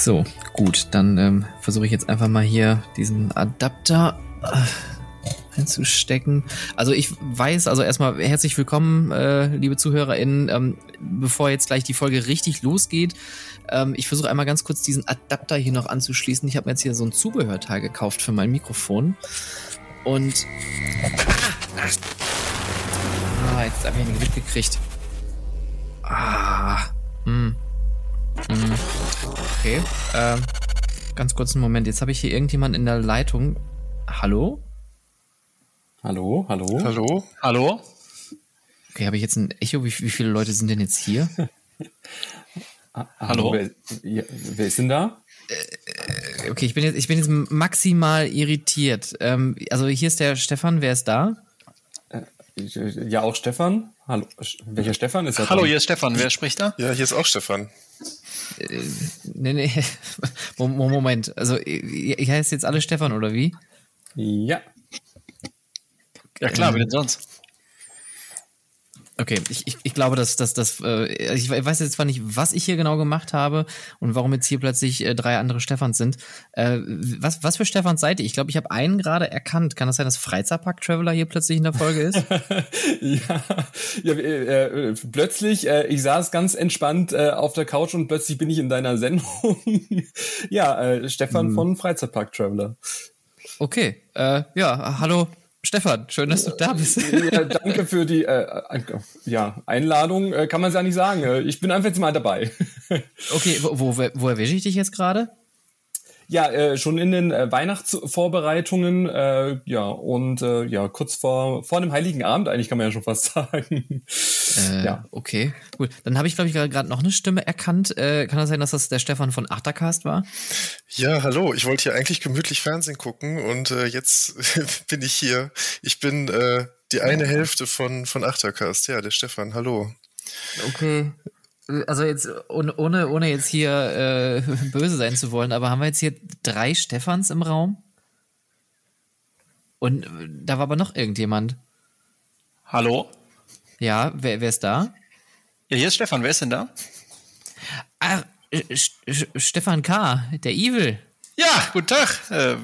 So, gut, dann ähm, versuche ich jetzt einfach mal hier diesen Adapter äh, einzustecken. Also ich weiß, also erstmal herzlich willkommen, äh, liebe ZuhörerInnen. Ähm, bevor jetzt gleich die Folge richtig losgeht, ähm, ich versuche einmal ganz kurz diesen Adapter hier noch anzuschließen. Ich habe mir jetzt hier so ein Zubehörteil gekauft für mein Mikrofon. Und... Ah, jetzt habe ich ihn mitgekriegt. Ah, Okay. Ähm, ganz kurz einen Moment. Jetzt habe ich hier irgendjemand in der Leitung. Hallo? Hallo, hallo. Hallo, hallo. Okay, habe ich jetzt ein Echo? Wie, wie, viele Leute sind denn jetzt hier? ah, hallo. Wer, ja, wer, ist denn da? Äh, okay, ich bin jetzt, ich bin jetzt maximal irritiert. Ähm, also hier ist der Stefan. Wer ist da? Äh, ja, auch Stefan. Hallo. Welcher Stefan ist da? Hallo, hier ist Stefan. Wer spricht da? Ja, hier ist auch Stefan. Nee, nee. Moment. Also, ich heiße jetzt alle Stefan, oder wie? Ja. Ja, klar, ähm, wie denn sonst? Okay, ich, ich, ich glaube, dass dass das äh, ich weiß jetzt zwar nicht, was ich hier genau gemacht habe und warum jetzt hier plötzlich äh, drei andere Stefans sind. Äh, was was für Stefans seid ihr? Ich glaube, ich habe einen gerade erkannt. Kann das sein, dass Freizeitpark Traveler hier plötzlich in der Folge ist? ja, ja äh, äh, plötzlich. Äh, ich saß ganz entspannt äh, auf der Couch und plötzlich bin ich in deiner Sendung. ja, äh, Stefan hm. von Freizeitpark Traveler. Okay, äh, ja, hallo Stefan, schön, dass du da bist. Ja, danke für die äh, ja, Einladung, äh, kann man es ja nicht sagen. Äh, ich bin einfach jetzt mal dabei. Okay, wo, wo, wo erwische ich dich jetzt gerade? Ja, äh, schon in den äh, Weihnachtsvorbereitungen, äh, ja, und äh, ja, kurz vor, vor dem Heiligen Abend, eigentlich kann man ja schon fast sagen. Äh, ja. Okay, gut. Dann habe ich, glaube ich, gerade noch eine Stimme erkannt. Äh, kann das sein, dass das der Stefan von Achtercast war? Ja, hallo. Ich wollte hier eigentlich gemütlich Fernsehen gucken und äh, jetzt bin ich hier. Ich bin äh, die eine Hälfte von, von Achtercast. Ja, der Stefan, hallo. Okay also jetzt ohne, ohne jetzt hier äh, böse sein zu wollen, aber haben wir jetzt hier drei Stefans im Raum? Und äh, da war aber noch irgendjemand. Hallo? Ja, wer, wer ist da? Ja, hier ist Stefan. Wer ist denn da? Ach, Stefan K., der Evil. Ja, guten Tag. Äh,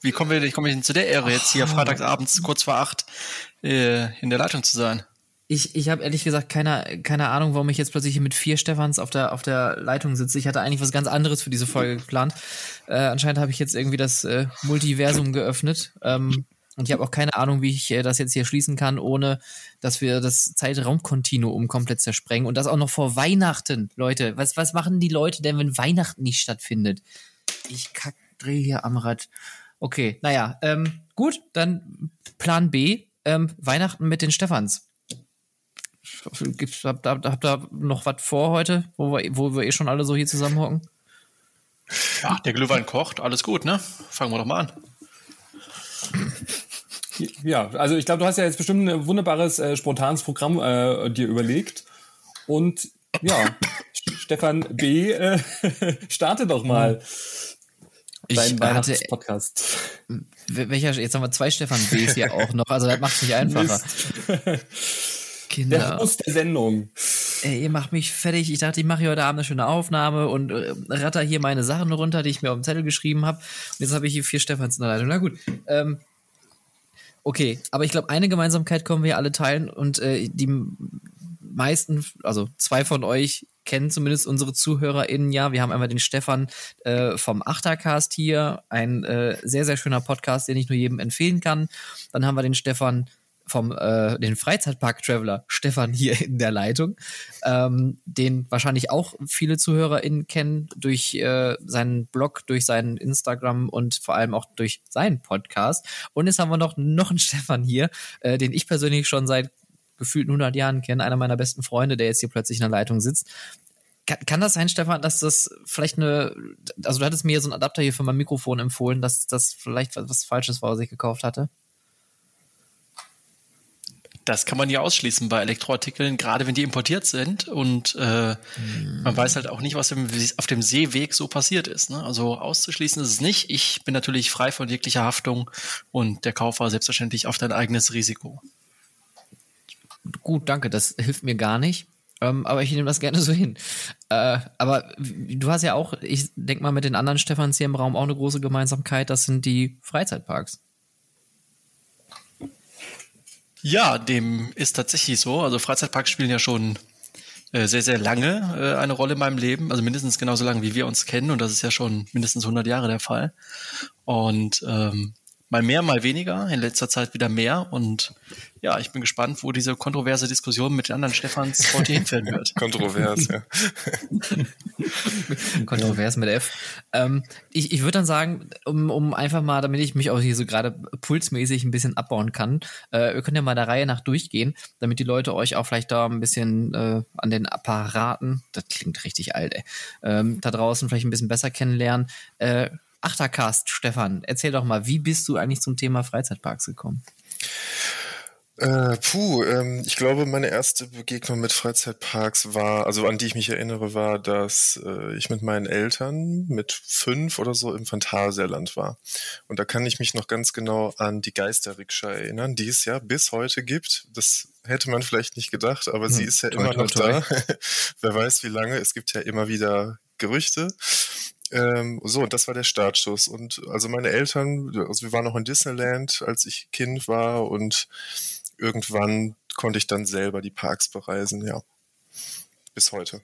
wie kommen wir, wie komme ich denn zu der Ehre, jetzt hier freitagsabends kurz vor acht äh, in der Leitung zu sein? Ich, ich habe ehrlich gesagt keine, keine Ahnung, warum ich jetzt plötzlich hier mit vier Stefans auf der, auf der Leitung sitze. Ich hatte eigentlich was ganz anderes für diese Folge geplant. Äh, anscheinend habe ich jetzt irgendwie das äh, Multiversum geöffnet. Ähm, und ich habe auch keine Ahnung, wie ich äh, das jetzt hier schließen kann, ohne dass wir das Zeitraumkontinuum komplett zersprengen. Und das auch noch vor Weihnachten, Leute. Was, was machen die Leute denn, wenn Weihnachten nicht stattfindet? Ich kack, dreh hier am Rad. Okay, naja, ähm, gut, dann Plan B, ähm, Weihnachten mit den Stefans. Gibt's, habt, habt, habt ihr noch was vor heute, wo wir, wo wir eh schon alle so hier zusammenhocken? Ja, der Glühwein kocht, alles gut, ne? Fangen wir doch mal an. Ja, also ich glaube, du hast ja jetzt bestimmt ein wunderbares, äh, spontanes Programm äh, dir überlegt. Und ja, Stefan B., äh, starte doch mal ich deinen Weihnachtspodcast. Welcher, jetzt haben wir zwei Stefan B's hier auch noch, also das macht es nicht einfacher. Kinder. Der Host der Sendung. Ey, ihr macht mich fertig. Ich dachte, ich mache heute Abend eine schöne Aufnahme und äh, ratter hier meine Sachen runter, die ich mir auf dem Zettel geschrieben habe. Und jetzt habe ich hier vier Stefans in der Leitung. Na gut. Ähm, okay, aber ich glaube, eine Gemeinsamkeit können wir alle teilen und äh, die meisten, also zwei von euch kennen zumindest unsere ZuhörerInnen ja. Wir haben einmal den Stefan äh, vom Achtercast hier, ein äh, sehr, sehr schöner Podcast, den ich nur jedem empfehlen kann. Dann haben wir den Stefan vom äh, den Freizeitpark Traveler Stefan hier in der Leitung, ähm, den wahrscheinlich auch viele ZuhörerInnen kennen durch äh, seinen Blog, durch seinen Instagram und vor allem auch durch seinen Podcast. Und jetzt haben wir noch noch einen Stefan hier, äh, den ich persönlich schon seit gefühlt 100 Jahren kenne, einer meiner besten Freunde, der jetzt hier plötzlich in der Leitung sitzt. Kann, kann das sein, Stefan, dass das vielleicht eine, also du hattest mir so einen Adapter hier für mein Mikrofon empfohlen, dass das vielleicht was Falsches war, was ich gekauft hatte? Das kann man ja ausschließen bei Elektroartikeln, gerade wenn die importiert sind und äh, mhm. man weiß halt auch nicht, was auf dem Seeweg so passiert ist. Ne? Also auszuschließen ist es nicht. Ich bin natürlich frei von jeglicher Haftung und der Kauf selbstverständlich auf dein eigenes Risiko. Gut, danke. Das hilft mir gar nicht. Ähm, aber ich nehme das gerne so hin. Äh, aber du hast ja auch, ich denke mal, mit den anderen Stefans hier im Raum auch eine große Gemeinsamkeit. Das sind die Freizeitparks. Ja, dem ist tatsächlich so. Also Freizeitparks spielen ja schon äh, sehr, sehr lange äh, eine Rolle in meinem Leben. Also mindestens genauso lange, wie wir uns kennen. Und das ist ja schon mindestens 100 Jahre der Fall. Und ähm, mal mehr, mal weniger, in letzter Zeit wieder mehr. Und ja, ich bin gespannt, wo diese kontroverse Diskussion mit den anderen Stefans heute hinführen wird. Kontrovers, ja. Kontrovers mit F. Ähm, ich ich würde dann sagen, um, um einfach mal, damit ich mich auch hier so gerade pulsmäßig ein bisschen abbauen kann, äh, wir können ja mal der Reihe nach durchgehen, damit die Leute euch auch vielleicht da ein bisschen äh, an den Apparaten, das klingt richtig alt, ey, ähm, da draußen vielleicht ein bisschen besser kennenlernen. Äh, Achtercast, Stefan, erzähl doch mal, wie bist du eigentlich zum Thema Freizeitparks gekommen? Äh, puh, ähm, ich glaube, meine erste Begegnung mit Freizeitparks war, also an die ich mich erinnere, war, dass äh, ich mit meinen Eltern mit fünf oder so im Phantasialand war. Und da kann ich mich noch ganz genau an die Geisterrikscha erinnern, die es ja bis heute gibt. Das hätte man vielleicht nicht gedacht, aber hm, sie ist ja toi, immer toi, noch toi. da. Wer weiß wie lange. Es gibt ja immer wieder Gerüchte. Ähm, so, und das war der Startschuss. Und also meine Eltern, also wir waren noch in Disneyland, als ich Kind war und irgendwann konnte ich dann selber die Parks bereisen, ja. Bis heute.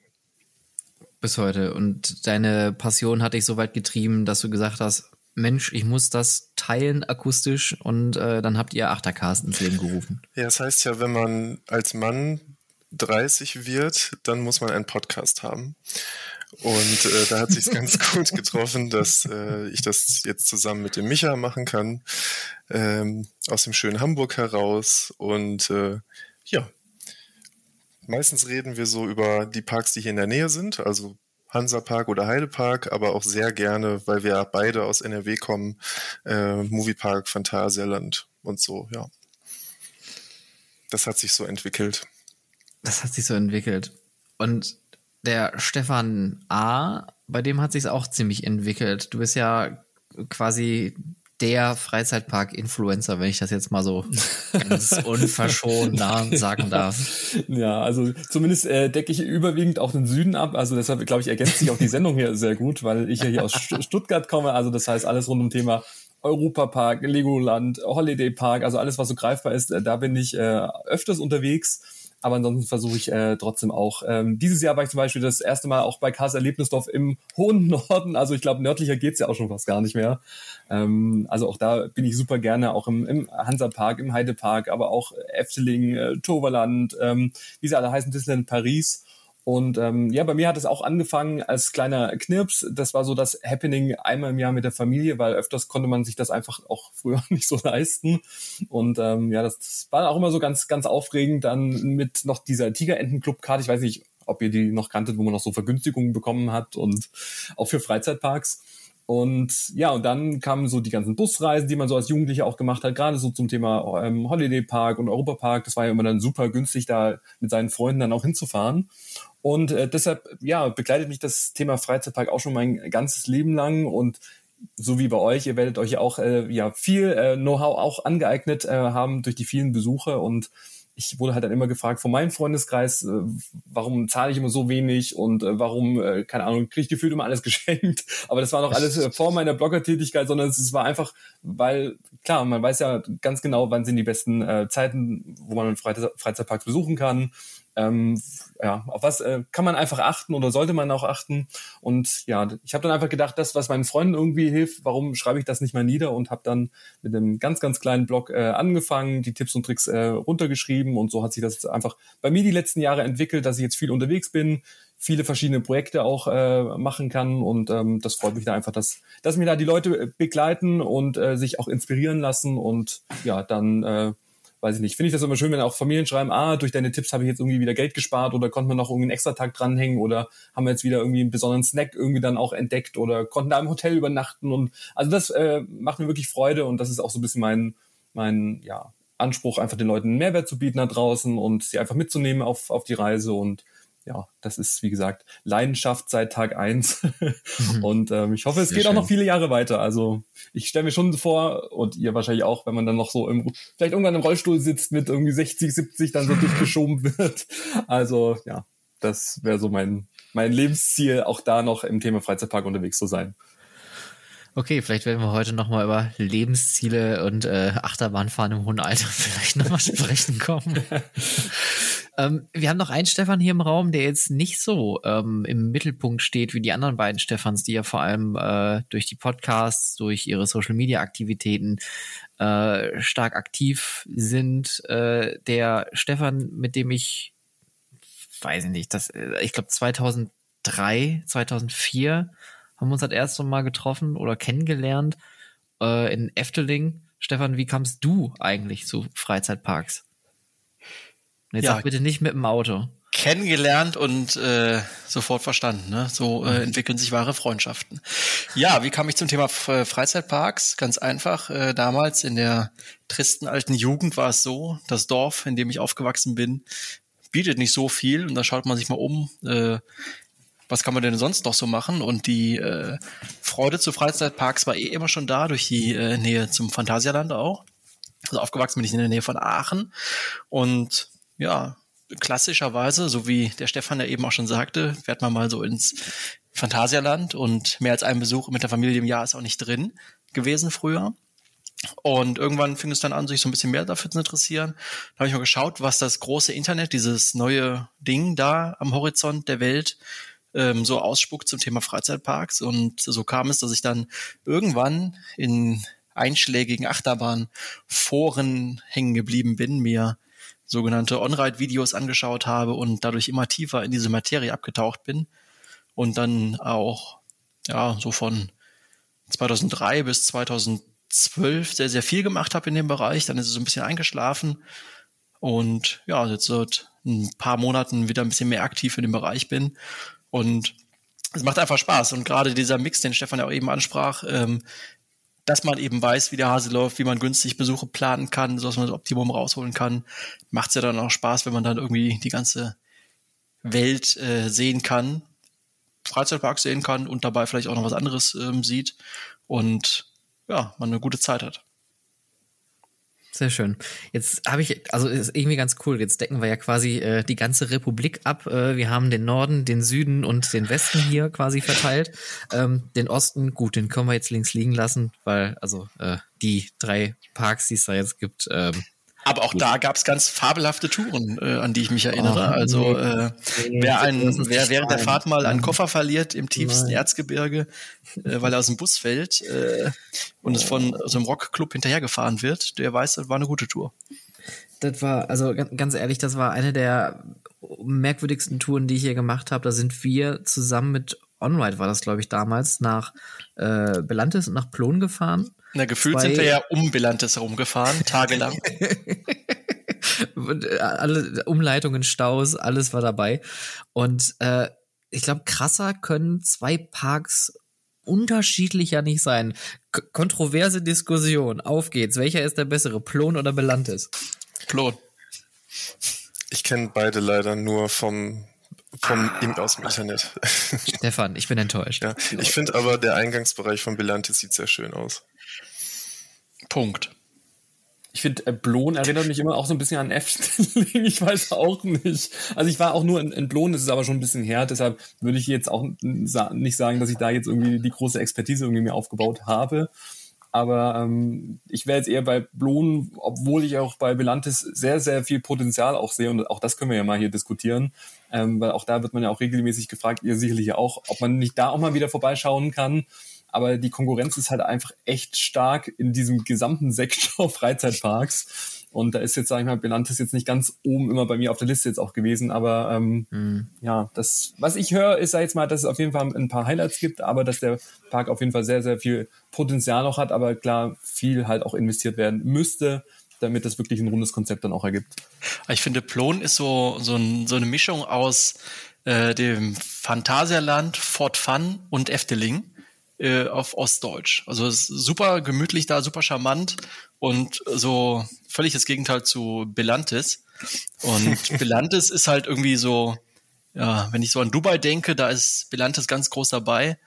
Bis heute. Und deine Passion hat dich so weit getrieben, dass du gesagt hast, Mensch, ich muss das teilen akustisch und äh, dann habt ihr Achtercast ins Leben gerufen. Ja, das heißt ja, wenn man als Mann 30 wird, dann muss man einen Podcast haben. Und äh, da hat sich ganz gut getroffen, dass äh, ich das jetzt zusammen mit dem Micha machen kann, ähm, aus dem schönen Hamburg heraus. Und äh, ja, meistens reden wir so über die Parks, die hier in der Nähe sind, also Hansapark oder Heidepark, aber auch sehr gerne, weil wir beide aus NRW kommen, äh, Moviepark, Phantasialand und so, ja. Das hat sich so entwickelt. Das hat sich so entwickelt. Und der Stefan A., bei dem hat sich auch ziemlich entwickelt. Du bist ja quasi der Freizeitpark-Influencer, wenn ich das jetzt mal so ganz unverschont sagen darf. Ja, also zumindest äh, decke ich überwiegend auch den Süden ab. Also deshalb, glaube ich, ergänzt sich auch die Sendung hier sehr gut, weil ich ja hier aus Stuttgart komme. Also das heißt, alles rund um Thema Europapark, Legoland, Holiday Park, also alles, was so greifbar ist, äh, da bin ich äh, öfters unterwegs. Aber ansonsten versuche ich äh, trotzdem auch. Ähm, dieses Jahr war ich zum Beispiel das erste Mal auch bei Kars Erlebnisdorf im hohen Norden. Also ich glaube, nördlicher geht's ja auch schon fast gar nicht mehr. Ähm, also auch da bin ich super gerne, auch im, im Hansapark, im Heidepark, aber auch Efteling, äh, Toverland, ähm, wie sie alle heißen, Disneyland Paris. Und ähm, ja, bei mir hat es auch angefangen als kleiner Knirps. Das war so das Happening einmal im Jahr mit der Familie, weil öfters konnte man sich das einfach auch früher nicht so leisten. Und ähm, ja, das, das war auch immer so ganz, ganz aufregend. Dann mit noch dieser Tigerenten-Club-Karte. Ich weiß nicht, ob ihr die noch kanntet, wo man noch so Vergünstigungen bekommen hat und auch für Freizeitparks. Und ja, und dann kamen so die ganzen Busreisen, die man so als Jugendlicher auch gemacht hat, gerade so zum Thema ähm, Holiday Park und Europa Park. Das war ja immer dann super günstig, da mit seinen Freunden dann auch hinzufahren. Und äh, deshalb, ja, begleitet mich das Thema Freizeitpark auch schon mein ganzes Leben lang und so wie bei euch, ihr werdet euch auch äh, ja viel äh, Know-how auch angeeignet äh, haben durch die vielen Besuche und ich wurde halt dann immer gefragt von meinem Freundeskreis, äh, warum zahle ich immer so wenig und äh, warum, äh, keine Ahnung, kriege ich gefühlt immer alles geschenkt. Aber das war noch alles äh, vor meiner Blogger-Tätigkeit, sondern es war einfach, weil, klar, man weiß ja ganz genau, wann sind die besten äh, Zeiten, wo man einen Freizeitpark besuchen kann ähm, ja, auf was äh, kann man einfach achten oder sollte man auch achten? Und ja, ich habe dann einfach gedacht, das, was meinen Freunden irgendwie hilft, warum schreibe ich das nicht mal nieder? Und habe dann mit einem ganz, ganz kleinen Blog äh, angefangen, die Tipps und Tricks äh, runtergeschrieben. Und so hat sich das einfach bei mir die letzten Jahre entwickelt, dass ich jetzt viel unterwegs bin, viele verschiedene Projekte auch äh, machen kann. Und ähm, das freut mich da einfach, dass, dass mir da die Leute begleiten und äh, sich auch inspirieren lassen. Und ja, dann äh, weiß ich nicht, finde ich das immer schön, wenn auch Familien schreiben, ah, durch deine Tipps habe ich jetzt irgendwie wieder Geld gespart oder konnte man noch irgendwie einen extra Tag dranhängen oder haben wir jetzt wieder irgendwie einen besonderen Snack irgendwie dann auch entdeckt oder konnten da im Hotel übernachten und also das äh, macht mir wirklich Freude und das ist auch so ein bisschen mein, mein, ja, Anspruch, einfach den Leuten einen Mehrwert zu bieten da draußen und sie einfach mitzunehmen auf, auf die Reise und ja, das ist, wie gesagt, Leidenschaft seit Tag eins. Und ähm, ich hoffe, es Sehr geht schön. auch noch viele Jahre weiter. Also ich stelle mir schon vor, und ihr wahrscheinlich auch, wenn man dann noch so im, vielleicht irgendwann im Rollstuhl sitzt mit irgendwie 60, 70, dann so durchgeschoben wird. Also ja, das wäre so mein, mein Lebensziel, auch da noch im Thema Freizeitpark unterwegs zu sein. Okay, vielleicht werden wir heute nochmal über Lebensziele und äh, Achterbahnfahren im hohen Alter vielleicht nochmal sprechen kommen. Ähm, wir haben noch einen Stefan hier im Raum, der jetzt nicht so ähm, im Mittelpunkt steht wie die anderen beiden Stefans, die ja vor allem äh, durch die Podcasts, durch ihre Social-Media-Aktivitäten äh, stark aktiv sind. Äh, der Stefan, mit dem ich, weiß ich nicht, das, äh, ich glaube 2003, 2004 haben wir uns das erste Mal getroffen oder kennengelernt äh, in Efteling. Stefan, wie kamst du eigentlich zu Freizeitparks? Jetzt ja, sag bitte nicht mit dem Auto. Kennengelernt und äh, sofort verstanden. Ne? So äh, entwickeln sich wahre Freundschaften. Ja, wie kam ich zum Thema Freizeitparks? Ganz einfach. Äh, damals in der tristen alten Jugend war es so, das Dorf, in dem ich aufgewachsen bin, bietet nicht so viel und da schaut man sich mal um. Äh, was kann man denn sonst noch so machen? Und die äh, Freude zu Freizeitparks war eh immer schon da, durch die äh, Nähe zum Phantasialand auch. Also aufgewachsen bin ich in der Nähe von Aachen. Und ja, klassischerweise, so wie der Stefan ja eben auch schon sagte, fährt man mal so ins Phantasialand und mehr als ein Besuch mit der Familie im Jahr ist auch nicht drin gewesen früher. Und irgendwann fing es dann an, sich so ein bisschen mehr dafür zu interessieren. Da habe ich mal geschaut, was das große Internet, dieses neue Ding da am Horizont der Welt ähm, so ausspuckt zum Thema Freizeitparks. Und so kam es, dass ich dann irgendwann in einschlägigen Achterbahn-Foren hängen geblieben bin, mir sogenannte On-Ride-Videos angeschaut habe und dadurch immer tiefer in diese Materie abgetaucht bin und dann auch ja so von 2003 bis 2012 sehr sehr viel gemacht habe in dem Bereich. Dann ist es so ein bisschen eingeschlafen und ja jetzt seit ein paar Monaten wieder ein bisschen mehr aktiv in dem Bereich bin und es macht einfach Spaß. Und gerade dieser Mix, den Stefan ja auch eben ansprach, ähm, dass man eben weiß, wie der Hase läuft, wie man günstig Besuche planen kann, so dass man das Optimum rausholen kann, macht es ja dann auch Spaß, wenn man dann irgendwie die ganze Welt äh, sehen kann, Freizeitpark sehen kann und dabei vielleicht auch noch was anderes ähm, sieht und ja, man eine gute Zeit hat. Sehr schön. Jetzt habe ich, also ist irgendwie ganz cool. Jetzt decken wir ja quasi äh, die ganze Republik ab. Äh, wir haben den Norden, den Süden und den Westen hier quasi verteilt. Ähm, den Osten, gut, den können wir jetzt links liegen lassen, weil also äh, die drei Parks, die es da jetzt gibt, ähm, aber auch da gab es ganz fabelhafte Touren, äh, an die ich mich erinnere. Oh, also äh, wer, ein, wer während der Fahrt mal einen Koffer verliert im tiefsten Nein. Erzgebirge, äh, weil er aus dem Bus fällt äh, und es von so einem Rockclub hinterhergefahren wird, der weiß, das war eine gute Tour. Das war, also ganz ehrlich, das war eine der merkwürdigsten Touren, die ich hier gemacht habe. Da sind wir zusammen mit OnRide, war das, glaube ich, damals, nach äh, Belantes und nach Plon gefahren na, gefühlt Zwei, sind wir ja um Bilantes herumgefahren, tagelang. Äh, alle Umleitungen, Staus, alles war dabei. Und äh, ich glaube, krasser können zwei Parks unterschiedlicher nicht sein. K kontroverse Diskussion. Auf geht's. Welcher ist der bessere, Plon oder Belantes? Plon. Ich kenne beide leider nur vom vom ah, aus dem Internet. Stefan, ich bin enttäuscht. Ja, ich finde aber der Eingangsbereich von Belantes sieht sehr schön aus. Punkt. Ich finde, äh, Blon erinnert mich immer auch so ein bisschen an Efteling. Ich weiß auch nicht. Also ich war auch nur in, in Blon, das ist aber schon ein bisschen her. Deshalb würde ich jetzt auch nicht sagen, dass ich da jetzt irgendwie die große Expertise irgendwie mir aufgebaut habe. Aber ähm, ich wäre jetzt eher bei Blon, obwohl ich auch bei Belantes sehr, sehr viel Potenzial auch sehe. Und auch das können wir ja mal hier diskutieren. Ähm, weil auch da wird man ja auch regelmäßig gefragt, ihr sicherlich auch, ob man nicht da auch mal wieder vorbeischauen kann aber die Konkurrenz ist halt einfach echt stark in diesem gesamten Sektor Freizeitparks. Und da ist jetzt, sag ich mal, Belantes jetzt nicht ganz oben immer bei mir auf der Liste jetzt auch gewesen, aber ähm, mhm. ja, das, was ich höre, ist, sag jetzt mal, dass es auf jeden Fall ein paar Highlights gibt, aber dass der Park auf jeden Fall sehr, sehr viel Potenzial noch hat, aber klar, viel halt auch investiert werden müsste, damit das wirklich ein rundes Konzept dann auch ergibt. Ich finde, Plon ist so, so, ein, so eine Mischung aus äh, dem Phantasialand, Fort Fun und Efteling äh, auf Ostdeutsch. Also super gemütlich da, super charmant und so völlig das Gegenteil zu Belantis. Und Belantis ist halt irgendwie so, ja, wenn ich so an Dubai denke, da ist Belantis ganz groß dabei,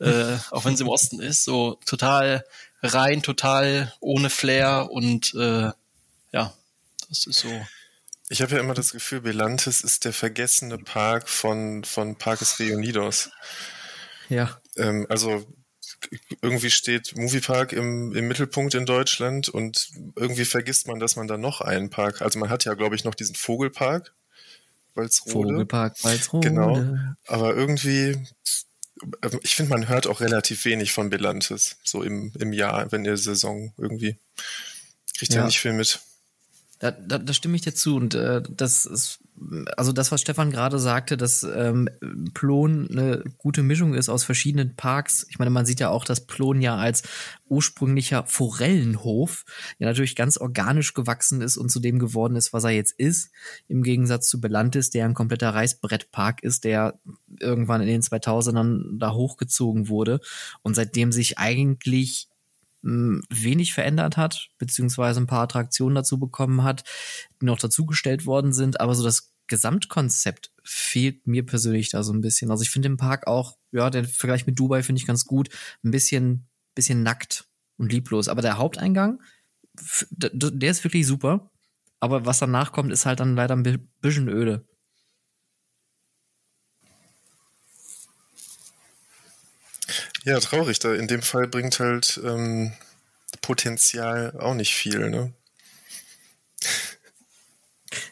äh, auch wenn es im Osten ist, so total rein, total ohne Flair und äh, ja, das ist so Ich habe ja immer das Gefühl, Belantes ist der vergessene Park von, von Parques Reunidos. Ja. Ähm, also irgendwie steht Moviepark im, im Mittelpunkt in Deutschland und irgendwie vergisst man, dass man da noch einen Park, also man hat ja, glaube ich, noch diesen Vogelpark, Walsrode. Vogelpark, Walsrode. Genau. Aber irgendwie, ich finde, man hört auch relativ wenig von Belantes, so im, im Jahr, wenn der Saison irgendwie. Kriegt ja. ja nicht viel mit. Da, da, da stimme ich dir zu. Und äh, das ist, also das, was Stefan gerade sagte, dass ähm, Plon eine gute Mischung ist aus verschiedenen Parks. Ich meine, man sieht ja auch, dass Plon ja als ursprünglicher Forellenhof ja natürlich ganz organisch gewachsen ist und zu dem geworden ist, was er jetzt ist. Im Gegensatz zu Belantis, der ein kompletter Reißbrettpark ist, der irgendwann in den 2000ern da hochgezogen wurde und seitdem sich eigentlich wenig verändert hat, beziehungsweise ein paar Attraktionen dazu bekommen hat, die noch dazugestellt worden sind, aber so das Gesamtkonzept fehlt mir persönlich da so ein bisschen. Also ich finde den Park auch, ja, der Vergleich mit Dubai finde ich ganz gut, ein bisschen, bisschen nackt und lieblos. Aber der Haupteingang, der ist wirklich super. Aber was danach kommt, ist halt dann leider ein bisschen öde. Ja, traurig. Da in dem Fall bringt halt ähm, Potenzial auch nicht viel, ne?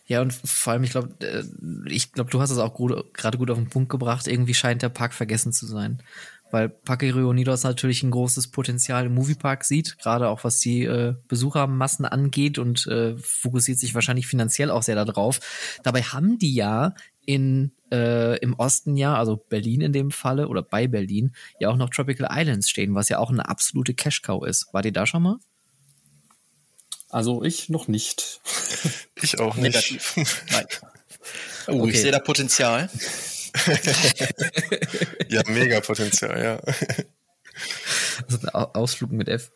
Ja, und vor allem, ich glaube, äh, ich glaube, du hast es auch gerade gut auf den Punkt gebracht. Irgendwie scheint der Park vergessen zu sein. Weil Parque Reunidos natürlich ein großes Potenzial im Moviepark sieht, gerade auch was die äh, Besuchermassen angeht und äh, fokussiert sich wahrscheinlich finanziell auch sehr darauf. Dabei haben die ja in äh, im Osten ja, also Berlin in dem Falle oder bei Berlin, ja auch noch Tropical Islands stehen, was ja auch eine absolute Cash-Cow ist. War die da schon mal? Also ich noch nicht. Ich auch nicht. Nein. Oh, okay. ich sehe da Potenzial. ja, mega Potenzial, ja. Also ein Ausflug mit F.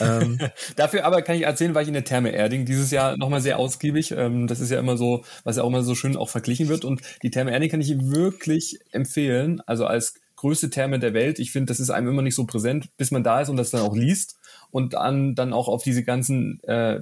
Ähm. Dafür aber kann ich erzählen, war ich in der Therme Erding dieses Jahr nochmal sehr ausgiebig. Ähm, das ist ja immer so, was ja auch immer so schön auch verglichen wird. Und die Therme Erding kann ich wirklich empfehlen. Also als größte Therme der Welt. Ich finde, das ist einem immer nicht so präsent, bis man da ist und das dann auch liest und dann, dann auch auf diese ganzen äh,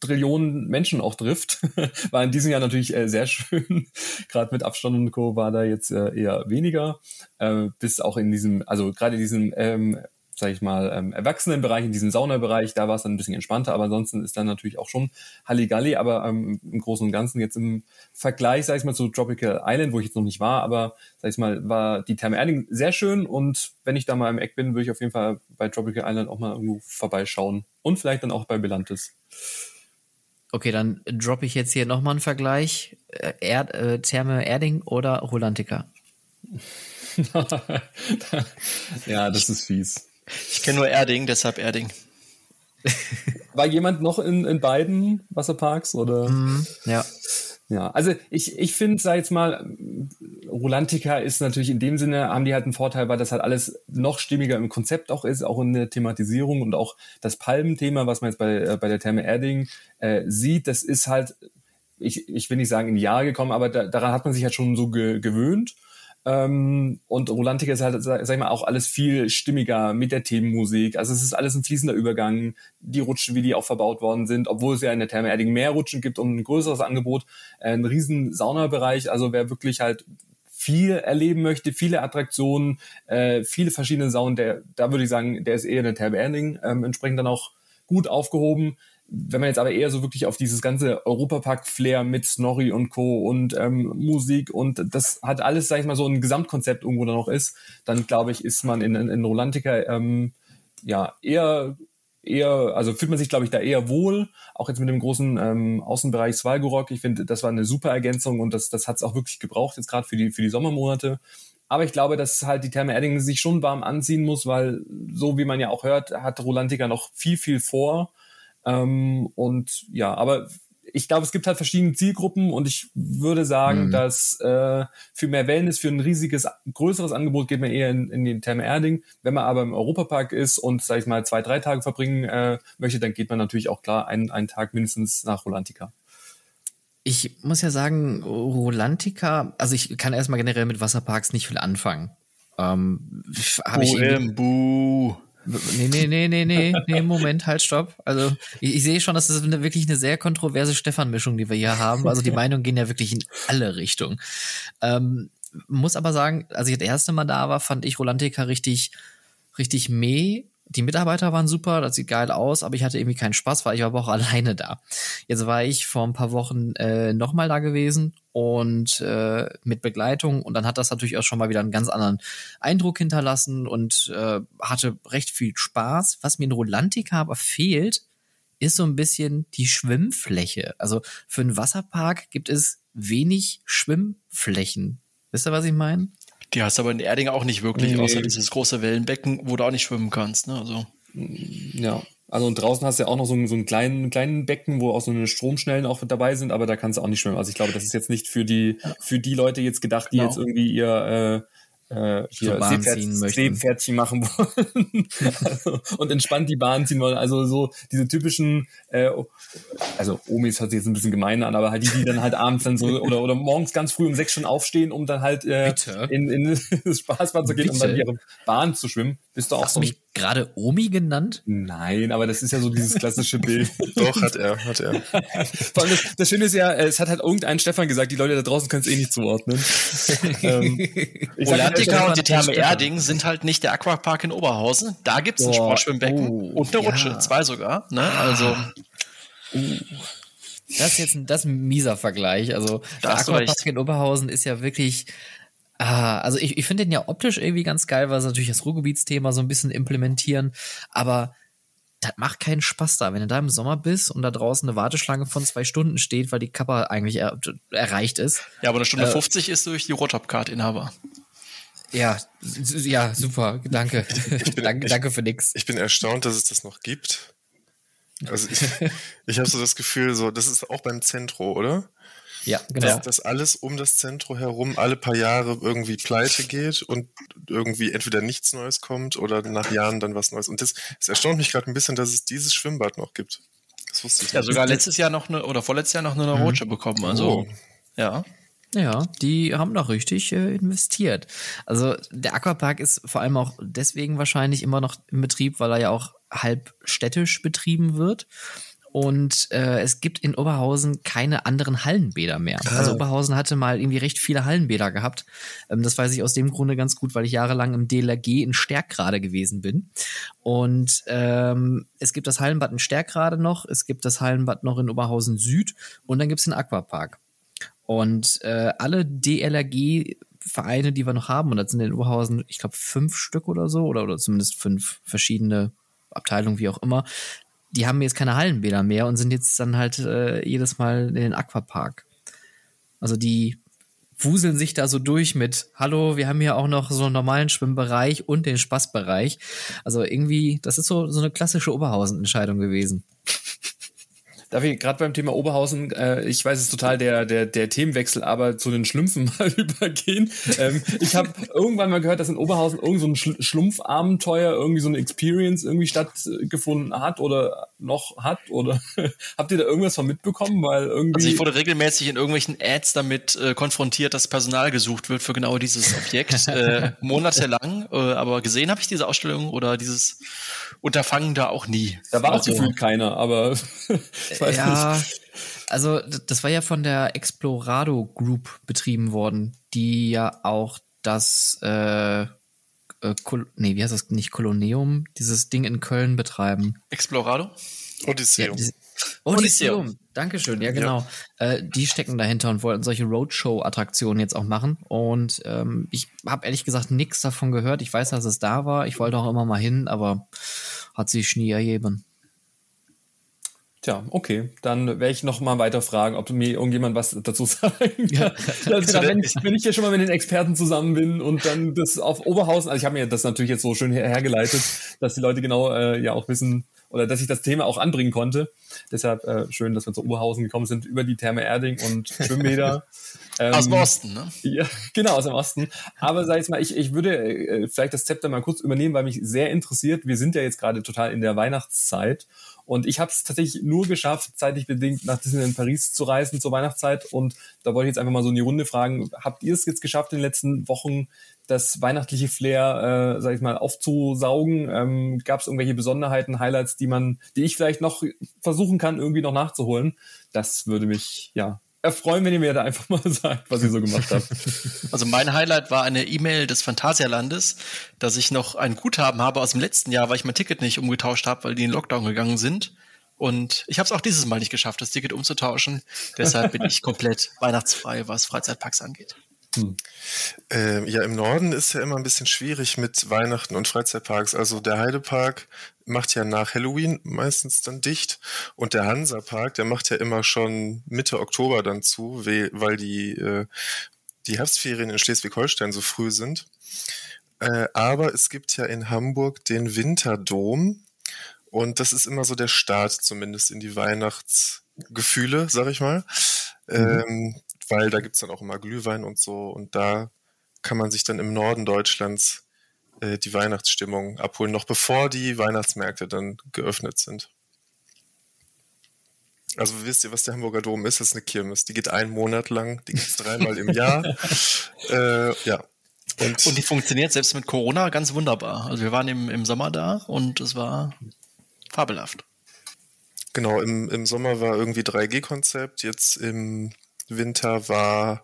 Trillionen Menschen auch trifft. war in diesem Jahr natürlich äh, sehr schön. gerade mit Abstand und Co. war da jetzt äh, eher weniger. Äh, bis auch in diesem, also gerade in diesem ähm, sage ich mal, ähm, Erwachsenenbereich, in diesem Saunabereich, da war es dann ein bisschen entspannter, aber ansonsten ist dann natürlich auch schon Halligalli, aber ähm, im Großen und Ganzen jetzt im Vergleich, sag ich mal, zu Tropical Island, wo ich jetzt noch nicht war, aber sag ich mal, war die Therme Erding sehr schön und wenn ich da mal im Eck bin, würde ich auf jeden Fall bei Tropical Island auch mal irgendwo vorbeischauen und vielleicht dann auch bei Belantis. Okay, dann droppe ich jetzt hier nochmal einen Vergleich. Äh, Erd, äh, Therme Erding oder Rolantica? ja, das ist fies. Ich kenne nur Erding, deshalb Erding. War jemand noch in, in beiden Wasserparks oder? Mm, ja. Ja, also ich, ich finde, sag jetzt mal, Rolantica ist natürlich in dem Sinne, haben die halt einen Vorteil, weil das halt alles noch stimmiger im Konzept auch ist, auch in der Thematisierung und auch das Palmenthema, was man jetzt bei, äh, bei der Therme Erding äh, sieht, das ist halt, ich, ich will nicht sagen in die Jahre gekommen, aber da, daran hat man sich halt schon so ge, gewöhnt. Ähm, und Rolantica ist halt, sag ich mal, auch alles viel stimmiger mit der Themenmusik. Also es ist alles ein fließender Übergang. Die Rutschen, wie die auch verbaut worden sind, obwohl es ja in der Therme Erding mehr Rutschen gibt und ein größeres Angebot. Äh, ein riesen Saunabereich. Also wer wirklich halt viel erleben möchte, viele Attraktionen, äh, viele verschiedene Saunen, der, da würde ich sagen, der ist eher in der Therme Erding ähm, entsprechend dann auch gut aufgehoben. Wenn man jetzt aber eher so wirklich auf dieses ganze Europapark-Flair mit Snorri und Co. und ähm, Musik und das hat alles, sag ich mal, so ein Gesamtkonzept irgendwo da noch ist, dann glaube ich, ist man in, in Rolantica ähm, ja eher eher, also fühlt man sich, glaube ich, da eher wohl. Auch jetzt mit dem großen ähm, Außenbereich Svalgorok. Ich finde, das war eine super Ergänzung und das, das hat es auch wirklich gebraucht, jetzt gerade für die, für die Sommermonate. Aber ich glaube, dass halt die Therme Eddingen sich schon warm anziehen muss, weil so wie man ja auch hört, hat Rolantica noch viel, viel vor. Ähm, und ja, aber ich glaube, es gibt halt verschiedene Zielgruppen und ich würde sagen, mhm. dass äh, für mehr Wellness, für ein riesiges, größeres Angebot geht man eher in, in den Therme Erding. Wenn man aber im Europapark ist und, sag ich mal, zwei, drei Tage verbringen äh, möchte, dann geht man natürlich auch klar einen, einen Tag mindestens nach Rolantica. Ich muss ja sagen, Rolantica, also ich kann erstmal generell mit Wasserparks nicht viel anfangen. Ähm, hab ich Buh. Nee, nee, nee, nee, nee, nee, Moment, halt, stopp. Also ich, ich sehe schon, das ist eine, wirklich eine sehr kontroverse Stefan-Mischung, die wir hier haben. Also die Meinungen gehen ja wirklich in alle Richtungen. Ähm, muss aber sagen, als ich das erste Mal da war, fand ich Rolantica richtig, richtig meh. Die Mitarbeiter waren super, das sieht geil aus, aber ich hatte irgendwie keinen Spaß, weil ich war aber auch alleine da. Jetzt war ich vor ein paar Wochen äh, nochmal da gewesen und äh, mit Begleitung und dann hat das natürlich auch schon mal wieder einen ganz anderen Eindruck hinterlassen und äh, hatte recht viel Spaß. Was mir in Rolantica aber fehlt, ist so ein bisschen die Schwimmfläche. Also für einen Wasserpark gibt es wenig Schwimmflächen. Wisst ihr, was ich meine? Die hast aber in Erding auch nicht wirklich, Nee. außer dieses große Wellenbecken, wo du auch nicht schwimmen kannst. Ne? Also, Ja. Also und draußen hast du ja auch noch so einen, so einen kleinen, kleinen Becken, wo auch so eine Stromschnellen auch dabei sind, aber da kannst du auch nicht schwimmen. Also ich glaube, das ist jetzt nicht für die, für die Leute jetzt gedacht, die Genau. jetzt irgendwie ihr äh, äh, hier Bahn Seepferd, ziehen möchten. Seepferdchen machen wollen also, und entspannt die Bahn ziehen wollen. Also so diese typischen, äh, also Omis hört sich jetzt ein bisschen gemein an, aber halt die, die dann halt abends dann so oder, oder morgens ganz früh um sechs schon aufstehen, um dann halt äh, Bitte? in, in das Spaßbad zu gehen, um dann Bitte? ihre Bahn zu schwimmen. Bist du auch Hast so du ein mich gerade Omi genannt? Nein, aber das ist ja so dieses klassische Bild. Doch, hat er, hat er. Vor allem das, das Schöne ist ja, äh, es hat halt irgendein Stefan gesagt, die Leute da draußen können es eh nicht zuordnen. ähm, Stefan und die Therme. Erding sind halt nicht der Aquapark in Oberhausen. Da gibt's ein Boah, Sportschwimmbecken oh, und eine ja. Rutsche, zwei sogar. Ne? Also Das ist jetzt ein, das ist ein mieser Vergleich. Also Da der Aquapark recht. in Oberhausen ist ja wirklich. Ah, also ich, ich finde den ja optisch irgendwie ganz geil, weil sie natürlich das Ruhrgebietsthema so ein bisschen implementieren. Aber das macht keinen Spaß da, wenn du da im Sommer bist und da draußen eine Warteschlange von zwei Stunden steht, weil die Kappa eigentlich er, erreicht ist. ja, aber eine Stunde Äh, 50 ist durch die Rotop-Card-Inhaber. Ja, ja, super, danke. danke, ich- danke für nix. Ich bin erstaunt, dass es das noch gibt. Also ich, ich habe so das Gefühl, so, das ist auch beim Zentro, oder? Ja, genau. Dass das alles um das Zentro herum alle paar Jahre irgendwie pleite geht und irgendwie entweder nichts Neues kommt oder nach Jahren dann was Neues. Und das, es erstaunt mich gerade ein bisschen, dass es dieses Schwimmbad noch gibt. Das wusste ich Ja, nicht. sogar letztes Jahr noch eine, oder vorletztes Jahr noch eine Rutsche bekommen. Also, Oh. ja. Ja, die haben noch richtig äh, investiert. Also der Aquapark ist vor allem auch deswegen wahrscheinlich immer noch im Betrieb, weil er ja auch halb städtisch betrieben wird. Und äh, es gibt in Oberhausen keine anderen Hallenbäder mehr. Also Oberhausen hatte mal irgendwie recht viele Hallenbäder gehabt. Ähm, das weiß ich aus dem Grunde ganz gut, weil ich jahrelang im DLRG in Stärkrade gewesen bin. Und ähm, es gibt das Hallenbad in Stärkrade noch, es gibt das Hallenbad noch in Oberhausen Süd und dann gibt es den Aquapark. Und äh, alle DLRG-Vereine, die wir noch haben, und das sind in Oberhausen, ich glaube, fünf Stück oder so, oder, oder zumindest fünf verschiedene Abteilungen, wie auch immer, die haben jetzt keine Hallenbäder mehr und sind jetzt dann halt äh, jedes Mal in den Aquapark. Also die wuseln sich da so durch mit, hallo, wir haben hier auch noch so einen normalen Schwimmbereich und den Spaßbereich. Also irgendwie, das ist so, so eine klassische Oberhausen-Entscheidung gewesen. Darf ich gerade beim Thema Oberhausen, äh, ich weiß es total der, der, der Themenwechsel, aber zu den Schlümpfen mal übergehen. Ähm, ich habe irgendwann mal gehört, dass in Oberhausen irgend so ein Schl Schlumpfabenteuer, irgendwie so eine Experience irgendwie stattgefunden hat oder noch hat oder habt ihr da irgendwas von mitbekommen? Weil irgendwie. Also ich wurde regelmäßig in irgendwelchen Ads damit äh, konfrontiert, dass Personal gesucht wird für genau dieses Objekt, äh, monatelang. Äh, aber gesehen habe ich diese Ausstellung oder dieses Unterfangen da auch nie. da war auch Also, gefühlt keiner, aber ich weiß ja, nicht. also das war ja von der Explorado Group betrieben worden, die ja auch das, äh, äh, Kol nee, wie heißt das, nicht Koloneum, dieses Ding in Köln betreiben. Explorado? Odysseum. diese- Odysseum. Dankeschön, ja genau. Äh, die stecken dahinter und wollten solche Roadshow-Attraktionen jetzt auch machen. Und ähm, ich habe ehrlich gesagt nichts davon gehört. Ich weiß, dass es da war. Ich wollte auch immer mal hin, aber hat sich nie ergeben. Tja, okay. Dann werde ich noch mal weiter fragen, ob mir irgendjemand was dazu sagen kann. Ja. Also, wenn, ich, wenn ich hier schon mal mit den Experten zusammen bin und dann das auf Oberhausen, also ich habe mir das natürlich jetzt so schön her hergeleitet, dass die Leute genau äh, ja auch wissen oder dass ich das Thema auch anbringen konnte. Deshalb äh, schön, dass wir zu Oberhausen gekommen sind über die Therme Erding und Schwimmbäder. Ähm, Aus dem Osten, ne? ja, genau, aus dem Osten. Aber sag ich mal, ich, ich würde äh, vielleicht das Zepter mal kurz übernehmen, weil mich sehr interessiert. Wir sind ja jetzt gerade total in der Weihnachtszeit. Und ich habe es tatsächlich nur geschafft, zeitlich bedingt nach Disneyland Paris zu reisen zur Weihnachtszeit. Und da wollte ich jetzt einfach mal so in die Runde fragen, habt ihr es jetzt geschafft, in den letzten Wochen das weihnachtliche Flair, äh, sag ich mal, aufzusaugen? Ähm, Gab es irgendwelche Besonderheiten, Highlights, die man, die ich vielleicht noch versuchen kann, irgendwie noch nachzuholen? Das würde mich ja erfreuen, wenn ihr mir da einfach mal sagt, was ihr so gemacht habt. Also mein Highlight war eine E-Mail des Phantasialandes, dass ich noch ein Guthaben habe aus dem letzten Jahr, weil ich mein Ticket nicht umgetauscht habe, weil die in Lockdown gegangen sind. Und ich habe es auch dieses Mal nicht geschafft, das Ticket umzutauschen. Deshalb bin ich komplett weihnachtsfrei, was Freizeitparks angeht. Hm. Ähm, ja, im Norden ist ja immer ein bisschen schwierig mit Weihnachten und Freizeitparks. Also der Heidepark macht ja nach Halloween meistens dann dicht und der Hansapark, der macht ja immer schon Mitte Oktober dann zu, weil die, äh, die Herbstferien in Schleswig-Holstein so früh sind. Äh, aber es gibt ja in Hamburg den Winterdom und das ist immer so der Start zumindest in die Weihnachtsgefühle, sag ich mal. Mhm. Ähm, weil da gibt's dann auch immer Glühwein und so und da kann man sich dann im Norden Deutschlands äh, die Weihnachtsstimmung abholen, noch bevor die Weihnachtsmärkte dann geöffnet sind. Also wisst ihr, was der Hamburger Dom ist? Das ist eine Kirmes. Die geht einen Monat lang, die gibt's dreimal im Jahr. Äh, ja. Und, und die funktioniert selbst mit Corona ganz wunderbar. Also wir waren im, im Sommer da und es war fabelhaft. Genau, im, im Sommer war irgendwie 3G-Konzept, jetzt im Winter war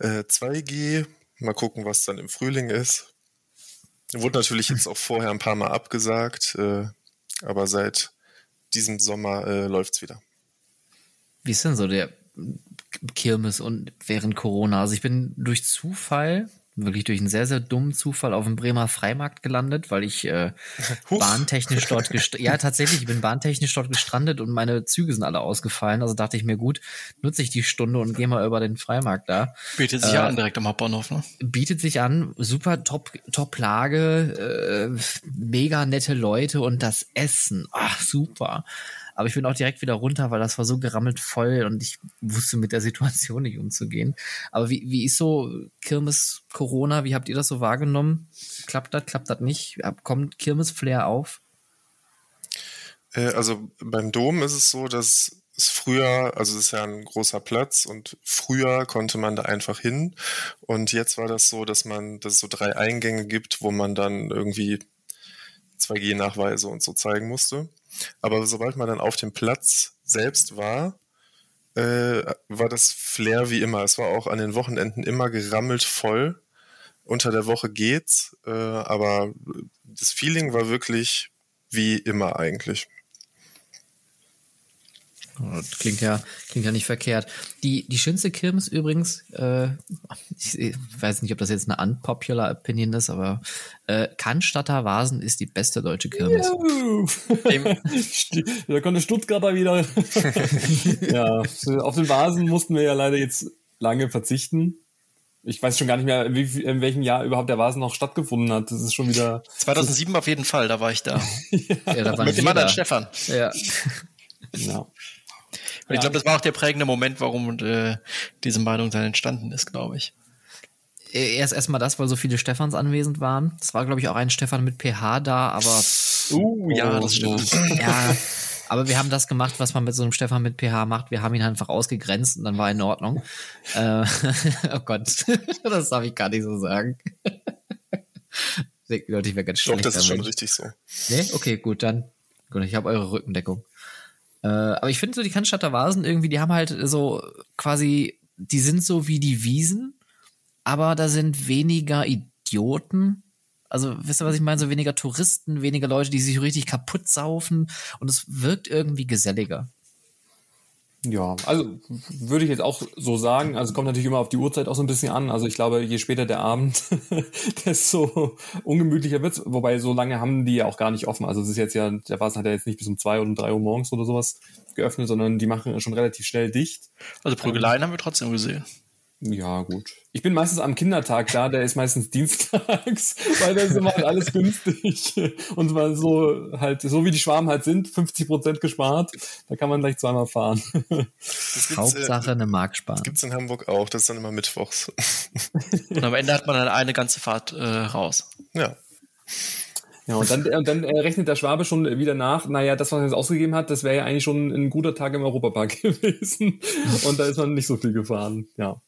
äh, 2G. Mal gucken, was dann im Frühling ist. Wurde natürlich jetzt auch vorher ein paar Mal abgesagt, äh, aber seit diesem Sommer äh, läuft's wieder. Wie ist denn so der Kirmes und während Corona? Also ich bin durch Zufall wirklich durch einen sehr, sehr dummen Zufall auf dem Bremer Freimarkt gelandet, weil ich äh, bahntechnisch dort ja tatsächlich, ich bin bahntechnisch dort gestrandet und meine Züge sind alle ausgefallen. Also dachte ich mir, gut, nutze ich die Stunde und gehe mal über den Freimarkt da. Bietet sich äh, an direkt am Hauptbahnhof, ne? Bietet sich an, super top, top Lage, äh, mega nette Leute und das Essen, ach super. Aber ich bin auch direkt wieder runter, weil das war so gerammelt voll und ich wusste mit der Situation nicht umzugehen. Aber wie, wie ist so Kirmes Corona? Wie habt ihr das so wahrgenommen? Klappt das, klappt das nicht? Kommt Kirmes-Flair auf? Äh, also beim Dom ist es so, dass es früher, also es ist ja ein großer Platz und früher konnte man da einfach hin und jetzt war das so, dass man, dass es so drei Eingänge gibt, wo man dann irgendwie 2G-Nachweise und so zeigen musste. Aber sobald man dann auf dem Platz selbst war, äh, war das Flair wie immer. Es war auch an den Wochenenden immer gerammelt voll. Unter der Woche geht's, äh, aber das Feeling war wirklich wie immer eigentlich. Das klingt ja, klingt ja nicht verkehrt. Die, die schönste Kirmes übrigens, äh, ich weiß nicht, ob das jetzt eine unpopular Opinion ist, aber äh, Cannstatter Vasen ist die beste deutsche Kirmes. da konnte Stuttgarter wieder. ja, auf den Vasen mussten wir ja leider jetzt lange verzichten. Ich weiß schon gar nicht mehr, wie, in welchem Jahr überhaupt der Vasen noch stattgefunden hat. Das ist schon wieder. 2007 auf jeden Fall, da war ich da. ja, ja da war Mit dem anderen Stefan. Ja. ja. Und ich glaube, das war auch der prägende Moment, warum äh, diese Meinung dann entstanden ist, glaube ich. Erst erstmal das, weil so viele Stefans anwesend waren. Es war, glaube ich, auch ein Stefan mit PH da, aber. Uh, ja, das stimmt. Ja, aber wir haben das gemacht, was man mit so einem Stefan mit PH macht. Wir haben ihn einfach ausgegrenzt und dann war in Ordnung. Äh, oh Gott, das darf ich gar nicht so sagen. Leute, ich wäre ganz schlecht. Doch, das ist schon richtig so. Nee? Okay, gut, dann. Gut, ich habe eure Rückendeckung. Äh, aber ich finde so, die Cannstatter Vasen irgendwie, die haben halt so quasi, die sind so wie die Wiesen, aber da sind weniger Idioten. Also, wisst ihr, was ich meine? So weniger Touristen, weniger Leute, die sich richtig kaputt saufen und es wirkt irgendwie geselliger. Ja, also würde ich jetzt auch so sagen. Also kommt natürlich immer auf die Uhrzeit auch so ein bisschen an. Also ich glaube, je später der Abend, desto ungemütlicher wird's. Wobei so lange haben die ja auch gar nicht offen. Also es ist jetzt ja, der Vasen hat ja jetzt nicht bis um zwei oder drei Uhr morgens oder sowas geöffnet, sondern die machen schon relativ schnell dicht. Also Prügeleien ähm, haben wir trotzdem gesehen. Ja, gut. Ich bin meistens am Kindertag da, der ist meistens dienstags, weil da ist immer halt alles günstig. Und weil so halt, so wie die Schwaben halt sind, 50 Prozent gespart, da kann man gleich zweimal fahren. Hauptsache äh, eine Mark sparen. Das gibt's in Hamburg auch, das ist dann immer mittwochs. Und am Ende hat man dann eine ganze Fahrt äh, raus. Ja. Ja, und dann, und dann äh, rechnet der Schwabe schon wieder nach, naja, das, was er jetzt ausgegeben hat, das wäre ja eigentlich schon ein guter Tag im Europapark gewesen. Und da ist man nicht so viel gefahren, ja.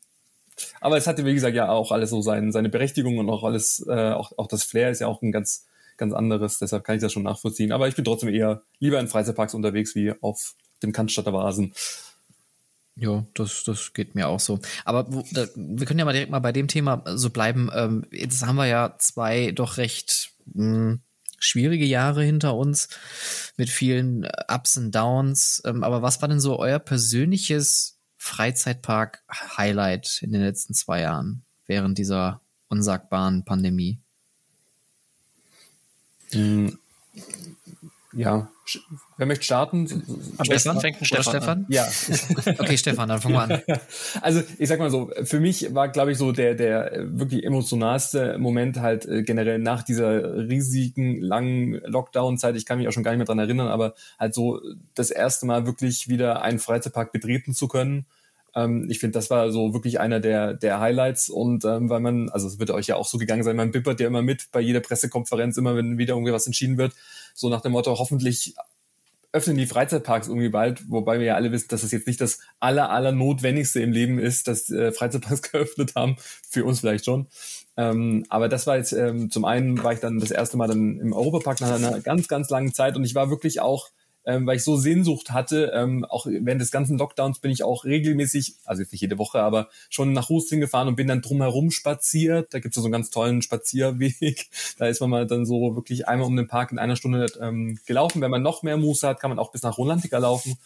Aber es hatte, wie gesagt, ja auch alles so sein, seine Berechtigung und auch alles, äh, auch, auch das Flair ist ja auch ein ganz, ganz anderes. Deshalb kann ich das schon nachvollziehen. Aber ich bin trotzdem eher lieber in Freizeitparks unterwegs wie auf dem Cannstatter Vasen. Ja, das, das geht mir auch so. Aber wo, da, wir können ja mal direkt mal bei dem Thema so bleiben. Ähm, jetzt haben wir ja zwei doch recht mh, hm, schwierige Jahre hinter uns mit vielen Ups und Downs. Ähm, aber was war denn so euer persönliches Freizeitpark-Highlight in den letzten zwei Jahren während dieser unsagbaren Pandemie? Ja, wer möchte starten? Am Stefan fängt ein Stefan, Stefan? Ja. okay, Stefan, dann fangen wir an. Also ich sag mal so, für mich war, glaube ich, so der, der wirklich emotionalste Moment halt äh, generell nach dieser riesigen, langen Lockdown-Zeit, ich kann mich auch schon gar nicht mehr dran erinnern, aber halt so das erste Mal wirklich wieder einen Freizeitpark betreten zu können. Ähm, ich finde, das war so wirklich einer der, der Highlights und ähm, weil man, also es wird euch ja auch so gegangen sein, man bippert ja immer mit bei jeder Pressekonferenz, immer wenn wieder irgendwie was entschieden wird, so nach dem Motto, hoffentlich öffnen die Freizeitparks irgendwie bald, wobei wir ja alle wissen, dass es jetzt nicht das aller, aller Notwendigste im Leben ist, dass äh, Freizeitparks geöffnet haben. Für uns vielleicht schon. Ähm, aber das war jetzt, ähm, zum einen war ich dann das erste Mal dann im Europapark nach einer ganz, ganz langen Zeit und ich war wirklich auch ähm, weil ich so Sehnsucht hatte. Ähm, auch während des ganzen Lockdowns bin ich auch regelmäßig, also jetzt nicht jede Woche, aber schon nach Husting gefahren und bin dann drumherum spaziert. Da gibt es so einen ganz tollen Spazierweg. Da ist man mal dann so wirklich einmal um den Park in einer Stunde ähm, gelaufen. Wenn man noch mehr Muße hat, kann man auch bis nach Rolantica laufen.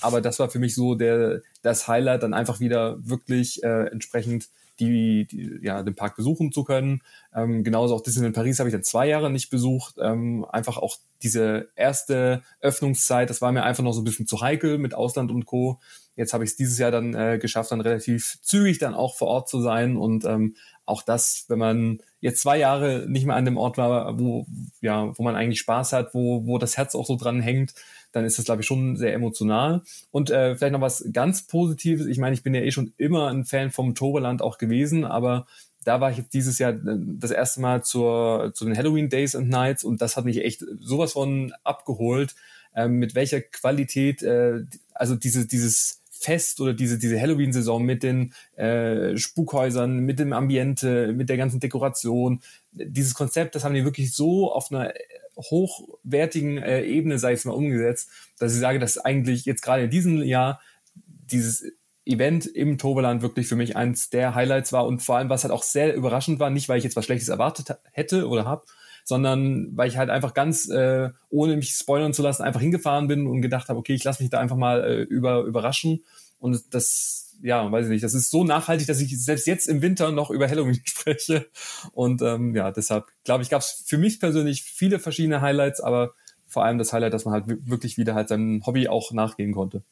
Aber das war für mich so der das Highlight, dann einfach wieder wirklich äh, entsprechend die, die, ja, den Park besuchen zu können. Ähm, genauso auch Disneyland Paris habe ich dann zwei Jahre nicht besucht. Ähm, einfach auch diese erste Öffnungszeit, das war mir einfach noch so ein bisschen zu heikel mit Ausland und Co. Jetzt habe ich es dieses Jahr dann äh, geschafft, dann relativ zügig dann auch vor Ort zu sein und ähm, auch das, wenn man jetzt zwei Jahre nicht mehr an dem Ort war, wo ja, wo man eigentlich Spaß hat, wo wo das Herz auch so dran hängt, dann ist das, glaube ich, schon sehr emotional. Und äh, vielleicht noch was ganz Positives. Ich meine, ich bin ja eh schon immer ein Fan vom Toverland auch gewesen, aber da war ich jetzt dieses Jahr äh, das erste Mal zur, zu den Halloween Days and Nights und das hat mich echt sowas von abgeholt, äh, mit welcher Qualität, äh, also diese, dieses Fest oder diese, diese Halloween-Saison mit den äh, Spukhäusern, mit dem Ambiente, mit der ganzen Dekoration. Dieses Konzept, das haben die wirklich so auf einer hochwertigen äh, Ebene, sage ich mal, umgesetzt, dass ich sage, dass eigentlich jetzt gerade in diesem Jahr dieses Event im Toverland wirklich für mich eins der Highlights war und vor allem, was halt auch sehr überraschend war, nicht weil ich jetzt was Schlechtes erwartet hätte oder habe, sondern weil ich halt einfach ganz, äh, ohne mich spoilern zu lassen, einfach hingefahren bin und gedacht habe, okay, ich lasse mich da einfach mal äh, über, überraschen. Und das, ja, weiß ich nicht, das ist so nachhaltig, dass ich selbst jetzt im Winter noch über Halloween spreche. Und ähm, ja, deshalb glaube ich, gab es für mich persönlich viele verschiedene Highlights, aber vor allem das Highlight, dass man halt wirklich wieder halt seinem Hobby auch nachgehen konnte.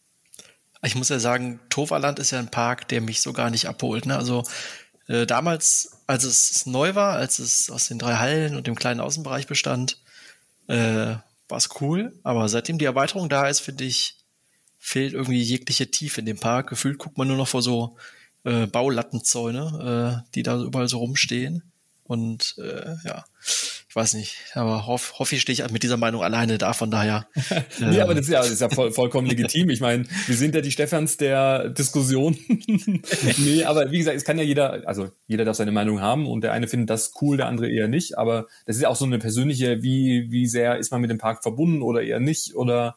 Ich muss ja sagen, Toverland ist ja ein Park, der mich so gar nicht abholt. Ne? Also äh, damals, als es neu war, als es aus den drei Hallen und dem kleinen Außenbereich bestand, äh, war es cool. Aber seitdem die Erweiterung da ist, finde ich, fehlt irgendwie jegliche Tiefe in dem Park. Gefühlt guckt man nur noch vor so äh, Baulattenzäune, äh, die da überall so rumstehen. Und äh, ja, ich weiß nicht, aber hoffe hoff ich stehe ich mit dieser Meinung alleine da, von daher. nee, aber das ist ja, das ist ja voll, vollkommen legitim. Ich meine, wir sind ja die Stephans der Diskussion. nee, aber wie gesagt, es kann ja jeder, also jeder darf seine Meinung haben und der eine findet das cool, der andere eher nicht. Aber das ist ja auch so eine persönliche, wie, wie sehr ist man mit dem Park verbunden oder eher nicht oder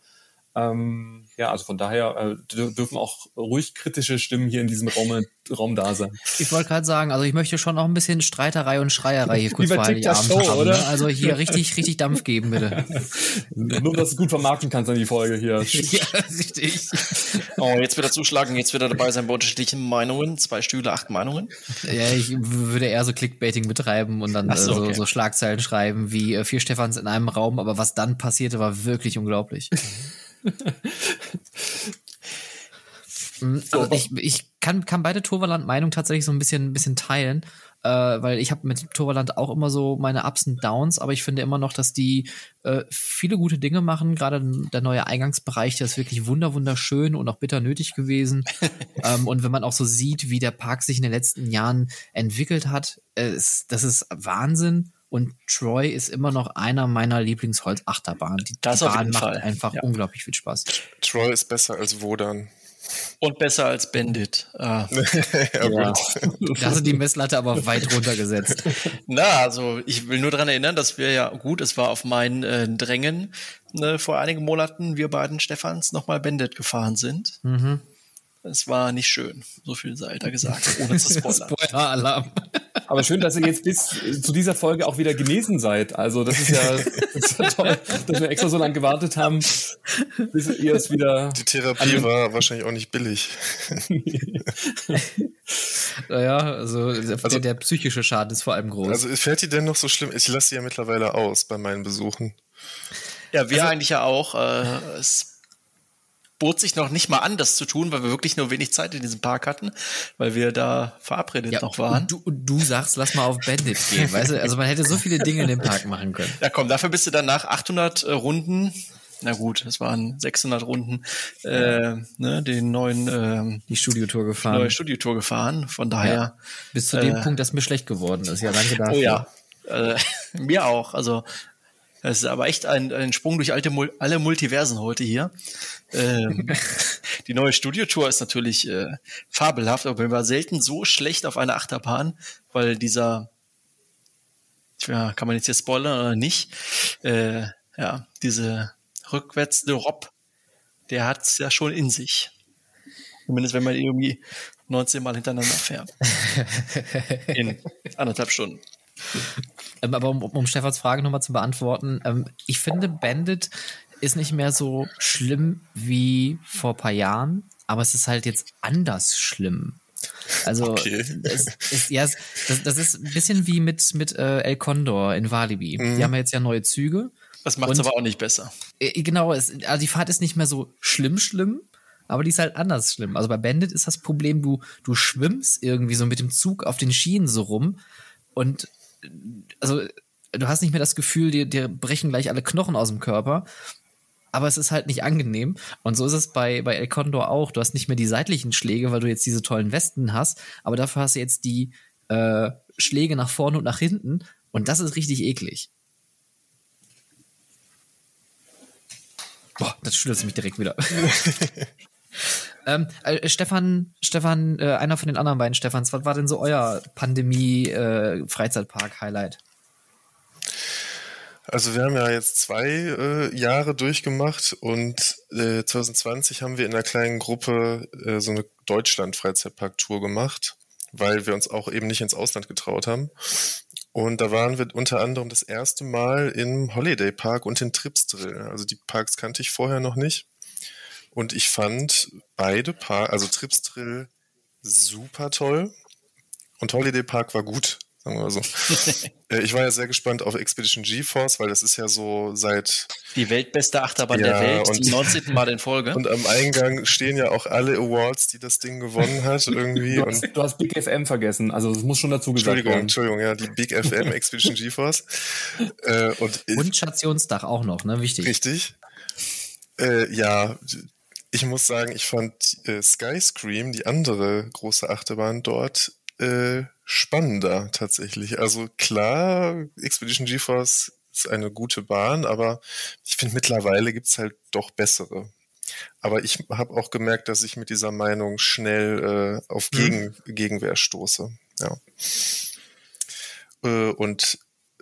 ähm, ja, also von daher äh, dürfen auch ruhig kritische Stimmen hier in diesem Raum, Raum da sein. Ich wollte gerade sagen, also ich möchte schon noch ein bisschen Streiterei und Schreierei hier kurz vor Heiligabend Show, haben. Oder? Ne? Also hier richtig, richtig Dampf geben, bitte. Nur, dass du gut vermarkten kannst an die Folge hier. ja, richtig. Oh, jetzt wird er zuschlagen, jetzt wird er dabei sein bei unterschiedlichen Meinungen. Zwei Stühle, acht Meinungen. Ja, ich würde eher so Clickbaiting betreiben und dann so, so, okay. so, Schlagzeilen schreiben wie äh, vier Stephans in einem Raum, aber was dann passierte, war wirklich unglaublich. also ich, ich kann, kann beide Toverland-Meinungen tatsächlich so ein bisschen, ein bisschen teilen, äh, weil ich habe mit Toverland auch immer so meine Ups und Downs, aber ich finde immer noch, dass die äh, viele gute Dinge machen. Gerade der neue Eingangsbereich, der ist wirklich wunder wunderschön und auch bitter nötig gewesen. ähm, und wenn man auch so sieht, wie der Park sich in den letzten Jahren entwickelt hat, äh, ist, das ist Wahnsinn. Und Troy ist immer noch einer meiner Lieblingsholzachterbahnen. Die, das die Bahn macht Fall. einfach ja. unglaublich viel Spaß. Troy ist besser als Wodan. Und besser als Bandit. Ah. ja, Ja. Da du die Messlatte aber weit runtergesetzt. Na, also ich will nur daran erinnern, dass wir ja, gut, es war auf mein äh, Drängen ne, vor einigen Monaten, wir beiden Stefans nochmal Bandit gefahren sind. Mhm. Es war nicht schön, so viel sei da gesagt, ohne zu spoilern. Spoiler-Alarm. Aber schön, dass ihr jetzt bis zu dieser Folge auch wieder genesen seid. Also das ist ja, das ist ja toll, dass wir extra so lange gewartet haben, bis ihr es wieder. Die Therapie war wahrscheinlich auch nicht billig. Naja, also, der, der psychische Schaden ist vor allem groß. Also fällt die denn noch so schlimm? Ich lasse sie ja mittlerweile aus bei meinen Besuchen. Ja, wir eigentlich ja auch. Äh, es bot sich noch nicht mal an, das zu tun, weil wir wirklich nur wenig Zeit in diesem Park hatten, weil wir da verabredet noch waren. Und du, und du sagst, lass mal auf Bandit gehen, weißt du? Also man hätte so viele Dinge in dem Park machen können. Ja, komm, dafür bist du dann nach 800 äh, Runden, na gut, es waren 600 Runden, äh, ne, den neuen, ähm, Die Studiotour neue gefahren. Studiotour gefahren. Von daher, Ja. Bis zu dem Äh, Punkt, dass mir schlecht geworden ist. Ja, danke dafür. oh ja, äh, mir auch. Also es ist aber echt ein, ein Sprung durch alte, alle Multiversen heute hier. Ähm, die neue Studiotour ist natürlich äh, fabelhaft, aber wir waren selten so schlecht auf einer Achterbahn, weil dieser, ja, kann man jetzt hier spoilern oder nicht, äh, ja, diese rückwärts Rob, der hat's ja schon in sich. Zumindest wenn man irgendwie 19 Mal hintereinander fährt. In anderthalb Stunden. Ähm, aber um, um Stefans Frage nochmal zu beantworten, ähm, ich finde, Bandit ist nicht mehr so schlimm wie vor ein paar Jahren, aber es ist halt jetzt anders schlimm. Also, Okay. es, es, ja, es, das, das ist ein bisschen wie mit, mit äh, El Condor in Walibi. Die haben ja jetzt ja neue Züge. Das macht es aber auch nicht besser. Äh, Genau, es, also die Fahrt ist nicht mehr so schlimm, schlimm, aber die ist halt anders schlimm. Also bei Bandit ist das Problem, du, du schwimmst irgendwie so mit dem Zug auf den Schienen so rum und äh, also du hast nicht mehr das Gefühl, dir, dir brechen gleich alle Knochen aus dem Körper. Aber es ist halt nicht angenehm. Und so ist es bei, bei El Condor auch. Du hast nicht mehr die seitlichen Schläge, weil du jetzt diese tollen Westen hast. Aber dafür hast du jetzt die äh, Schläge nach vorne und nach hinten. Und das ist richtig eklig. Boah, das schüttelt mich direkt wieder. ähm, äh, Stefan, Stefan, äh, einer von den anderen beiden Stefans, was war denn so euer Pandemie-Freizeitpark-Highlight? Also wir haben ja jetzt zwei äh, Jahre durchgemacht und äh, 2020 haben wir in einer kleinen Gruppe äh, so eine Deutschland-Freizeitpark-Tour gemacht, weil wir uns auch eben nicht ins Ausland getraut haben. Und da waren wir unter anderem das erste Mal im Holiday Park und in Tripsdrill. Also die Parks kannte ich vorher noch nicht. Und ich fand beide Parks, also Tripsdrill super toll und Holiday Park war gut, sagen wir mal so. Äh, ich war ja sehr gespannt auf Expedition GeForce, weil das ist ja so seit Die weltbeste Achterbahn Ja, der Welt, und- zum 19. Mal in Folge. und am Eingang stehen ja auch alle Awards, die das Ding gewonnen hat irgendwie. Du Und hast, du hast Big FM vergessen. Also das muss schon dazu gesagt Entschuldigung, werden. Entschuldigung, ja, die Big FM Expedition GeForce. Äh, und Und Stationsdach auch noch, ne? Wichtig. Richtig. Äh, ja, ich muss sagen, ich fand äh, Skyscream, die andere große Achterbahn dort, äh, spannender tatsächlich. Also klar, Expedition GeForce ist eine gute Bahn, aber ich finde mittlerweile gibt's halt doch bessere. Aber ich habe auch gemerkt, dass ich mit dieser Meinung schnell äh, auf Gegen Gegenwehr stoße. Ja. Äh, und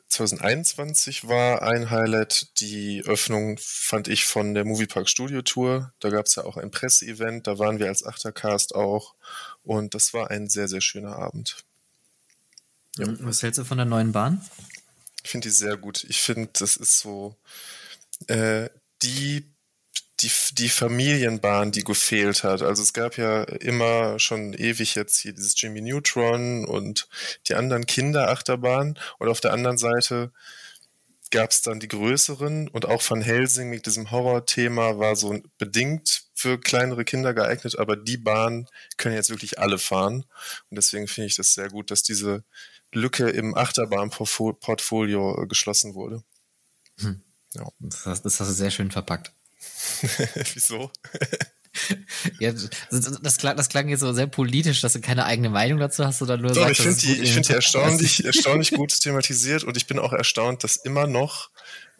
2021 war ein Highlight die Öffnung, fand ich, von der Moviepark Studio Tour. Da gab es ja auch ein Presseevent, da waren wir als Achtercast auch. Und das war ein sehr, sehr schöner Abend. Was hältst du von der neuen Bahn? Ich finde die sehr gut. Ich finde, das ist so äh, die, die, die Familienbahn, die gefehlt hat. Also es gab ja immer schon ewig jetzt hier dieses Jimmy Neutron und die anderen Kinderachterbahnen. Und auf der anderen Seite gab es dann die größeren und auch von Helsing mit diesem Horrorthema war so bedingt für kleinere Kinder geeignet, aber die Bahn können jetzt wirklich alle fahren. Und deswegen finde ich das sehr gut, dass diese Lücke im Achterbahnportfolio äh, geschlossen wurde. Das hast, das hast du sehr schön verpackt. Wieso? Ja, das, das, klang, das klang jetzt so sehr politisch, dass du keine eigene Meinung dazu hast, oder nur Doch, sagst, ich finde es die, ich find die erstaunlich, erstaunlich gut thematisiert und ich bin auch erstaunt, dass immer noch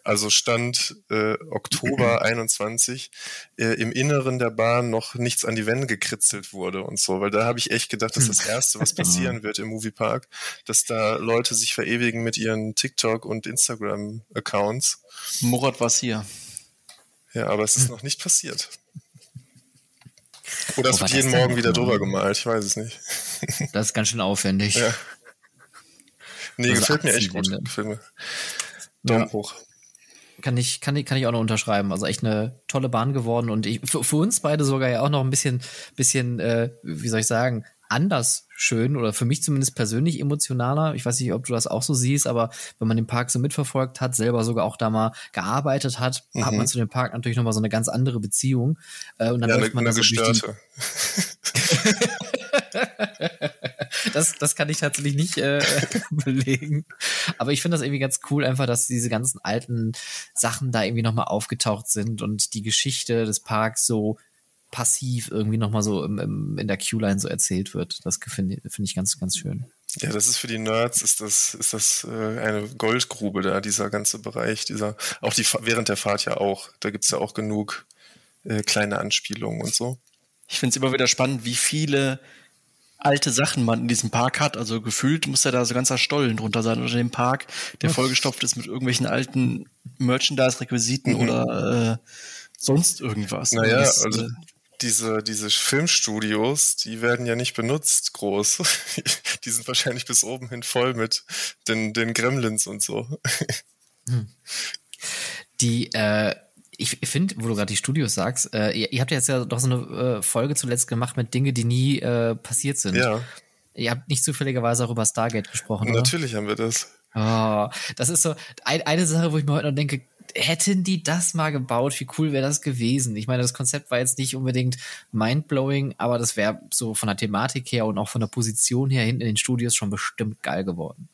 Also stand äh, Oktober 21 äh, im Inneren der Bahn noch nichts an die Wände gekritzelt wurde und so, weil da habe ich echt gedacht, dass das Erste, was passieren wird im Moviepark, dass da Leute sich verewigen mit ihren TikTok- und Instagram-Accounts. Murat war hier. Ja, aber es ist noch nicht passiert. Oder es wird jeden Morgen wieder drüber gemalt, ich weiß es nicht. Das ist ganz schön aufwendig. Ja. Nee, also gefällt mir echt gut. Gefällt mir. Daumen ja. hoch. Kann ich, kann, ich, kann ich auch noch unterschreiben. Also echt eine tolle Bahn geworden und ich, für, für uns beide sogar ja auch noch ein bisschen, bisschen, äh, wie soll ich sagen, anders schön oder für mich zumindest persönlich emotionaler. Ich weiß nicht, ob du das auch so siehst, aber wenn man den Park so mitverfolgt hat, selber sogar auch da mal gearbeitet hat, mhm. hat man zu dem Park natürlich nochmal so eine ganz andere Beziehung. Äh, und dann ja, läuft man eine, so gestörte. das, das kann ich tatsächlich nicht äh, belegen. Aber ich finde das irgendwie ganz cool, einfach, dass diese ganzen alten Sachen da irgendwie nochmal aufgetaucht sind und die Geschichte des Parks so passiv irgendwie nochmal so im, im, in der Q-Line so erzählt wird. Das finde find ich ganz, ganz schön. Ja, das ist für die Nerds ist das ist das äh, eine Goldgrube da dieser ganze Bereich, dieser auch die während der Fahrt ja auch. Da gibt's ja auch genug äh, kleine Anspielungen und so. Ich finde es immer wieder spannend, wie viele alte Sachen man in diesem Park hat. Also gefühlt muss ja da so ganzer Stollen drunter sein unter dem Park, der vollgestopft ist mit irgendwelchen alten Merchandise-Requisiten mhm. oder äh, sonst irgendwas. Naja, das, also äh, diese, diese Filmstudios, die werden ja nicht benutzt groß. die sind wahrscheinlich bis oben hin voll mit den, den Gremlins und so. Hm. Die, äh, ich finde, wo du gerade die Studios sagst, äh, ihr, ihr, habt jetzt ja doch so eine äh, Folge zuletzt gemacht mit Dinge, die nie äh, passiert sind. Ja. Ihr habt nicht zufälligerweise auch über Stargate gesprochen, Natürlich oder? haben wir das. Oh, das ist so ein, eine Sache, wo ich mir heute noch denke, hätten die das mal gebaut, wie cool wäre das gewesen? Ich meine, das Konzept war jetzt nicht unbedingt mindblowing, aber das wäre so von der Thematik her und auch von der Position her hinten in den Studios schon bestimmt geil geworden.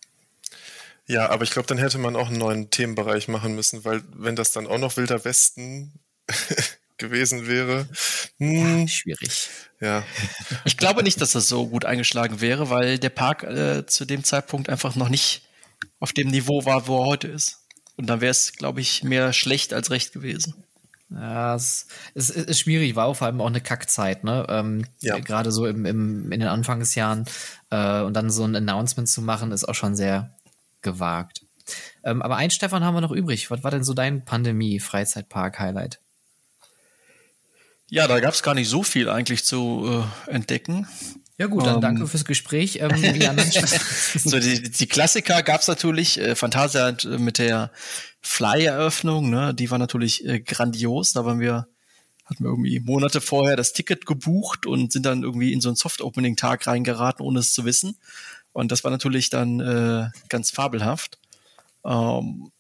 Ja, aber ich glaube, dann hätte man auch einen neuen Themenbereich machen müssen, weil wenn das dann auch noch Wilder Westen gewesen wäre. Hm, ja, schwierig. Ja. Ich glaube nicht, dass das so gut eingeschlagen wäre, weil der Park äh, zu dem Zeitpunkt einfach noch nicht auf dem Niveau war, wo er heute ist. Und dann wäre es, glaube ich, mehr schlecht als recht gewesen. Ja, es, es, es ist schwierig, war auch vor allem auch eine Kackzeit, ne? Ähm, ja. Gerade so im, im, in den Anfangsjahren äh, und dann so ein Announcement zu machen, ist auch schon sehr gewagt. Ähm, aber ein Stefan haben wir noch übrig. Was war denn so dein Pandemie-Freizeitpark-Highlight? Ja, da gab es gar nicht so viel eigentlich zu äh, entdecken. Ja gut, dann um, danke ähm. fürs Gespräch. Ähm, so die, die Klassiker gab's natürlich. Äh, Fantasia äh, mit der Fly-Eröffnung, ne, die war natürlich äh, grandios. Da waren wir, hatten wir irgendwie Monate vorher das Ticket gebucht und sind dann irgendwie in so einen Soft-Opening-Tag reingeraten, ohne es zu wissen. Und das war natürlich dann äh, ganz fabelhaft. Ähm,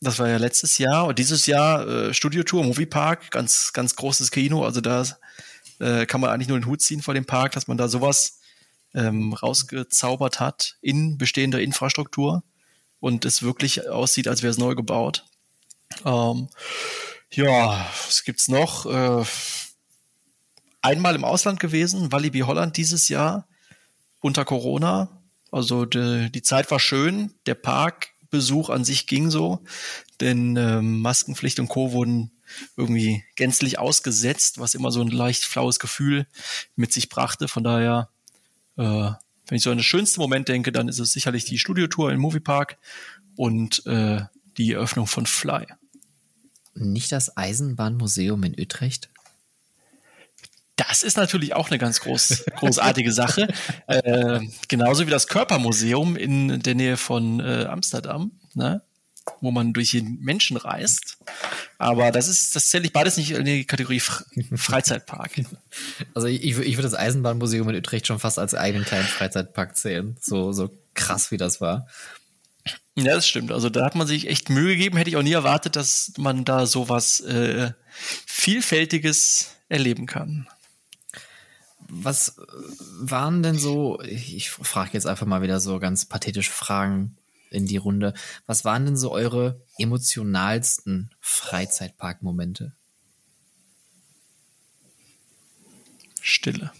das war ja letztes Jahr und dieses Jahr äh, Studiotour, Moviepark, ganz, ganz großes Kino. Also da äh, kann man eigentlich nur den Hut ziehen vor dem Park, dass man da sowas ähm, rausgezaubert hat in bestehender Infrastruktur und es wirklich aussieht, als wäre es neu gebaut. Ähm, ja, was gibt's noch? Äh, einmal im Ausland gewesen, Walibi Holland dieses Jahr unter Corona. Also die, die Zeit war schön, der Parkbesuch an sich ging so, denn äh, Maskenpflicht und Co. wurden irgendwie gänzlich ausgesetzt, was immer so ein leicht flaues Gefühl mit sich brachte. Von daher, äh, wenn ich so an den schönsten Moment denke, dann ist es sicherlich die Studiotour im Moviepark und äh, die Eröffnung von Fly. Nicht das Eisenbahnmuseum in Utrecht? Das ist natürlich auch eine ganz groß, großartige Sache. Äh, genauso wie das Körpermuseum in der Nähe von äh, Amsterdam. Ne? Wo man durch den Menschen reist. Aber das ist, das zähle ich beides nicht in die Kategorie Freizeitpark. Also ich, ich würde das Eisenbahnmuseum in Utrecht schon fast als eigenen kleinen Freizeitpark zählen. So, so krass wie das war. Ja, das stimmt. Also da hat man sich echt Mühe gegeben. Hätte ich auch nie erwartet, dass man da sowas äh, Vielfältiges erleben kann. Was waren denn so, ich frage jetzt einfach mal wieder so ganz pathetische Fragen, in die Runde. Was waren denn so eure emotionalsten Freizeitparkmomente? Stille.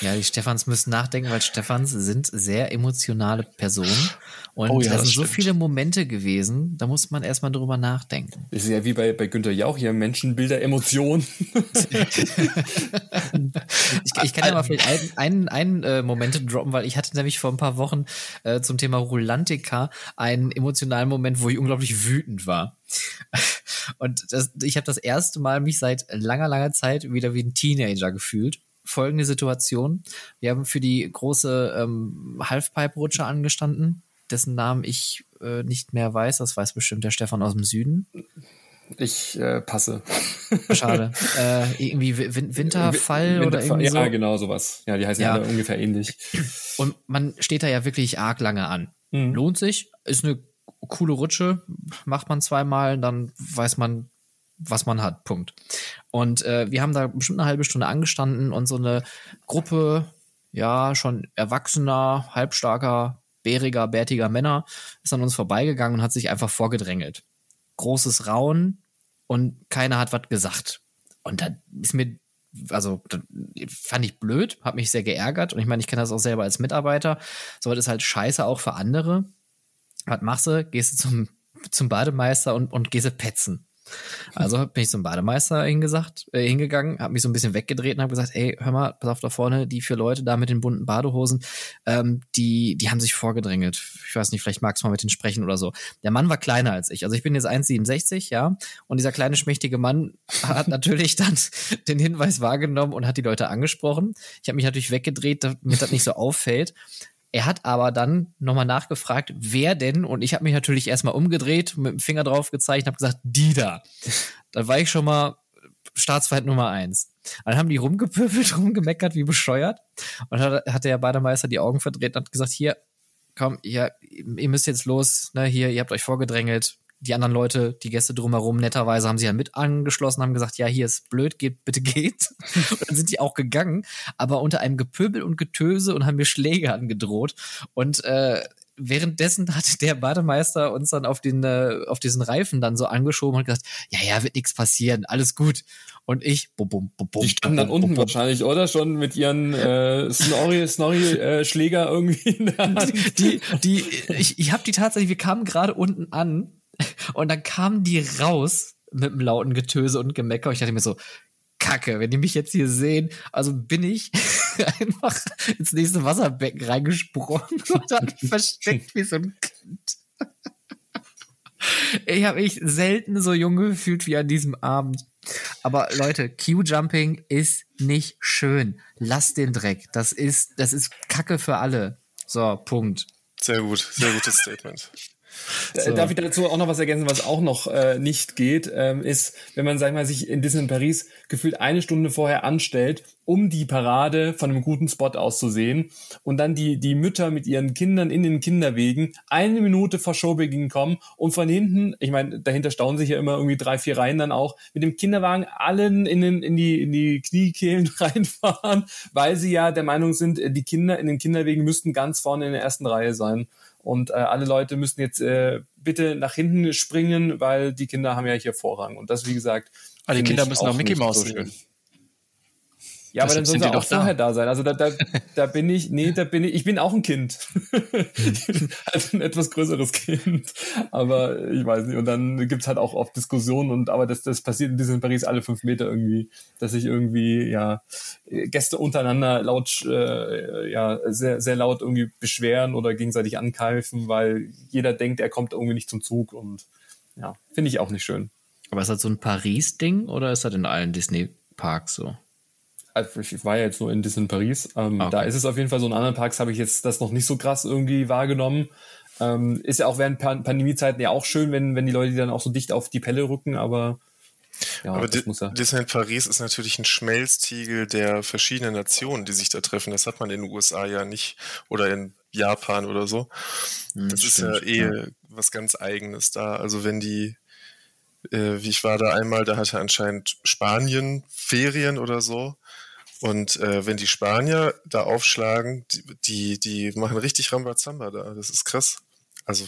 Ja, die Stefans müssen nachdenken, weil Stefans sind sehr emotionale Personen. Und oh ja, da sind so viele Momente gewesen, da muss man erstmal drüber nachdenken. Das ist ja wie bei, bei Günther Jauch hier, Menschenbilder, Emotionen. ich, ich, kann ja mal vielleicht einen, einen, einen äh, Moment droppen, weil ich hatte nämlich vor ein paar Wochen äh, zum Thema Rulantica einen emotionalen Moment, wo ich unglaublich wütend war. Und das, ich habe das erste Mal mich seit langer, langer Zeit wieder wie ein Teenager gefühlt. Folgende Situation. Wir haben für die große ähm, Halfpipe-Rutsche angestanden, dessen Namen ich äh, nicht mehr weiß. Das weiß bestimmt der Stefan aus dem Süden. Ich äh, passe. Schade. äh, irgendwie Win Winterfall Winterfall oder irgendwie so. Ja, genau, sowas. Ja, die heißen ja, ja ungefähr ähnlich. Und man steht da ja wirklich arg lange an. Mhm. Lohnt sich, ist eine coole Rutsche, macht man zweimal, dann weiß man, was man hat. Punkt. Und äh, wir haben da bestimmt eine halbe Stunde angestanden und so eine Gruppe, ja, schon erwachsener, halbstarker, bäriger, bärtiger Männer ist an uns vorbeigegangen und hat sich einfach vorgedrängelt. Großes Rauen und keiner hat was gesagt. Und da ist mir, also fand ich blöd, hat mich sehr geärgert und ich meine, ich kenne das auch selber als Mitarbeiter. So, ist halt scheiße auch für andere was machst du? Gehst du zum, zum Bademeister und, und gehst du petzen. Also bin ich zum Bademeister hingesagt, äh, hingegangen, habe mich so ein bisschen weggedreht und habe gesagt, ey, hör mal, pass auf da vorne, die vier Leute da mit den bunten Badehosen, ähm, die, die haben sich vorgedrängelt. Ich weiß nicht, vielleicht magst du mal mit denen sprechen oder so. Der Mann war kleiner als ich. Also ich bin jetzt 1,67, ja. Und dieser kleine schmächtige Mann hat natürlich dann den Hinweis wahrgenommen und hat die Leute angesprochen. Ich habe mich natürlich weggedreht, damit das nicht so auffällt. Er hat aber dann nochmal nachgefragt, wer denn? Und ich habe mich natürlich erstmal umgedreht, mit dem Finger drauf gezeigt habe gesagt, die da. Da war ich schon mal Staatsfeind Nummer eins. Dann haben die rumgepöbelt, rumgemeckert, wie bescheuert. Und dann hat der Bademeister die Augen verdreht und hat gesagt, hier, komm, ihr, ihr müsst jetzt los, ne, hier, ihr habt euch vorgedrängelt, die anderen Leute, die Gäste drumherum, netterweise haben sich ja mit angeschlossen, haben gesagt, ja, hier ist blöd, geht, bitte geht. und dann sind die auch gegangen, aber unter einem Gepöbel und Getöse und haben mir Schläge angedroht. Und äh, währenddessen hat der Bademeister uns dann auf den äh, auf diesen Reifen dann so angeschoben und gesagt, ja, ja, wird nichts passieren, alles gut. Und ich, bum, bum, bum, bum. Die standen dann unten wahrscheinlich, oder? Schon mit ihren äh, Snorri, Snorri äh, Schläger irgendwie in der Hand. Die, die, ich, ich habe die tatsächlich, wir kamen gerade unten an und dann kamen die raus mit einem lauten Getöse und Gemecker. Und ich dachte mir so, Kacke, wenn die mich jetzt hier sehen, also bin ich einfach ins nächste Wasserbecken reingesprungen und dann versteckt wie so ein Kind. Ich habe mich selten so jung gefühlt wie an diesem Abend. Aber Leute, Q-Jumping ist nicht schön. Lasst den Dreck. Das ist, das ist Kacke für alle. So, Punkt. Sehr gut, sehr gutes Statement. So. Darf ich dazu auch noch was ergänzen, was auch noch äh, nicht geht, ähm, ist, wenn man, sag ich mal, sich in Disney Paris gefühlt eine Stunde vorher anstellt, um die Parade von einem guten Spot auszusehen und dann die, die Mütter mit ihren Kindern in den Kinderwegen eine Minute vor Showbeginn kommen und von hinten, ich meine, dahinter staunen sich ja immer irgendwie drei, vier Reihen dann auch, mit dem Kinderwagen allen in, den, in, die, in die Kniekehlen reinfahren, weil sie ja der Meinung sind, die Kinder in den Kinderwegen müssten ganz vorne in der ersten Reihe sein. Und äh, alle Leute müssen jetzt äh, bitte nach hinten springen, weil die Kinder haben ja hier Vorrang. Und das, wie gesagt, alle ah, Kinder müssen auch Mickey Mouse so sehen. Ja, aber dann sollen sie auch vorher da. da sein. Also da, da, da bin ich, nee, da bin ich, ich bin auch ein Kind. also ein etwas größeres Kind. Aber ich weiß nicht. Und dann gibt's halt auch oft Diskussionen und aber das, das passiert in Disney Paris alle fünf Meter irgendwie, dass sich irgendwie, ja, Gäste untereinander laut, äh, ja, sehr, sehr laut irgendwie beschweren oder gegenseitig ankeifen, weil jeder denkt, er kommt irgendwie nicht zum Zug und ja, finde ich auch nicht schön. Aber ist das so ein Paris-Ding oder ist das in allen Disney-Parks so? Also ich war ja jetzt nur in Disney Paris. Ähm, okay. Da ist es auf jeden Fall so. In anderen Parks habe ich jetzt das noch nicht so krass irgendwie wahrgenommen. Ähm, ist ja auch während Pan Pandemiezeiten ja auch schön, wenn, wenn die Leute dann auch so dicht auf die Pelle rücken, aber ja, aber Di ja. Disneyland Paris ist natürlich ein Schmelztiegel der verschiedenen Nationen, die sich da treffen. Das hat man in den USA ja nicht oder in Japan oder so. Hm, das ist ja eh ja. was ganz Eigenes da. Also wenn die, äh, wie ich war da einmal, da hatte anscheinend Spanien Ferien oder so. Und äh, wenn die Spanier da aufschlagen, die, die, die machen richtig Rambazamba da. Das ist krass. Also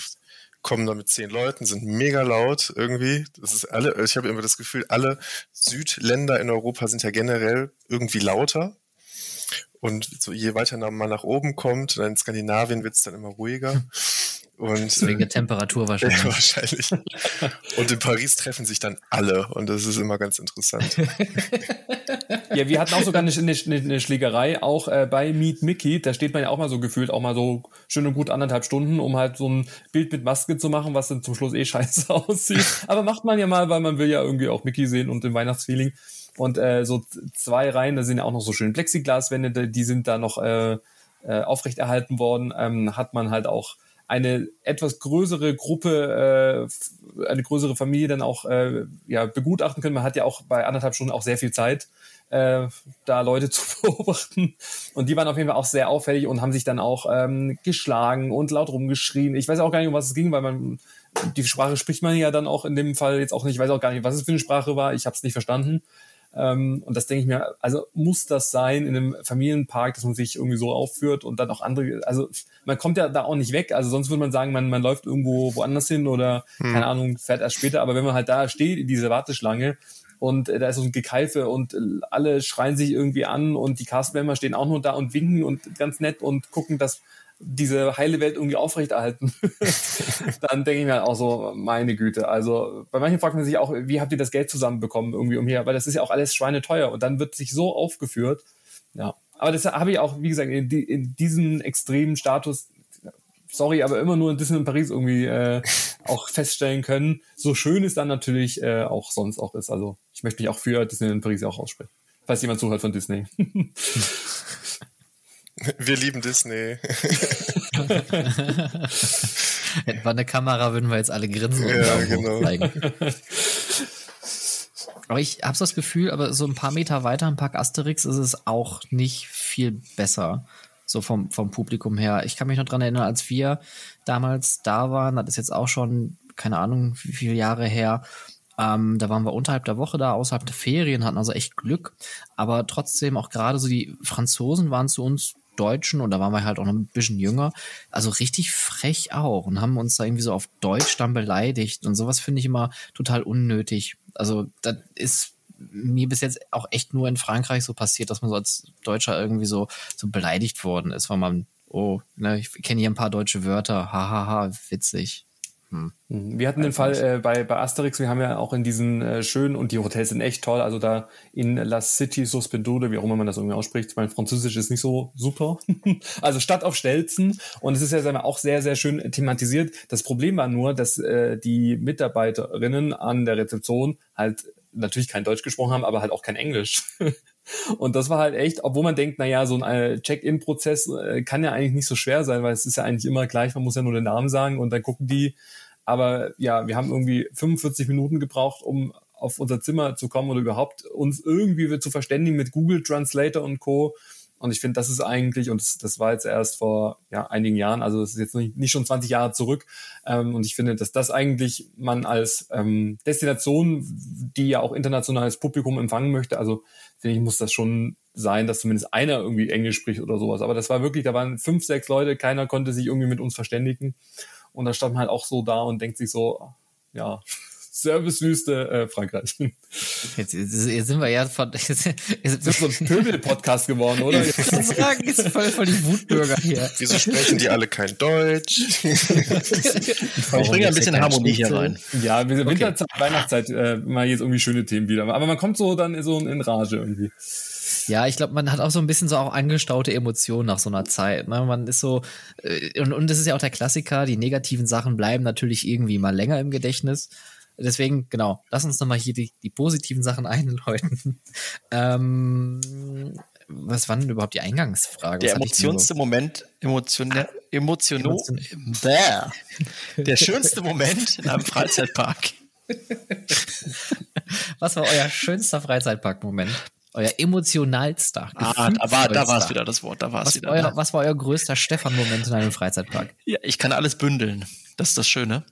kommen da mit zehn Leuten, sind mega laut irgendwie. Das ist alle, ich habe immer das Gefühl, alle Südländer in Europa sind ja generell irgendwie lauter. Und so je weiter man nach oben kommt, dann in Skandinavien wird es dann immer ruhiger. Und, Wegen der Temperatur wahrscheinlich. Ja, wahrscheinlich. Und in Paris treffen sich dann alle und das ist immer ganz interessant. ja, wir hatten auch sogar eine, eine, eine Schlägerei, auch äh, bei Meet Mickey. Da steht man ja auch mal so gefühlt, auch mal so schön und gut anderthalb Stunden, um halt so ein Bild mit Maske zu machen, was dann zum Schluss eh scheiße aussieht. Aber macht man ja mal, weil man will ja irgendwie auch Mickey sehen und den Weihnachtsfeeling. Und äh, so zwei Reihen, da sind ja auch noch so schön Plexiglaswände, die sind da noch äh, äh, aufrechterhalten worden. Ähm, hat man halt auch eine etwas größere Gruppe, äh, eine größere Familie dann auch äh, ja, begutachten können. Man hat ja auch bei anderthalb Stunden auch sehr viel Zeit, äh, da Leute zu beobachten. Und die waren auf jeden Fall auch sehr auffällig und haben sich dann auch ähm, geschlagen und laut rumgeschrien. Ich weiß auch gar nicht, um was es ging, weil man die Sprache spricht man ja dann auch in dem Fall jetzt auch nicht. Ich weiß auch gar nicht, was es für eine Sprache war. Ich habe es nicht verstanden. Ähm, und das denke ich mir, also muss das sein in einem Familienpark, dass man sich irgendwie so aufführt und dann auch andere, also man kommt ja da auch nicht weg, also sonst würde man sagen, man, man läuft irgendwo woanders hin oder hm. keine Ahnung, fährt erst später, aber wenn man halt da steht in dieser Warteschlange und äh, da ist so ein Gekeife und alle schreien sich irgendwie an und die Castmember stehen auch nur da und winken und ganz nett und gucken, dass diese heile Welt irgendwie aufrechterhalten, dann denke ich mir halt auch so, meine Güte. Also bei manchen fragt man sich auch, wie habt ihr das Geld zusammenbekommen irgendwie um hier, weil das ist ja auch alles schweineteuer und dann wird sich so aufgeführt. Ja, aber das habe ich auch, wie gesagt, in, in diesen extremen Status, sorry, aber immer nur in Disney in Paris irgendwie äh, auch feststellen können. So schön es dann natürlich äh, auch sonst auch ist. Also ich möchte mich auch für Disney in Paris auch aussprechen. Falls jemand zuhört von Disney. Wir lieben Disney. Hätten wir eine Kamera, würden wir jetzt alle grinsen und ja, genau. zeigen. Aber ich habe das Gefühl, aber so ein paar Meter weiter im Park Asterix ist es auch nicht viel besser. So vom, vom Publikum her. Ich kann mich noch dran erinnern, als wir damals da waren, das ist jetzt auch schon, keine Ahnung, wie viele Jahre her. Ähm, da waren wir unterhalb der Woche da, außerhalb der Ferien, hatten also echt Glück. Aber trotzdem, auch gerade so die Franzosen waren zu uns Deutschen und da waren wir halt auch noch ein bisschen jünger. Also richtig frech auch und haben uns da irgendwie so auf Deutsch dann beleidigt und sowas finde ich immer total unnötig. Also das ist mir bis jetzt auch echt nur in Frankreich so passiert, dass man so als Deutscher irgendwie so, so beleidigt worden ist, weil man, oh, ne, ich kenne hier ein paar deutsche Wörter, hahaha, witzig. Hm. Wir hatten den Fall äh, bei, bei Asterix, wir haben ja auch in diesen äh, schönen, und die Hotels sind echt toll, also da in La City Suspendude, wie auch immer man das irgendwie ausspricht, mein Französisch ist nicht so super. also Stadt auf Stelzen und es ist ja auch sehr, sehr schön thematisiert. Das Problem war nur, dass äh, die Mitarbeiterinnen an der Rezeption halt natürlich kein Deutsch gesprochen haben, aber halt auch kein Englisch. Und das war halt echt, obwohl man denkt, na ja, so ein äh, Check-in-Prozess äh, kann ja eigentlich nicht so schwer sein, weil es ist ja eigentlich immer gleich, man muss ja nur den Namen sagen und dann gucken die, aber ja, wir haben irgendwie 45 Minuten gebraucht, um auf unser Zimmer zu kommen oder überhaupt uns irgendwie zu verständigen mit Google Translator und Co. Und ich finde, das ist eigentlich, und das, das, war jetzt erst vor ja, einigen Jahren, also das ist jetzt nicht, nicht schon 20 Jahre zurück. Ähm, und ich finde, dass das eigentlich man als ähm, Destination, die ja auch internationales Publikum empfangen möchte, also finde ich, muss das schon sein, dass zumindest einer irgendwie Englisch spricht oder sowas. Aber das war wirklich, da waren fünf, sechs Leute, keiner konnte sich irgendwie mit uns verständigen. Und da stand man halt auch so da und denkt sich so, ja, Servicewüste äh, Frankreich. Jetzt, jetzt, sind wir ja von. Jetzt, jetzt sind so ein Pöbel-Podcast geworden, oder? Ich kann sagen, ist voll, voll die Wutbürger hier. Wieso sprechen die alle kein Deutsch? ich bringe ein bisschen Harmonie hier rein. Ja, Winterzeit, okay. Weihnachtszeit, äh, mal jetzt irgendwie schöne Themen wieder. Aber man kommt so dann so in Rage irgendwie. Ja, ich glaube, man hat auch so ein bisschen so auch angestaute Emotionen nach so einer Zeit. Ne? Man ist so, äh, und, und das ist ja auch der Klassiker, die negativen Sachen bleiben natürlich irgendwie mal länger im Gedächtnis. Deswegen, genau, lass uns nochmal hier die, die positiven Sachen einläuten. ähm, was war denn überhaupt die Eingangsfrage? Der emotionste Moment, emotion, ah, emotion der schönste Moment in einem Freizeitpark. was war euer schönster Freizeitpark-Moment? Euer emotionalster. Ah, da war, da war es wieder das Wort, da war es wieder. Euer, was war euer größter Stefan-Moment in einem Freizeitpark? Ja, ich kann alles bündeln. Das ist das Schöne.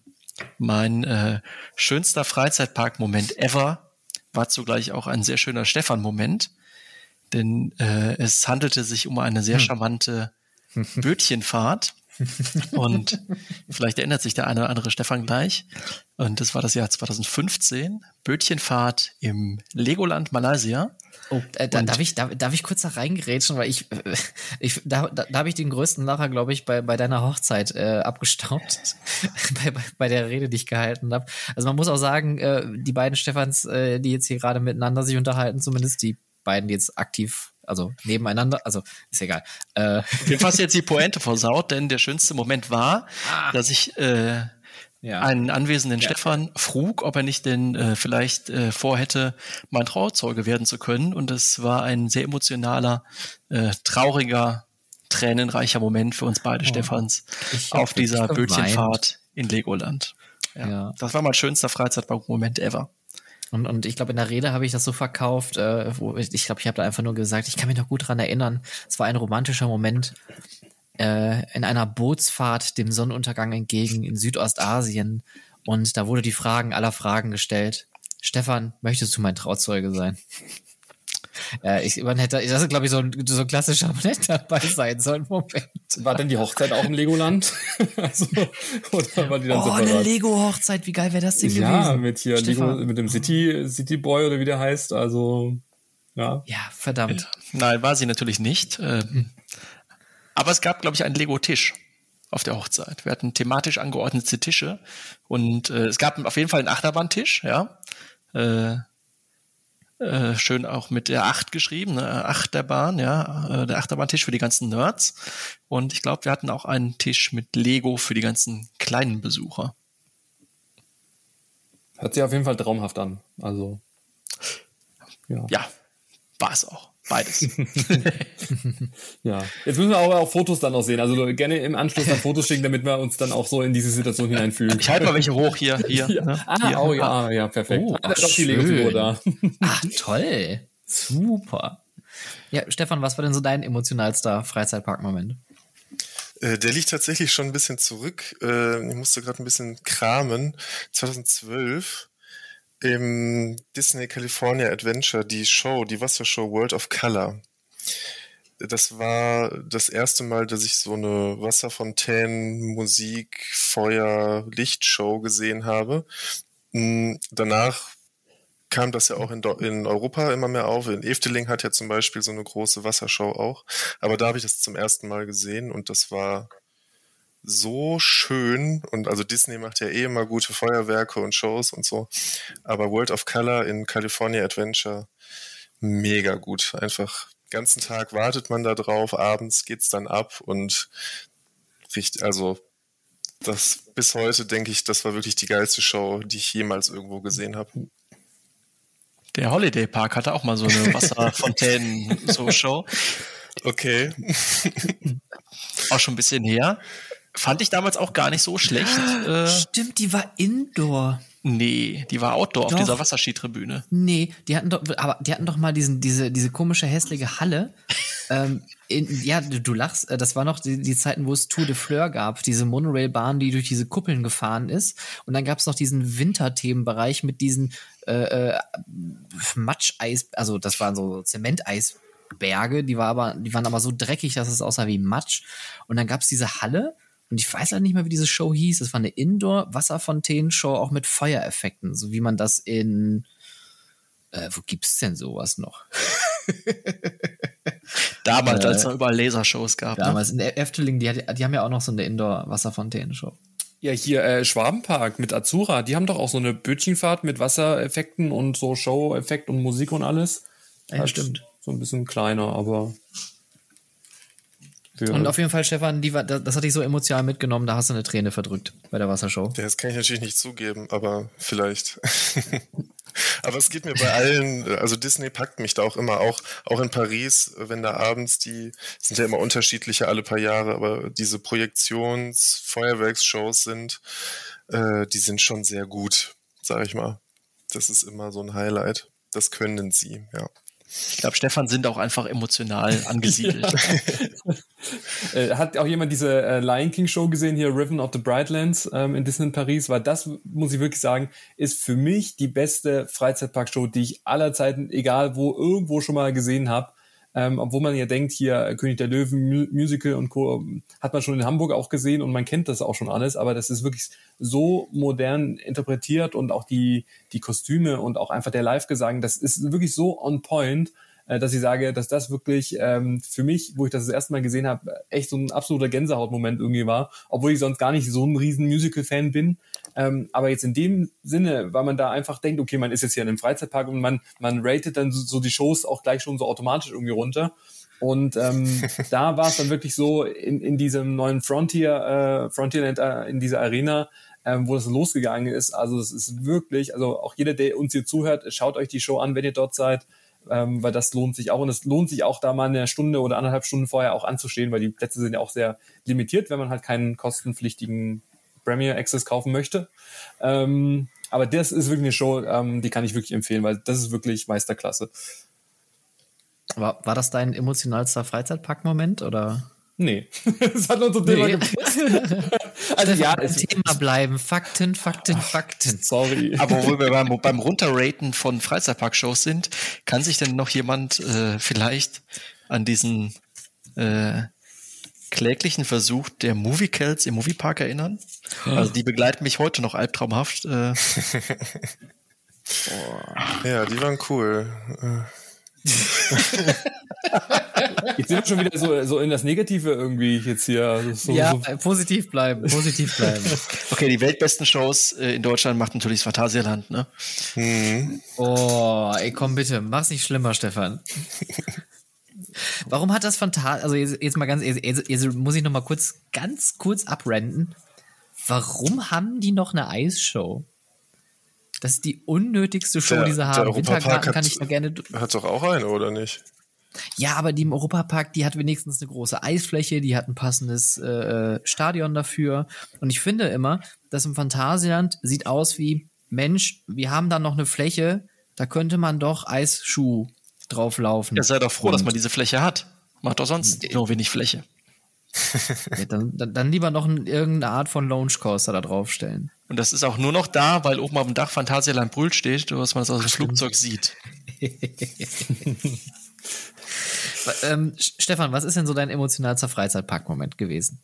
Mein äh, schönster Freizeitpark-Moment ever war zugleich auch ein sehr schöner Stefan-Moment, denn äh, es handelte sich um eine sehr hm. charmante Bötchenfahrt. Und vielleicht erinnert sich der eine oder andere Stefan gleich. Und das war das Jahr 2015. Bötchenfahrt im Legoland Malaysia. Oh, äh, da, darf, ich, darf, darf ich kurz da reingerätschen, weil ich, ich da, da, da habe ich den größten Lacher, glaube ich, bei, bei deiner Hochzeit äh, abgestaubt, bei, bei, bei der Rede, die ich gehalten habe. Also man muss auch sagen, äh, die beiden Stefans, äh, die jetzt hier gerade miteinander sich unterhalten, zumindest die beiden, die jetzt aktiv, also nebeneinander, also ist egal. Äh, Du hast jetzt die Pointe versaut, denn der schönste Moment war, Ah. dass ich äh, ja. einen anwesenden Stefan frug, ob er nicht denn äh, vielleicht äh, vorhätte, mein Trauzeuge werden zu können. Und es war ein sehr emotionaler, äh, trauriger, tränenreicher Moment für uns beide Stefans Oh. Hab auf dieser. Bötchenfahrt in Legoland. Ja, Ja. Das war mein schönster Freizeitpark-Moment ever. Und, und ich glaube, in der Rede habe ich das so verkauft, äh, wo ich, ich glaube, ich habe da einfach nur gesagt, ich kann mich noch gut dran erinnern. Es war ein romantischer Moment äh, in einer Bootsfahrt dem Sonnenuntergang entgegen in Südostasien. Und da wurde die Fragen aller Fragen gestellt. Stefan, möchtest du mein Trauzeuge sein? Äh, ich, man hätte, das ist, glaube ich, so ein, so ein klassischer Moment dabei sein sollen. Moment. War denn die Hochzeit auch im Legoland? also, oder war die dann Oh, eine? Lego-Hochzeit, wie geil wäre das denn Ja, gewesen? mit hier Stefan. Lego, mit dem City, City Boy oder wie der heißt. Also, ja. Ja, verdammt. Nein, war sie natürlich nicht. Ähm, aber es gab, glaube ich, einen Lego-Tisch auf der Hochzeit. Wir hatten thematisch angeordnete Tische und äh, es gab auf jeden Fall einen Achterbahntisch, ja. Äh, äh, schön auch mit der Acht geschrieben, ne? Achterbahn, ja, äh, der Achterbahntisch für die ganzen Nerds. Und ich glaube, wir hatten auch einen Tisch mit Lego für die ganzen kleinen Besucher. Hört sich auf jeden Fall traumhaft an. Also, ja. Ja, war es auch. Beides. Ja. Jetzt müssen wir aber auch Fotos dann noch sehen. Also gerne im Anschluss dann Fotos schicken, damit wir uns dann auch so in diese Situation hineinfühlen. Ich halte mal welche hoch hier, hier. Ja. ne? Ah, hier. oh ja, ja, perfekt. Oh, ah, da ist ach, doch die Lego-Figur schön. da. Ach, toll. Super. Ja, Stefan, was war denn so dein emotionalster Freizeitpark-Moment? Äh, Der liegt tatsächlich schon ein bisschen zurück. Äh, Ich musste gerade ein bisschen kramen. 2012 im Disney California Adventure die Show, die Wassershow World of Color. Das war das erste Mal, dass ich so eine Wasserfontänen, Musik, Feuer, Lichtshow gesehen habe. Mm, Danach kam das ja auch in, in Europa immer mehr auf. In Efteling hat ja zum Beispiel so eine große Wassershow auch. Aber da habe ich das zum ersten Mal gesehen und das war so schön. Und also Disney macht ja eh immer gute Feuerwerke und Shows und so. Aber World of Color in California Adventure, mega gut. Einfach ganzen Tag wartet man da drauf, abends geht's dann ab und richtig, also das bis heute denke ich, das war wirklich die geilste Show, die ich jemals irgendwo gesehen habe. Der Holiday Park hatte auch mal so eine Wasserfontänen-Show. Okay. auch schon ein bisschen her. Fand ich damals auch gar nicht so schlecht. Äh, Stimmt, die war Indoor. nee, die war Outdoor Doch. auf dieser Wasserskitribüne. Nee, die hatten doch, aber die hatten doch mal diesen, diese, diese komische, hässliche Halle. ähm, in, ja, du, lachst, äh, das war noch die, die Zeiten, wo es Tour de Fleur gab, diese Monorail-Bahn, die durch diese Kuppeln gefahren ist. Und dann gab es noch diesen Winterthemenbereich mit diesen äh, äh, Matscheis, also das waren so Zementeisberge, die war aber, die waren aber so dreckig, dass es aussah wie Matsch. Und dann gab es diese Halle. Und ich weiß halt nicht mehr, wie diese Show hieß. Es war eine Indoor-Wasserfontänen-Show, auch mit Feuereffekten, so wie man das in äh, wo gibt's denn sowas noch? Damals, Äh, als es noch überall Lasershows gab. Ne? Damals in der Efteling, die, die haben ja auch noch so eine Indoor-Wasserfontänen-Show. Ja, hier äh, Schwabenpark mit Azura, die haben doch auch so eine Bötchenfahrt mit Wassereffekten und so Show-Effekt und Musik und alles. Ja, Halt stimmt. So ein bisschen kleiner, aber. Ja. Und auf jeden Fall, Stefan, die das, das hat dich so emotional mitgenommen, da hast du eine Träne verdrückt bei der Wassershow. Ja, das kann ich natürlich nicht zugeben, aber vielleicht. aber es geht mir bei allen, also Disney packt mich da auch immer, auch, auch in Paris, wenn da abends die, sind ja immer unterschiedliche alle paar Jahre, aber diese Projektions-Feuerwerksshows sind, äh, die sind schon sehr gut, sag ich mal. Das ist immer so ein Highlight. Das können sie, ja. Ich glaube, Stefan sind auch einfach emotional angesiedelt. Äh, hat auch jemand diese äh, Lion King Show gesehen, hier Riven of the Brightlands ähm, in Disney Paris? Weil das, muss ich wirklich sagen, ist für mich die beste Freizeitparkshow, die ich aller Zeiten, egal wo, irgendwo schon mal gesehen habe. ähm, obwohl man ja denkt, hier König der Löwen, Musical und Co. hat man schon in Hamburg auch gesehen und man kennt das auch schon alles, aber das ist wirklich so modern interpretiert und auch die, die Kostüme und auch einfach der Live-Gesang, das ist wirklich so on point, äh, dass ich sage, dass das wirklich ähm, für mich, wo ich das das erste Mal gesehen habe, echt so ein absoluter Gänsehautmoment irgendwie war, obwohl ich sonst gar nicht so ein riesen Musical-Fan bin. Ähm, aber jetzt in dem Sinne, weil man da einfach denkt, okay, man ist jetzt hier in einem Freizeitpark und man, man ratet dann so, so die Shows auch gleich schon so automatisch irgendwie runter. Und ähm, da war es dann wirklich so in, in diesem neuen Frontier, äh, Frontierland, äh, in dieser Arena, ähm, wo das losgegangen ist. Also es ist wirklich, also auch jeder, der uns hier zuhört, schaut euch die Show an, wenn ihr dort seid ähm, weil das lohnt sich auch und es lohnt sich auch da mal eine Stunde oder anderthalb Stunden vorher auch anzustehen, weil die Plätze sind ja auch sehr limitiert, wenn man halt keinen kostenpflichtigen Premier Access kaufen möchte. Ähm, aber das ist wirklich eine Show, ähm, die kann ich wirklich empfehlen, weil das ist wirklich Meisterklasse. War, war das dein emotionalster Freizeitpark-Moment oder? Nee, das hat unser Thema nee. Also ja, es Thema bleiben. Fakten, Fakten, Fakten. Sorry. Aber wo wir beim, beim Runterraten von Freizeitparkshows sind, kann sich denn noch jemand äh, vielleicht an diesen äh, kläglichen Versuch der Moviecals im Moviepark erinnern? Also die begleiten mich heute noch albtraumhaft. Äh. ja, die waren cool. Jetzt sind wir schon wieder so, so in das Negative irgendwie jetzt hier. So, ja, so. Äh, positiv bleiben, positiv bleiben. Okay, die weltbesten Shows äh, in Deutschland macht natürlich das Phantasialand, ne? Mhm. Oh, ey, komm bitte, mach's nicht schlimmer, Stefan. Warum hat das Phantas, also jetzt, jetzt, mal ganz, jetzt, jetzt muss ich noch mal kurz, ganz kurz abrenten. Warum haben die noch eine Eisshow? Das ist die unnötigste Show, der, die sie haben. Wintergarten kann ich da gerne. Hat doch auch eine, oder nicht? Ja, aber die im Europapark, die hat wenigstens eine große Eisfläche, die hat ein passendes äh, Stadion dafür. Und ich finde immer, das im Phantasialand sieht aus wie, Mensch, wir haben da noch eine Fläche, da könnte man doch Eisschuh drauflaufen. Ja, sei doch froh, Und dass man diese Fläche hat. Macht doch sonst nur wenig Fläche. ja, dann, dann, dann, lieber noch ein, irgendeine Art von Launch Coaster da draufstellen. Und das ist auch nur noch da, weil oben auf dem Dach Phantasialand Brüll steht, dass man es aus dem Flugzeug sieht. ähm, Stefan, was ist denn so dein emotionalster Freizeitparkmoment gewesen?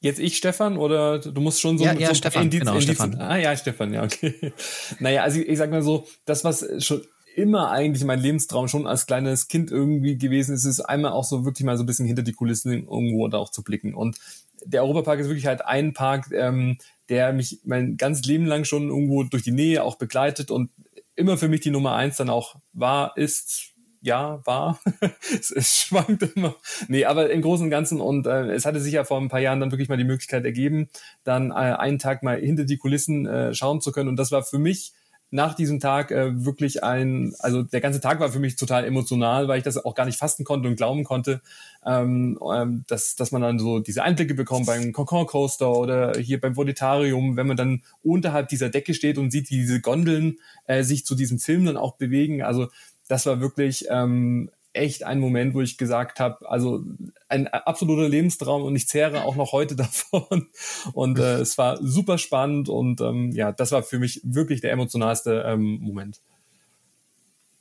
Jetzt ich, Stefan, oder du musst schon so, ja, ja, so Stefan, Indiz, genau, Indiz, Stefan. Ah ja, Stefan, ja, okay. naja, also ich, ich sag mal so, das, was schon immer eigentlich mein Lebenstraum schon als kleines Kind irgendwie gewesen ist, ist einmal auch so wirklich mal so ein bisschen hinter die Kulissen irgendwo da auch zu blicken. Und der Europapark ist wirklich halt ein Park, ähm, der mich mein ganzes Leben lang schon irgendwo durch die Nähe auch begleitet und immer für mich die Nummer eins dann auch war, ist, ja, war. es, es schwankt immer. Nee, aber im Großen und Ganzen und äh, es hatte sich ja vor ein paar Jahren dann wirklich mal die Möglichkeit ergeben, dann äh, einen Tag mal hinter die Kulissen äh, schauen zu können und das war für mich nach diesem Tag äh, wirklich ein, also der ganze Tag war für mich total emotional, weil ich das auch gar nicht fasten konnte und glauben konnte, ähm, ähm, dass, dass man dann so diese Einblicke bekommt beim Concon Coaster oder hier beim Voditarium, wenn man dann unterhalb dieser Decke steht und sieht, wie diese Gondeln äh, sich zu diesem Film dann auch bewegen. Also das war wirklich ähm, echt ein Moment, wo ich gesagt habe, also ein absoluter Lebenstraum und ich zehre auch noch heute davon. Und äh, es war super spannend und ähm, ja, das war für mich wirklich der emotionalste ähm, Moment.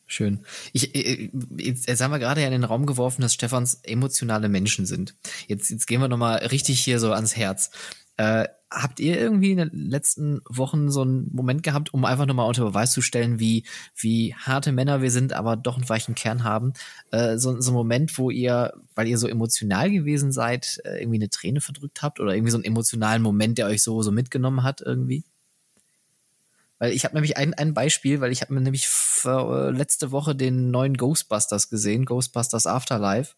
Schön. Ich, äh, jetzt, jetzt haben wir gerade ja in den Raum geworfen, dass Stefans emotionale Menschen sind. Jetzt, jetzt gehen wir nochmal richtig hier so ans Herz. Äh, habt ihr irgendwie in den letzten Wochen so einen Moment gehabt, um einfach nochmal unter Beweis zu stellen, wie, wie harte Männer wir sind, aber doch einen weichen Kern haben? Äh, so, so ein Moment, wo ihr, weil ihr so emotional gewesen seid, äh, irgendwie eine Träne verdrückt habt oder irgendwie so einen emotionalen Moment, der euch so, so mitgenommen hat irgendwie? Weil ich habe nämlich ein, ein Beispiel, weil ich habe mir nämlich für, äh, letzte Woche den neuen Ghostbusters gesehen, Ghostbusters Afterlife.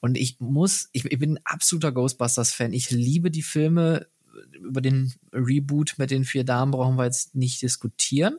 Und ich muss, ich, ich bin ein absoluter Ghostbusters-Fan. Ich liebe die Filme über den Reboot mit den vier Damen brauchen wir jetzt nicht diskutieren.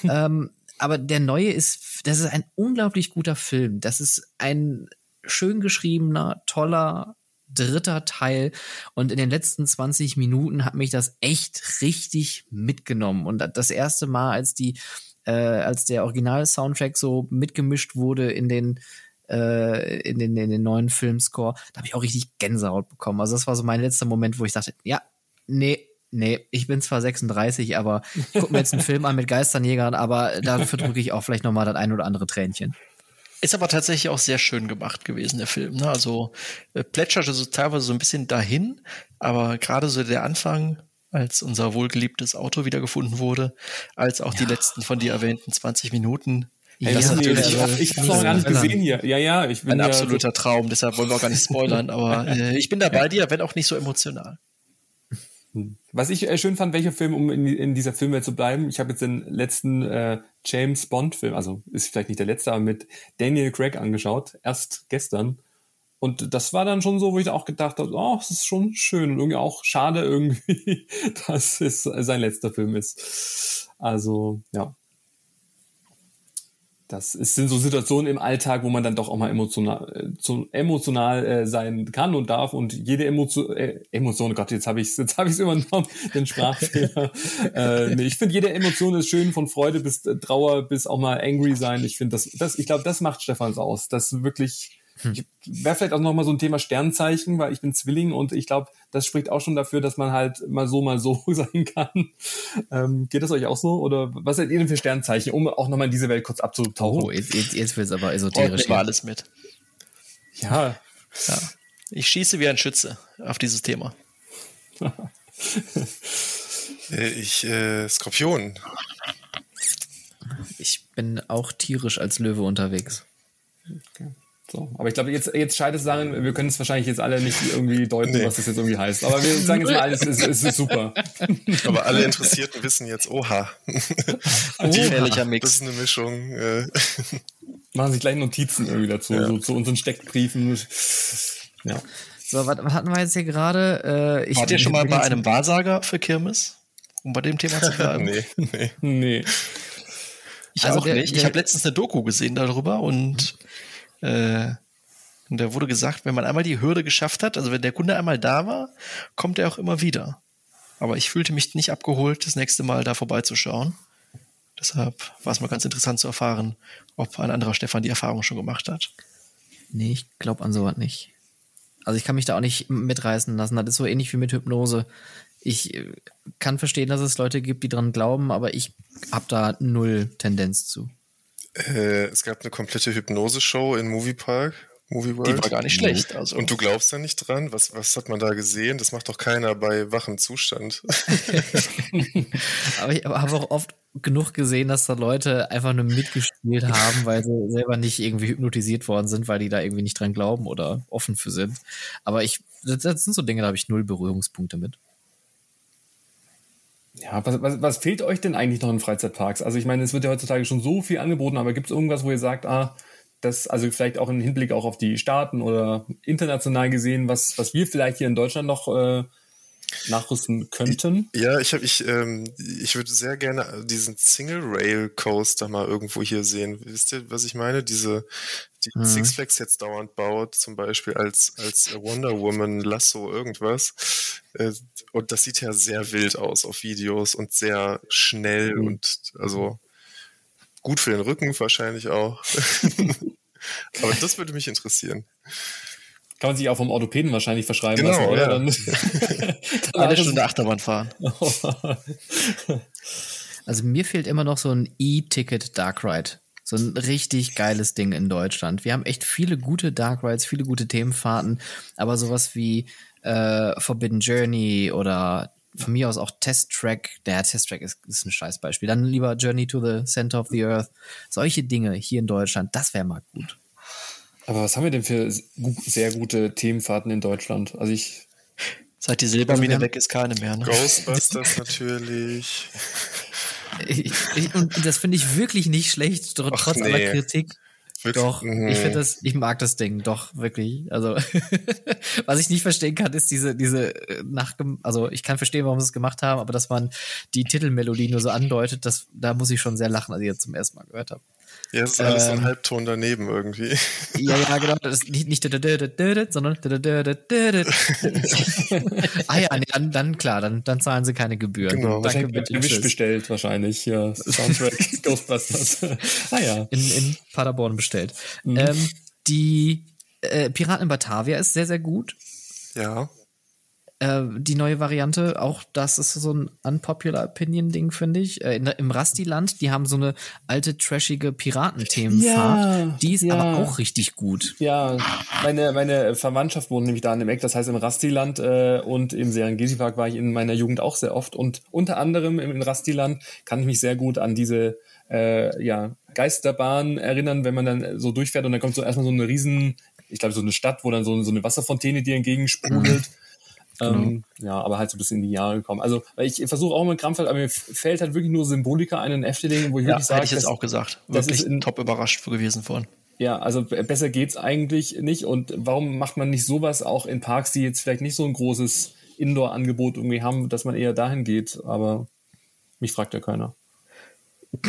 Hm. Ähm, aber der neue ist, das ist ein unglaublich guter Film. Das ist ein schön geschriebener, toller dritter Teil. Und in den letzten 20 Minuten hat mich das echt richtig mitgenommen. Und das erste Mal, als die, äh, als der Original-Soundtrack so mitgemischt wurde in den äh, in den, in den neuen Filmscore, da habe ich auch richtig Gänsehaut bekommen. Also das war so mein letzter Moment, wo ich dachte, ja, nee, nee, ich bin zwar 36, aber ich gucke mir jetzt einen Film an mit Geisternjägern, aber dafür drücke ich auch vielleicht nochmal das ein oder andere Tränchen. Ist aber tatsächlich auch sehr schön gemacht gewesen, der Film. Ne? Also äh, plätscherte so teilweise so ein bisschen dahin, aber gerade so der Anfang, als unser wohlgeliebtes Auto wiedergefunden wurde, als auch ja. die letzten von dir erwähnten 20 Minuten. Hey, das ja, ist natürlich, ich, also, ich habe noch gar nicht gesehen hier. Ja, ja, ich bin ein ja absoluter so Traum. Deshalb wollen wir auch gar nicht spoilern. aber äh, ich bin da bei dir, wenn auch nicht so emotional. Was ich äh, schön fand, welcher Film, um in, in dieser Filmwelt zu bleiben, ich habe jetzt den letzten äh, James Bond-Film, also ist vielleicht nicht der letzte, aber mit Daniel Craig angeschaut, erst gestern. Und das war dann schon so, wo ich auch gedacht habe, oh, das ist schon schön und irgendwie auch schade irgendwie, dass es sein letzter Film ist. Also, ja das ist, sind so Situationen im Alltag, wo man dann doch auch mal emotional, äh, zu, emotional äh, sein kann und darf und jede Emotion, äh, Emotion, oh Gott, jetzt habe ich jetzt habe ich übernommen, den Sprachfehler. äh, nee, ich finde jede Emotion ist schön, von Freude bis äh, Trauer bis auch mal angry sein. Ich finde das, das, ich glaube, das macht Stefans aus, das wirklich. Wäre vielleicht auch nochmal so ein Thema Sternzeichen, weil ich bin Zwilling und ich glaube, das spricht auch schon dafür, dass man halt mal so, mal so sein kann. Ähm, geht das euch auch so? Oder was seid ihr denn für Sternzeichen, um auch nochmal in diese Welt kurz abzutauchen? Oh, jetzt, jetzt, jetzt wird es aber esoterisch. Ich alles mit. Ja. ja. Ich schieße wie ein Schütze auf dieses Thema. Äh, ich, äh, Skorpion. Ich bin auch tierisch als Löwe unterwegs. Okay. So, aber ich glaube, jetzt, jetzt scheidet es sagen, wir können es wahrscheinlich jetzt alle nicht irgendwie deuten, nee. was das jetzt irgendwie heißt. Aber wir sagen jetzt mal, alles ist, ist, ist super. Aber alle Interessierten wissen jetzt, oha. Gefährlicher Mix. Das ist eine Mischung. Äh. Machen sich gleich Notizen irgendwie dazu, ja. so zu unseren Steckbriefen. Ja. So, was, was hatten wir jetzt hier gerade? Äh, Wart ihr schon mal bei einem Wahrsager für Kirmes? Um bei dem Thema zu bleiben? nee, nee. nee. Ich also auch der, nicht. Ich habe letztens eine Doku gesehen darüber und äh, und da wurde gesagt, wenn man einmal die Hürde geschafft hat, also wenn der Kunde einmal da war, kommt er auch immer wieder. Aber ich fühlte mich nicht abgeholt, das nächste Mal da vorbeizuschauen. Deshalb war es mal ganz interessant zu erfahren, ob ein anderer Stefan die Erfahrung schon gemacht hat. Nee, ich glaube an sowas nicht. Also ich kann mich da auch nicht mitreißen lassen. Das ist so ähnlich wie mit Hypnose. Ich äh, kann verstehen, dass es Leute gibt, die dran glauben, aber ich habe da null Tendenz zu. Äh, es gab eine komplette Hypnose-Show in Moviepark. Movie World. Die war gar nicht schlecht. Also. Und du glaubst da nicht dran? Was, was hat man da gesehen? Das macht doch keiner bei wachem Zustand. Aber ich habe auch oft genug gesehen, dass da Leute einfach nur mitgespielt haben, weil sie selber nicht irgendwie hypnotisiert worden sind, weil die da irgendwie nicht dran glauben oder offen für sind. Aber ich, das, das sind so Dinge, da habe ich null Berührungspunkte mit. Ja, was, was, was fehlt euch denn eigentlich noch in Freizeitparks? Also ich meine, es wird ja heutzutage schon so viel angeboten, aber gibt es irgendwas, wo ihr sagt, ah, das, also vielleicht auch im Hinblick auch auf die Staaten oder international gesehen, was, was wir vielleicht hier in Deutschland noch äh, nachrüsten könnten? Ja, ich habe ich ähm, ich würde sehr gerne diesen Single Rail Coaster mal irgendwo hier sehen. Wisst ihr, was ich meine? Diese die mhm. Six Flags jetzt dauernd baut, zum Beispiel als als Wonder Woman Lasso irgendwas. Äh, und das sieht ja sehr wild aus auf Videos und sehr schnell mhm. und also gut für den Rücken wahrscheinlich auch. Aber das würde mich interessieren. Kann man sich auch vom Orthopäden wahrscheinlich verschreiben genau, lassen, oder? Ja. Dann, Eine Stunde Achterbahn fahren. also mir fehlt immer noch so ein E-Ticket Dark Ride. So ein richtig geiles Ding in Deutschland. Wir haben echt viele gute Dark Rides, viele gute Themenfahrten, aber sowas wie äh, Forbidden Journey oder von mir aus auch Test Track. Der Test Track ist, ist ein Scheißbeispiel. Dann lieber Journey to the Center of the Earth. Solche Dinge hier in Deutschland, das wäre mal gut. Aber was haben wir denn für sehr gute Themenfahrten in Deutschland? Also ich. Seit die Silbermine also weg ist keine mehr. Ne? Ghostbusters natürlich. Ich, ich, und das finde ich wirklich nicht schlecht, trotz nee. aller Kritik. Wirklich? Doch, mhm. ich finde das, ich mag das Ding, doch, wirklich. Also, was ich nicht verstehen kann, ist diese, diese äh, nach, also ich kann verstehen, warum sie es gemacht haben, aber dass man die Titelmelodie nur so andeutet, das, da muss ich schon sehr lachen, als ich jetzt zum ersten Mal gehört habe. Ja, es ist alles ähm, so ein ähm, Halbton daneben irgendwie. Ja, ja, genau. Das ist nicht, nicht sondern Ah ja, nee, dann, dann klar, dann, dann zahlen sie keine Gebühren. Genau, Danke, bitte, Gewisch bestellt wahrscheinlich. Ja, Soundtrack Ghostbusters. ah ja. In, in Paderborn bestellt. Mhm. Ähm, die äh, Piraten in Batavia ist sehr, sehr gut. Ja. Äh, die neue Variante. Auch das ist so ein unpopular Opinion-Ding, finde ich. Äh, in, Im Rasti-Land, die haben so eine alte, trashige Piratenthemenfahrt. Ja, die ist ja. aber auch richtig gut. Ja, meine, meine Verwandtschaft wohnt nämlich da in dem Eck, das heißt im Rastiland äh, und im Serengeti-Park war ich in meiner Jugend auch sehr oft und unter anderem im Rastiland kann ich mich sehr gut an diese äh, ja, Geisterbahn erinnern, wenn man dann so durchfährt und dann kommt so erstmal so eine riesen, ich glaube so eine Stadt, wo dann so, so eine Wasserfontäne dir entgegensprudelt. Ähm, ja, aber halt so ein bisschen in die Jahre gekommen. Also ich versuche auch immer krampfhaft, aber mir fällt halt wirklich nur Symbolika ein in Efteling, wo ich Ja, wirklich sage, hätte ich jetzt das- auch gesagt. das Wirklich ist in- top überrascht gewesen von. ja, also besser geht's eigentlich nicht. Und warum macht man nicht sowas auch in Parks, die jetzt vielleicht nicht so ein großes Indoor-Angebot irgendwie haben, dass man eher dahin geht? Aber mich fragt ja keiner.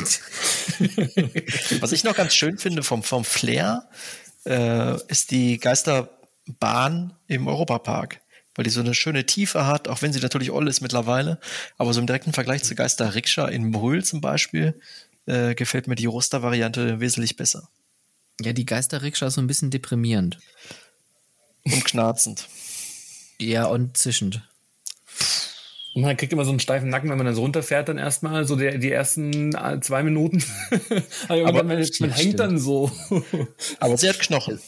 Was ich noch ganz schön finde vom, vom Flair, äh, ist die Geisterbahn im Europapark. Weil die so eine schöne Tiefe hat, auch wenn sie natürlich oll ist mittlerweile. Aber so im direkten Vergleich zu Geister Rikscha in Brühl zum Beispiel, äh, gefällt mir die Ruster-Variante wesentlich besser. Ja, die Geisterrikscha ist so ein bisschen deprimierend. Und knarzend. Ja, und zischend. Und man kriegt immer so einen steifen Nacken, wenn man dann so runterfährt, dann erstmal so der, die ersten äh, zwei Minuten. Aber, Aber- man, man hängt dann so. Aber sie hat Knochen.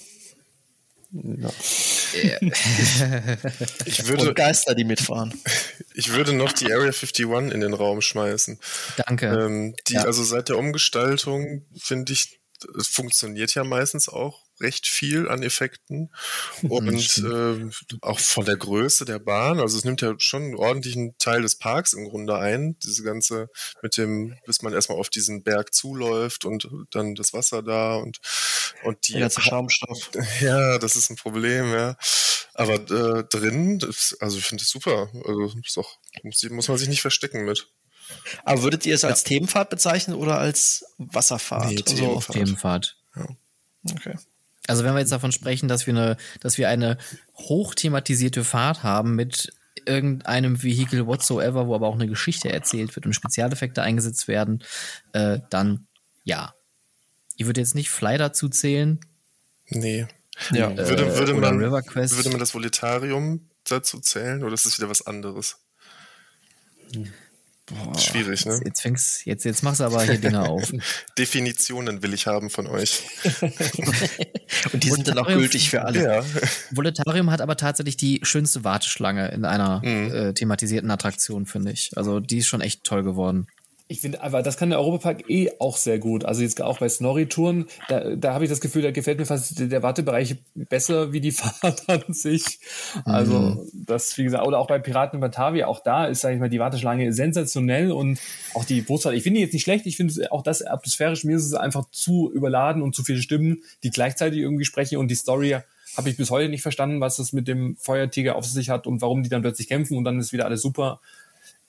ja. Ich würde, Und Geister, die mitfahren. ich würde noch die Area 51 in den Raum schmeißen. Danke. Ähm, die, Ja. also seit der Umgestaltung finde ich, es funktioniert ja meistens auch recht viel an Effekten und ähm, auch von der Größe der Bahn. Also es nimmt ja schon einen ordentlichen Teil des Parks im Grunde ein. Diese ganze mit dem, bis man erstmal auf diesen Berg zuläuft und dann das Wasser da und und die ganze Schaumstoff. ja, das ist ein Problem, ja. Aber äh, drin, das, also ich finde es super. Also ist auch, muss, muss man sich nicht verstecken mit. Aber würdet ihr es als Themenfahrt bezeichnen oder als Wasserfahrt? Nee, also, Themenfahrt. okay. Also wenn wir jetzt davon sprechen, dass wir eine, dass wir eine hochthematisierte Fahrt haben mit irgendeinem Vehikel whatsoever, wo aber auch eine Geschichte erzählt wird und Spezialeffekte eingesetzt werden, äh, dann ja. Ich würde jetzt nicht Fly dazu zählen. Nee. Ja. Würde, würde, oder man, River Quest. würde man das Voletarium dazu zählen oder ist das wieder was anderes? Schwierig, ne? Jetzt fängst, jetzt, jetzt machst du aber hier Dinge auf. Definitionen will ich haben von euch. Und die sind dann auch gültig für alle. Ja. Voletarium hat aber tatsächlich die schönste Warteschlange in einer äh, thematisierten Attraktion, finde ich. Also die ist schon echt toll geworden. Ich finde, aber das kann der Europapark eh auch sehr gut. Also jetzt auch bei Snorri-Touren, da, da habe ich das Gefühl, da gefällt mir fast der Wartebereich besser wie die Fahrt an sich. Also das, wie gesagt, oder auch bei Piraten in Batavia, auch da ist, sage ich mal, die Warteschlange sensationell und auch die Bootsfahrt. Ich finde die jetzt nicht schlecht, ich finde auch das atmosphärisch, mir ist es einfach zu überladen und zu viele Stimmen, die gleichzeitig irgendwie sprechen und die Story habe ich bis heute nicht verstanden, was das mit dem Feuertiger auf sich hat und warum die dann plötzlich kämpfen und dann ist wieder alles super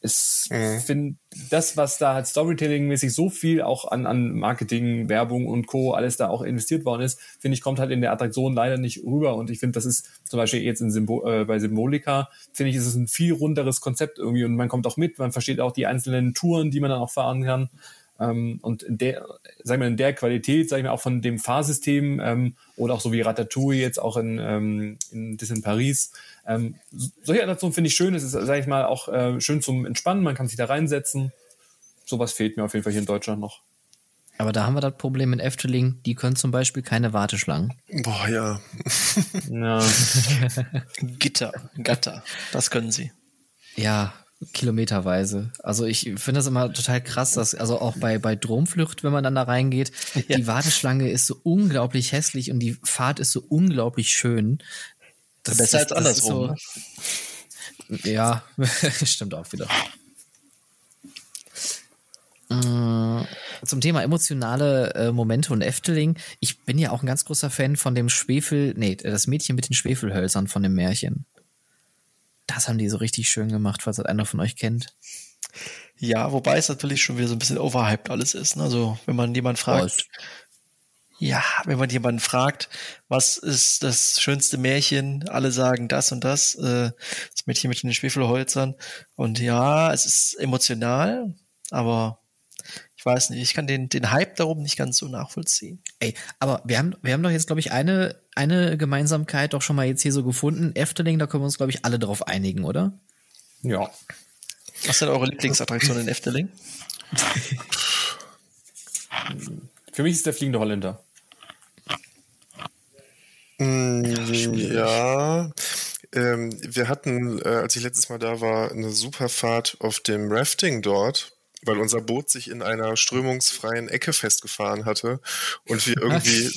es finde das, was da halt Storytelling-mäßig so viel auch an, an Marketing, Werbung und Co. alles da auch investiert worden ist, finde ich, kommt halt in der Attraktion leider nicht rüber. Und ich finde, das ist zum Beispiel jetzt in Symbo äh, bei Symbolika, finde ich, ist es ein viel runderes Konzept irgendwie und man kommt auch mit, man versteht auch die einzelnen Touren, die man dann auch fahren kann. Ähm, und in der, sagen wir in der Qualität, sagen wir auch von dem Fahrsystem ähm, oder auch so wie Ratatouille jetzt auch in, ähm, in Disneyland Paris. Ähm, so- solche Attraktionen finde ich schön. Es ist, sage ich mal, auch äh, schön zum Entspannen. Man kann sich da reinsetzen. Sowas fehlt mir auf jeden Fall hier in Deutschland noch. Aber da haben wir das Problem in Efteling, die können zum Beispiel keine Warteschlangen. Boah, ja. Ja, Gitter, Gatter, das können sie. Ja, kilometerweise. Also ich finde das immer total krass, dass, also auch bei, bei Dromflucht, wenn man dann da reingeht, Ja. die Warteschlange ist so unglaublich hässlich und die Fahrt ist so unglaublich schön. Das, ist andersrum, So, ja, stimmt auch wieder. Äh, Zum Thema emotionale äh, Momente und Efteling. Ich bin ja auch ein ganz großer Fan von dem Schwefel, nee, das Mädchen mit den Schwefelhölzern von dem Märchen. Das haben die so richtig schön gemacht, falls das einer von euch kennt. Ja, wobei es natürlich schon wieder so ein bisschen overhyped alles ist. Ne? Also, wenn man jemand fragt, Was? Ja, wenn man jemanden fragt, was ist das schönste Märchen? Alle sagen das und das, äh, das Mädchen mit den Schwefelholzern. Und ja, es ist emotional, aber ich weiß nicht, ich kann den, den Hype darum nicht ganz so nachvollziehen. Ey, aber wir haben, wir haben doch jetzt, glaube ich, eine, eine Gemeinsamkeit doch schon mal jetzt hier so gefunden. Efteling, da können wir uns, glaube ich, alle drauf einigen, oder? Ja. Was sind eure Lieblingsattraktionen in Efteling? Für mich ist der fliegende Holländer. Mm, ja, ähm, wir hatten, äh, als ich letztes Mal da war, eine super Fahrt auf dem Rafting dort, weil unser Boot sich in einer strömungsfreien Ecke festgefahren hatte und wir irgendwie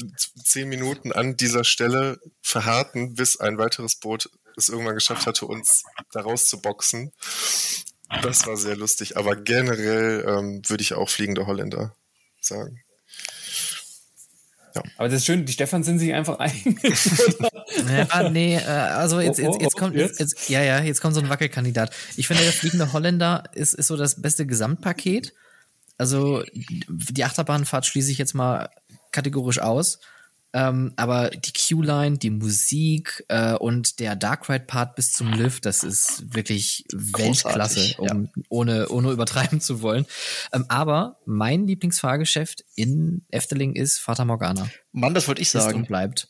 zehn Minuten an dieser Stelle verharrten, bis ein weiteres Boot es irgendwann geschafft hatte, uns da rauszuboxen. Das war sehr lustig, aber generell ähm, würde ich auch fliegende Holländer sagen. Ja. Aber das ist schön, die Stefan sind sich einfach einig. ja, nee, äh, also jetzt, jetzt, jetzt kommt, jetzt, jetzt, ja, ja, jetzt kommt so ein Wackelkandidat. Ich finde, der fliegende Holländer ist, ist so das beste Gesamtpaket. Also die Achterbahnfahrt schließe ich jetzt mal kategorisch aus. Ähm, aber die Q-Line, die Musik äh, und der Dark Ride-Part bis zum Lift, das ist wirklich Weltklasse, um, ja. ohne, ohne übertreiben zu wollen. Ähm, aber mein Lieblingsfahrgeschäft in Efteling ist Fata Morgana. Mann, das wollte ich sagen. Ist und bleibt.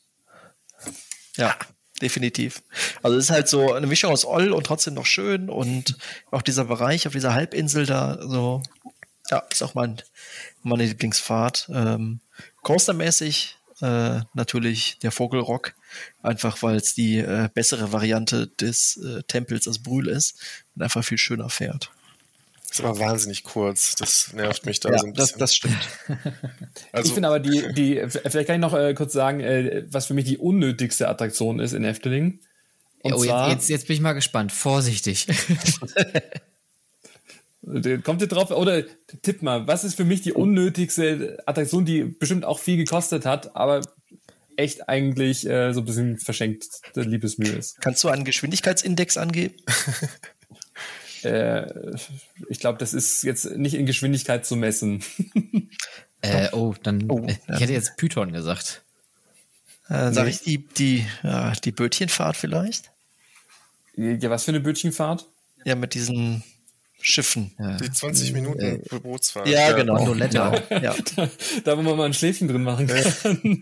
Ja, definitiv. Also es ist halt so eine Mischung aus Oll und trotzdem noch schön und auch dieser Bereich auf dieser Halbinsel da so, ja, ist auch mein, meine Lieblingsfahrt. Ähm, Coastermäßig äh, natürlich der Vogelrock, einfach weil es die äh, bessere Variante des äh, Tempels als Brühl ist und einfach viel schöner fährt. Das ist aber wahnsinnig kurz. Das nervt mich da ja, so ein bisschen. Das, das stimmt. also, ich finde aber die, die, vielleicht kann ich noch äh, kurz sagen, äh, was für mich die unnötigste Attraktion ist in Efteling. Und oh, zwar, jetzt, jetzt, jetzt bin ich mal gespannt. Vorsichtig. Kommt ihr drauf? Oder tipp mal, was ist für mich die unnötigste Attraktion, die bestimmt auch viel gekostet hat, aber echt eigentlich äh, so ein bisschen verschenkt Liebesmühe ist? Kannst du einen Geschwindigkeitsindex angeben? äh, ich glaube, das ist jetzt nicht in Geschwindigkeit zu messen. äh, oh, dann oh, äh, ich hätte jetzt Python gesagt. Äh, sag ich die, die, ja, die Bötchenfahrt vielleicht? Ja, was für eine Bötchenfahrt? Ja, mit diesen Schiffen. Ja. Die 20 Minuten äh, Bootsfahrt. Ja, ja genau. Gondoletta. ja. da, da, wo man mal ein Schläfchen drin machen kann.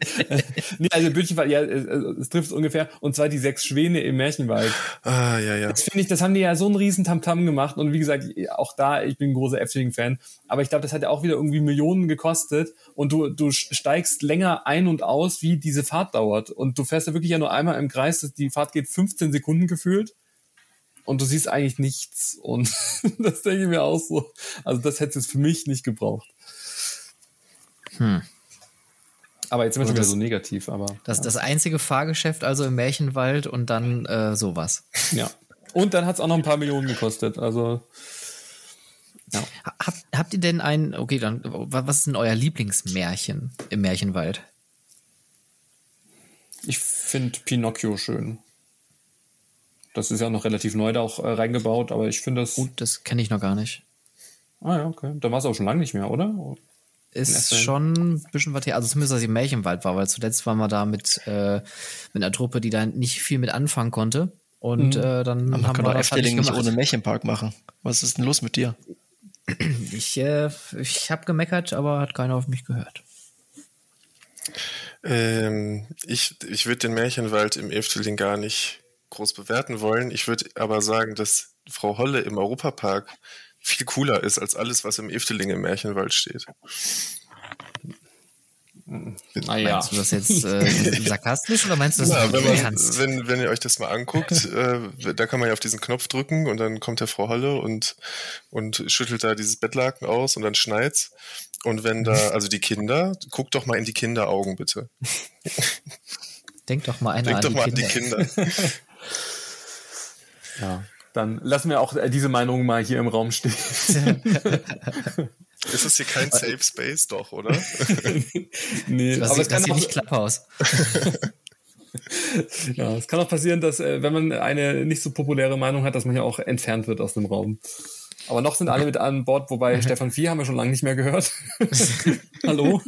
nee, also Bötchenfahrt, ja, es, es trifft ungefähr. Und zwar die sechs Schwäne im Märchenwald. Ah, ja, ja. Das finde ich, das haben die ja so einen riesen Tamtam gemacht. Und wie gesagt, auch da, ich bin ein großer Efteling-Fan. Aber ich glaube, das hat ja auch wieder irgendwie Millionen gekostet. Und du, du steigst länger ein und aus, wie diese Fahrt dauert. Und du fährst ja wirklich ja nur einmal im Kreis. Die Fahrt geht 15 Sekunden gefühlt und du siehst eigentlich nichts. Und das denke ich mir auch so. Also das hätte es für mich nicht gebraucht. Hm. Aber jetzt sind wir schon wieder so negativ. Aber das ja. das einzige Fahrgeschäft also im Märchenwald und dann äh, sowas. Ja. Und dann hat es auch noch ein paar Millionen gekostet. Also ja. Hab, habt ihr denn ein, okay, dann, was ist denn euer Lieblingsmärchen im Märchenwald? Ich finde Pinocchio schön. Das ist ja noch relativ neu da auch äh, reingebaut, aber ich finde das. Gut, das kenne ich noch gar nicht. Ah ja, okay. Da war es auch schon lange nicht mehr, oder? Ist schon ein bisschen was hier, also zumindest als ich im Märchenwald war, weil zuletzt waren wir da mit, äh, mit einer Truppe, die da nicht viel mit anfangen konnte. Und mhm. äh, dann Aber haben wir das Efteling nicht ohne Märchenpark machen. Was ist denn los mit dir? Ich, äh, ich habe gemeckert, aber hat keiner auf mich gehört. Ähm, ich ich würde den Märchenwald im Efteling gar nicht groß bewerten wollen. Ich würde aber sagen, dass Frau Holle im Europapark viel cooler ist als alles, was im Efteling im Märchenwald steht. Naja. Meinst du das jetzt äh, sarkastisch oder meinst du das ja, wenn, man, wenn, wenn ihr euch das mal anguckt, äh, da kann man ja auf diesen Knopf drücken und dann kommt der Frau Holle und, und schüttelt da dieses Bettlaken aus und dann schneit's. Und wenn da, also die Kinder, guckt doch mal in die Kinderaugen bitte. Denk doch mal einer Denk an, doch die mal Kinder. an die Kinder. Ja, dann lassen wir auch diese Meinung mal hier im Raum stehen. Ist das hier kein Safe Space, doch, oder? nee, das aber es kann auch nicht Klapphaus. ja, es kann auch passieren, dass äh, wenn man eine nicht so populäre Meinung hat, dass man ja auch entfernt wird aus dem Raum. Aber noch sind alle mit an Bord, wobei Stefan Vieh haben wir schon lange nicht mehr gehört. Hallo.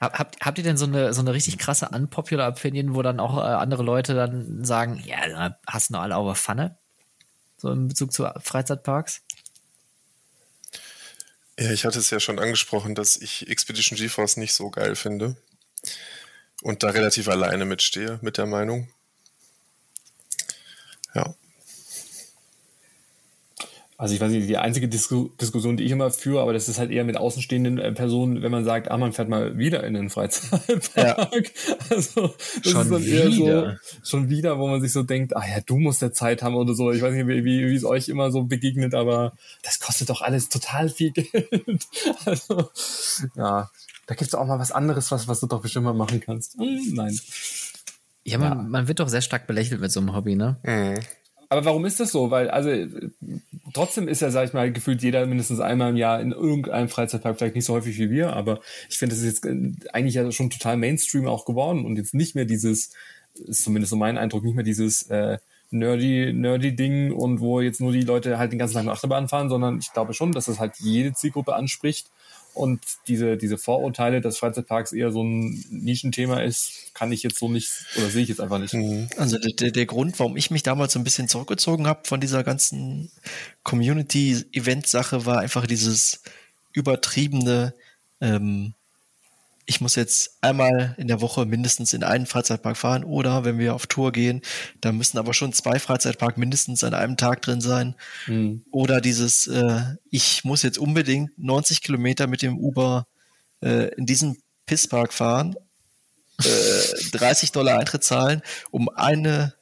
Habt, habt ihr denn so eine, so eine richtig krasse unpopular Opinion, wo dann auch äh, andere Leute dann sagen, ja, hast du alle auf Pfanne? So in Bezug zu Freizeitparks? Ja, ich hatte es ja schon angesprochen, dass ich Expedition GeForce nicht so geil finde. Und da relativ alleine mitstehe mit der Meinung. Ja. Also ich weiß nicht, die einzige Disku Diskussion, die ich immer führe, aber das ist halt eher mit außenstehenden äh, Personen, wenn man sagt, ah, man fährt mal wieder in den Freizeitpark. Ja. Also das schon ist dann eher wieder. so schon wieder, wo man sich so denkt, ah ja, du musst ja Zeit haben oder so. Ich weiß nicht, wie, wie, wie es euch immer so begegnet, aber das kostet doch alles total viel Geld. Also ja, da gibt's auch mal was anderes, was, was du doch bestimmt mal machen kannst. Hm, nein. Ja, man, ja. man wird doch sehr stark belächelt mit so einem Hobby, ne? Mhm. Aber warum ist das so? Weil, also, trotzdem ist ja, sag ich mal, gefühlt jeder mindestens einmal im Jahr in irgendeinem Freizeitpark, vielleicht nicht so häufig wie wir, aber ich finde, das ist jetzt äh, eigentlich ja schon total Mainstream auch geworden und jetzt nicht mehr dieses, ist zumindest so mein Eindruck, nicht mehr dieses äh, nerdy, nerdy Ding und wo jetzt nur die Leute halt den ganzen Tag Achterbahn fahren, sondern ich glaube schon, dass das halt jede Zielgruppe anspricht und diese, diese Vorurteile, dass Freizeitparks eher so ein Nischenthema ist, kann ich jetzt so nicht oder sehe ich jetzt einfach nicht. Mhm. Also der, der Grund, warum ich mich damals so ein bisschen zurückgezogen habe von dieser ganzen Community-Event-Sache, war einfach dieses übertriebene, ähm, ich muss jetzt einmal in der Woche mindestens in einen Freizeitpark fahren oder wenn wir auf Tour gehen, da müssen aber schon zwei Freizeitpark mindestens an einem Tag drin sein. Mhm. Oder dieses, äh, ich muss jetzt unbedingt 90 Kilometer mit dem Uber äh, in diesen Pisspark fahren, äh, 30 Dollar Eintritt zahlen, um eine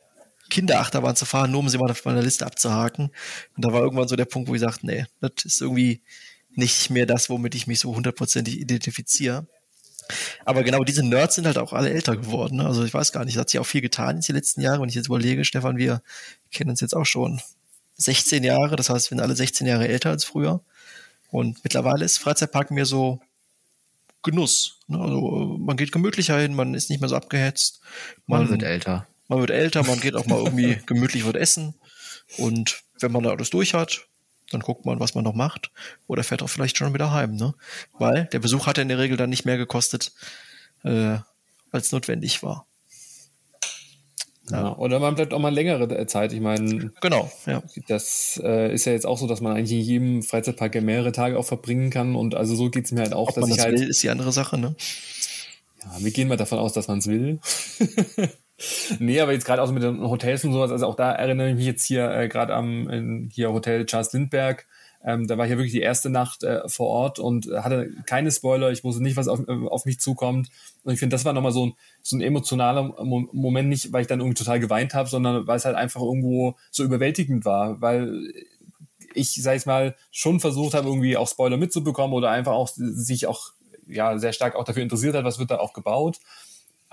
Kinderachterbahn zu fahren, nur um sie mal auf meiner Liste abzuhaken. Und da war irgendwann so der Punkt, wo ich sagte, nee, das ist irgendwie nicht mehr das, womit ich mich so hundertprozentig identifiziere. Aber genau diese Nerds sind halt auch alle älter geworden. Ne? Also ich weiß gar nicht, hat sich auch viel getan in den letzten Jahren. Wenn ich jetzt überlege, Stefan, wir kennen uns jetzt auch schon 16 Jahre. Das heißt, wir sind alle 16 Jahre älter als früher. Und mittlerweile ist Freizeitpark mehr so Genuss. Ne? Also man geht gemütlicher hin, man ist nicht mehr so abgehetzt. Man, man wird älter. Man wird älter, man geht auch mal irgendwie gemütlich was essen. Und wenn man da alles durch hat, dann guckt man, was man noch macht. Oder fährt auch vielleicht schon wieder heim, ne? Weil der Besuch hat ja in der Regel dann nicht mehr gekostet, äh, als notwendig war. Ja. ja. oder man bleibt auch mal längere Zeit. Ich meine, genau, ja. Das äh, ist ja jetzt auch so, dass man eigentlich in jedem Freizeitpark ja mehrere Tage auch verbringen kann. Und also so geht's mir halt auch. Ob dass man das halt, will, ist die andere Sache, ne? Ja, wir gehen mal davon aus, dass man es will. nee, aber jetzt gerade auch so mit den Hotels und sowas, also auch da erinnere ich mich jetzt hier äh, gerade am in, hier Hotel Charles Lindbergh. Ähm, da war ich ja wirklich die erste Nacht äh, vor Ort und hatte keine Spoiler, ich wusste nicht, was auf, äh, auf mich zukommt. Und ich finde, das war nochmal so ein, so ein emotionaler Mo Moment, nicht weil ich dann irgendwie total geweint habe, sondern weil es halt einfach irgendwo so überwältigend war, weil ich, sag ich mal, schon versucht habe, irgendwie auch Spoiler mitzubekommen oder einfach auch sich auch ja sehr stark auch dafür interessiert hat, was wird da auch gebaut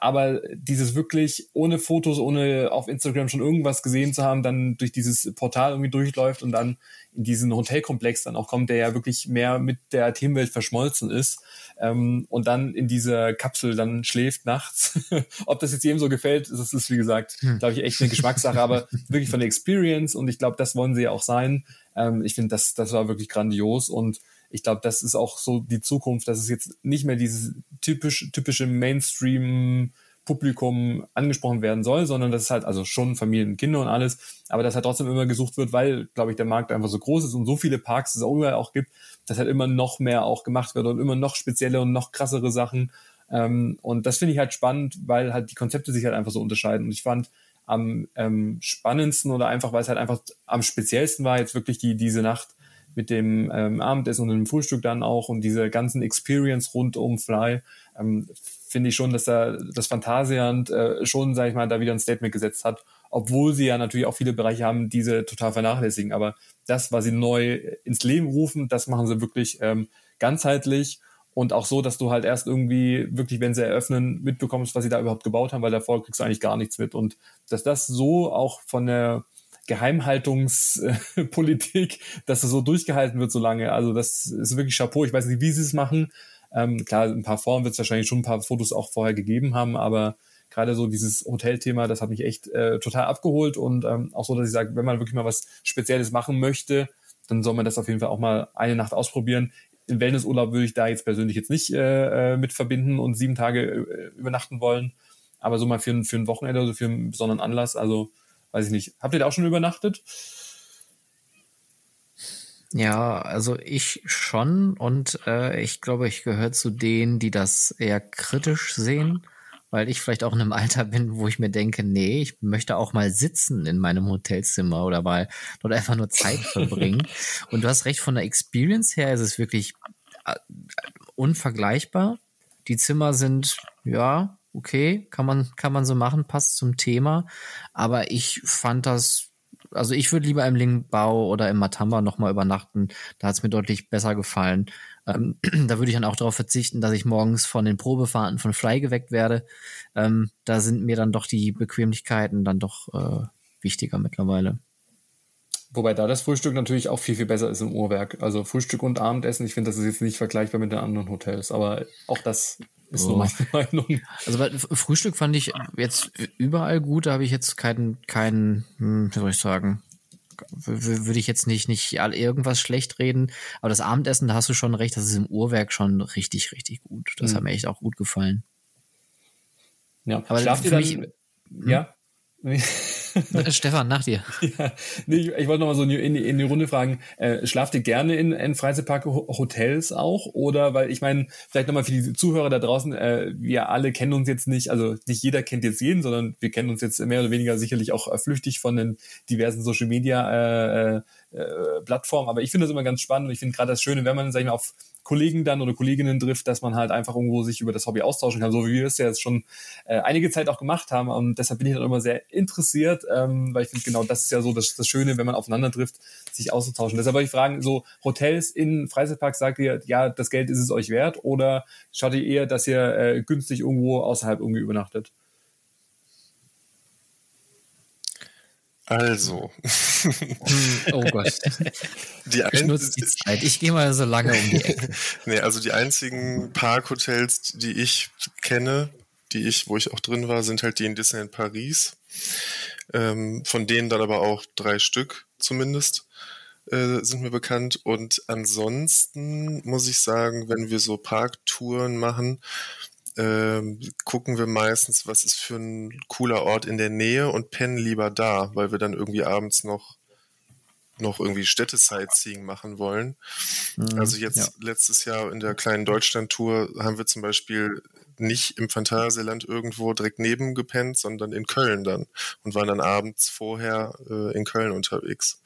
aber dieses wirklich ohne Fotos, ohne auf Instagram schon irgendwas gesehen zu haben, dann durch dieses Portal irgendwie durchläuft und dann in diesen Hotelkomplex dann auch kommt, der ja wirklich mehr mit der Themenwelt verschmolzen ist ähm, und dann in dieser Kapsel dann schläft nachts. Ob das jetzt jedem so gefällt, das ist wie gesagt, hm. glaube ich, echt eine Geschmackssache, aber wirklich von der Experience und ich glaube, das wollen sie ja auch sein. Ähm, ich finde, das, das war wirklich grandios und ich glaube, das ist auch so die Zukunft, dass es jetzt nicht mehr dieses typisch, typische Mainstream Publikum angesprochen werden soll, sondern dass es halt also schon Familien, Kinder und alles, aber dass halt trotzdem immer gesucht wird, weil, glaube ich, der Markt einfach so groß ist und so viele Parks es auch überall auch gibt, dass halt immer noch mehr auch gemacht wird und immer noch spezielle und noch krassere Sachen. Ähm, und das finde ich halt spannend, weil halt die Konzepte sich halt einfach so unterscheiden. Und ich fand am ähm, spannendsten oder einfach, weil es halt einfach am speziellsten war, jetzt wirklich die diese Nacht mit dem ähm, Abendessen und dem Frühstück dann auch und diese ganzen Experience rund um Fly, ähm, finde ich schon, dass da das Phantasialand äh, schon, sage ich mal, da wieder ein Statement gesetzt hat, obwohl sie ja natürlich auch viele Bereiche haben, diese total vernachlässigen. Aber das, was sie neu ins Leben rufen, das machen sie wirklich ähm, ganzheitlich und auch so, dass du halt erst irgendwie wirklich, wenn sie eröffnen, mitbekommst, was sie da überhaupt gebaut haben, weil davor kriegst du eigentlich gar nichts mit. Und dass das so auch von der Geheimhaltungspolitik, dass es so durchgehalten wird so lange. Also das ist wirklich Chapeau. Ich weiß nicht, wie sie es machen. Ähm, klar, ein paar Foren wird es wahrscheinlich schon ein paar Fotos auch vorher gegeben haben, aber gerade so dieses Hotelthema, das hat mich echt äh, total abgeholt und ähm, auch so, dass ich sage, wenn man wirklich mal was Spezielles machen möchte, dann soll man das auf jeden Fall auch mal eine Nacht ausprobieren. Im Wellnessurlaub würde ich da jetzt persönlich jetzt nicht äh, äh mit verbinden und sieben Tage äh, übernachten wollen, aber so mal für, ein für ein Wochenende oder für einen besonderen Anlass, also weiß ich nicht. Habt ihr da auch schon übernachtet? Ja, also ich schon und äh, ich glaube, ich gehöre zu denen, die das eher kritisch sehen, weil ich vielleicht auch in einem Alter bin, wo ich mir denke, nee, ich möchte auch mal sitzen in meinem Hotelzimmer oder mal dort einfach nur Zeit verbringen. und du hast recht, von der Experience her ist es wirklich äh, unvergleichbar. Die Zimmer sind, ja, okay, kann man, kann man so machen, passt zum Thema. Aber ich fand das also ich würde lieber im Lingbau oder im Matamba nochmal übernachten. Da hat es mir deutlich besser gefallen. Ähm, da würde ich dann auch darauf verzichten, dass ich morgens von den Probefahrten von Fly geweckt werde. Ähm, da sind mir dann doch die Bequemlichkeiten dann doch äh, wichtiger mittlerweile. Wobei da das Frühstück natürlich auch viel, viel besser ist im Uhrwerk. Also Frühstück und Abendessen, ich finde, das ist jetzt nicht vergleichbar mit den anderen Hotels, aber auch das ist nur meine Meinung. Also bei Frühstück fand ich jetzt überall gut, da habe ich jetzt keinen, keinen, hm, wie soll ich sagen, würde ich jetzt nicht, nicht irgendwas schlecht reden. Aber das Abendessen, da hast du schon recht, das ist im Uhrwerk schon richtig, richtig gut. Das mhm. hat mir echt auch gut gefallen. Ja, aber schlaft ihr dann, mich, ja? Hm? Stefan, nach dir. Ja, nee, ich, ich wollte noch mal so in die, in die Runde fragen, äh, schlaft ihr gerne in, in Freizeitpark-Hotels auch? Oder, weil ich meine, vielleicht nochmal für die Zuhörer da draußen, äh, wir alle kennen uns jetzt nicht, also nicht jeder kennt jetzt jeden, sondern wir kennen uns jetzt mehr oder weniger sicherlich auch äh, flüchtig von den diversen Social-Media äh, äh. Aber ich finde das immer ganz spannend und ich finde gerade das Schöne, wenn man, sag ich mal, auf Kollegen dann oder Kolleginnen trifft, dass man halt einfach irgendwo sich über das Hobby austauschen kann, so wie wir es ja jetzt schon äh, einige Zeit auch gemacht haben. Und deshalb bin ich dann immer sehr interessiert, ähm, weil ich finde, genau das ist ja so das, das Schöne, wenn man aufeinander trifft, sich auszutauschen. Deshalb wollte ich fragen, so Hotels in Freizeitparks, sagt ihr, ja, das Geld ist es euch wert oder schaut ihr eher, dass ihr äh, günstig irgendwo außerhalb irgendwie übernachtet? Also. oh Gott. Die ich nutze die Zeit. Ich gehe mal so lange um die Ecke. nee, also die einzigen Parkhotels, die ich kenne, die ich, wo ich auch drin war, sind halt die in Disneyland Paris. Ähm, von denen dann aber auch drei Stück zumindest äh, sind mir bekannt. Und ansonsten muss ich sagen, wenn wir so Parktouren machen, ähm, gucken wir meistens, was ist für ein cooler Ort in der Nähe und pennen lieber da, weil wir dann irgendwie abends noch noch irgendwie Städte-Sightseeing machen wollen. Mhm, also jetzt ja. letztes Jahr in der kleinen Deutschland-Tour haben wir zum Beispiel nicht im Phantasialand irgendwo direkt neben gepennt, sondern in Köln dann und waren dann abends vorher äh, in Köln unterwegs.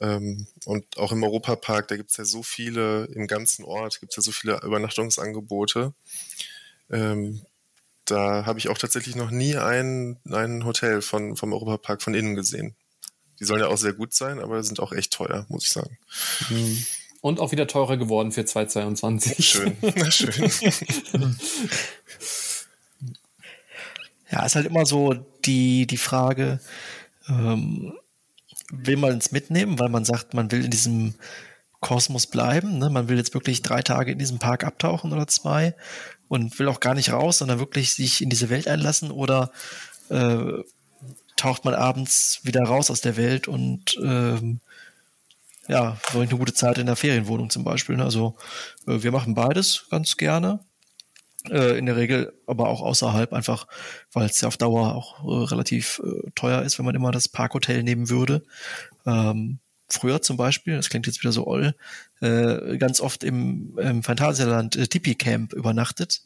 Ähm, und auch im Europapark, da gibt's ja so viele, im ganzen Ort gibt's ja so viele Übernachtungsangebote. Ähm, da habe ich auch tatsächlich noch nie ein, ein Hotel von, vom Europapark von innen gesehen. Die sollen ja auch sehr gut sein, aber sind auch echt teuer, muss ich sagen. Mhm. Und auch wieder teurer geworden für 2022. Schön, na schön. ja, ist halt immer so die, die Frage, ähm, will man es mitnehmen, weil man sagt, man will in diesem Kosmos bleiben. Ne? Man will jetzt wirklich drei Tage in diesem Park abtauchen oder zwei und will auch gar nicht raus, sondern wirklich sich in diese Welt einlassen oder äh, taucht man abends wieder raus aus der Welt und ähm, ja, verbringt eine gute Zeit in der Ferienwohnung zum Beispiel. Ne? Also äh, wir machen beides ganz gerne. Äh, in der Regel aber auch außerhalb, einfach weil es ja auf Dauer auch äh, relativ äh, teuer ist, wenn man immer das Parkhotel nehmen würde. Ähm, früher zum Beispiel, das klingt jetzt wieder so oll, äh, ganz oft im, im Phantasialand äh, Tipi Camp übernachtet,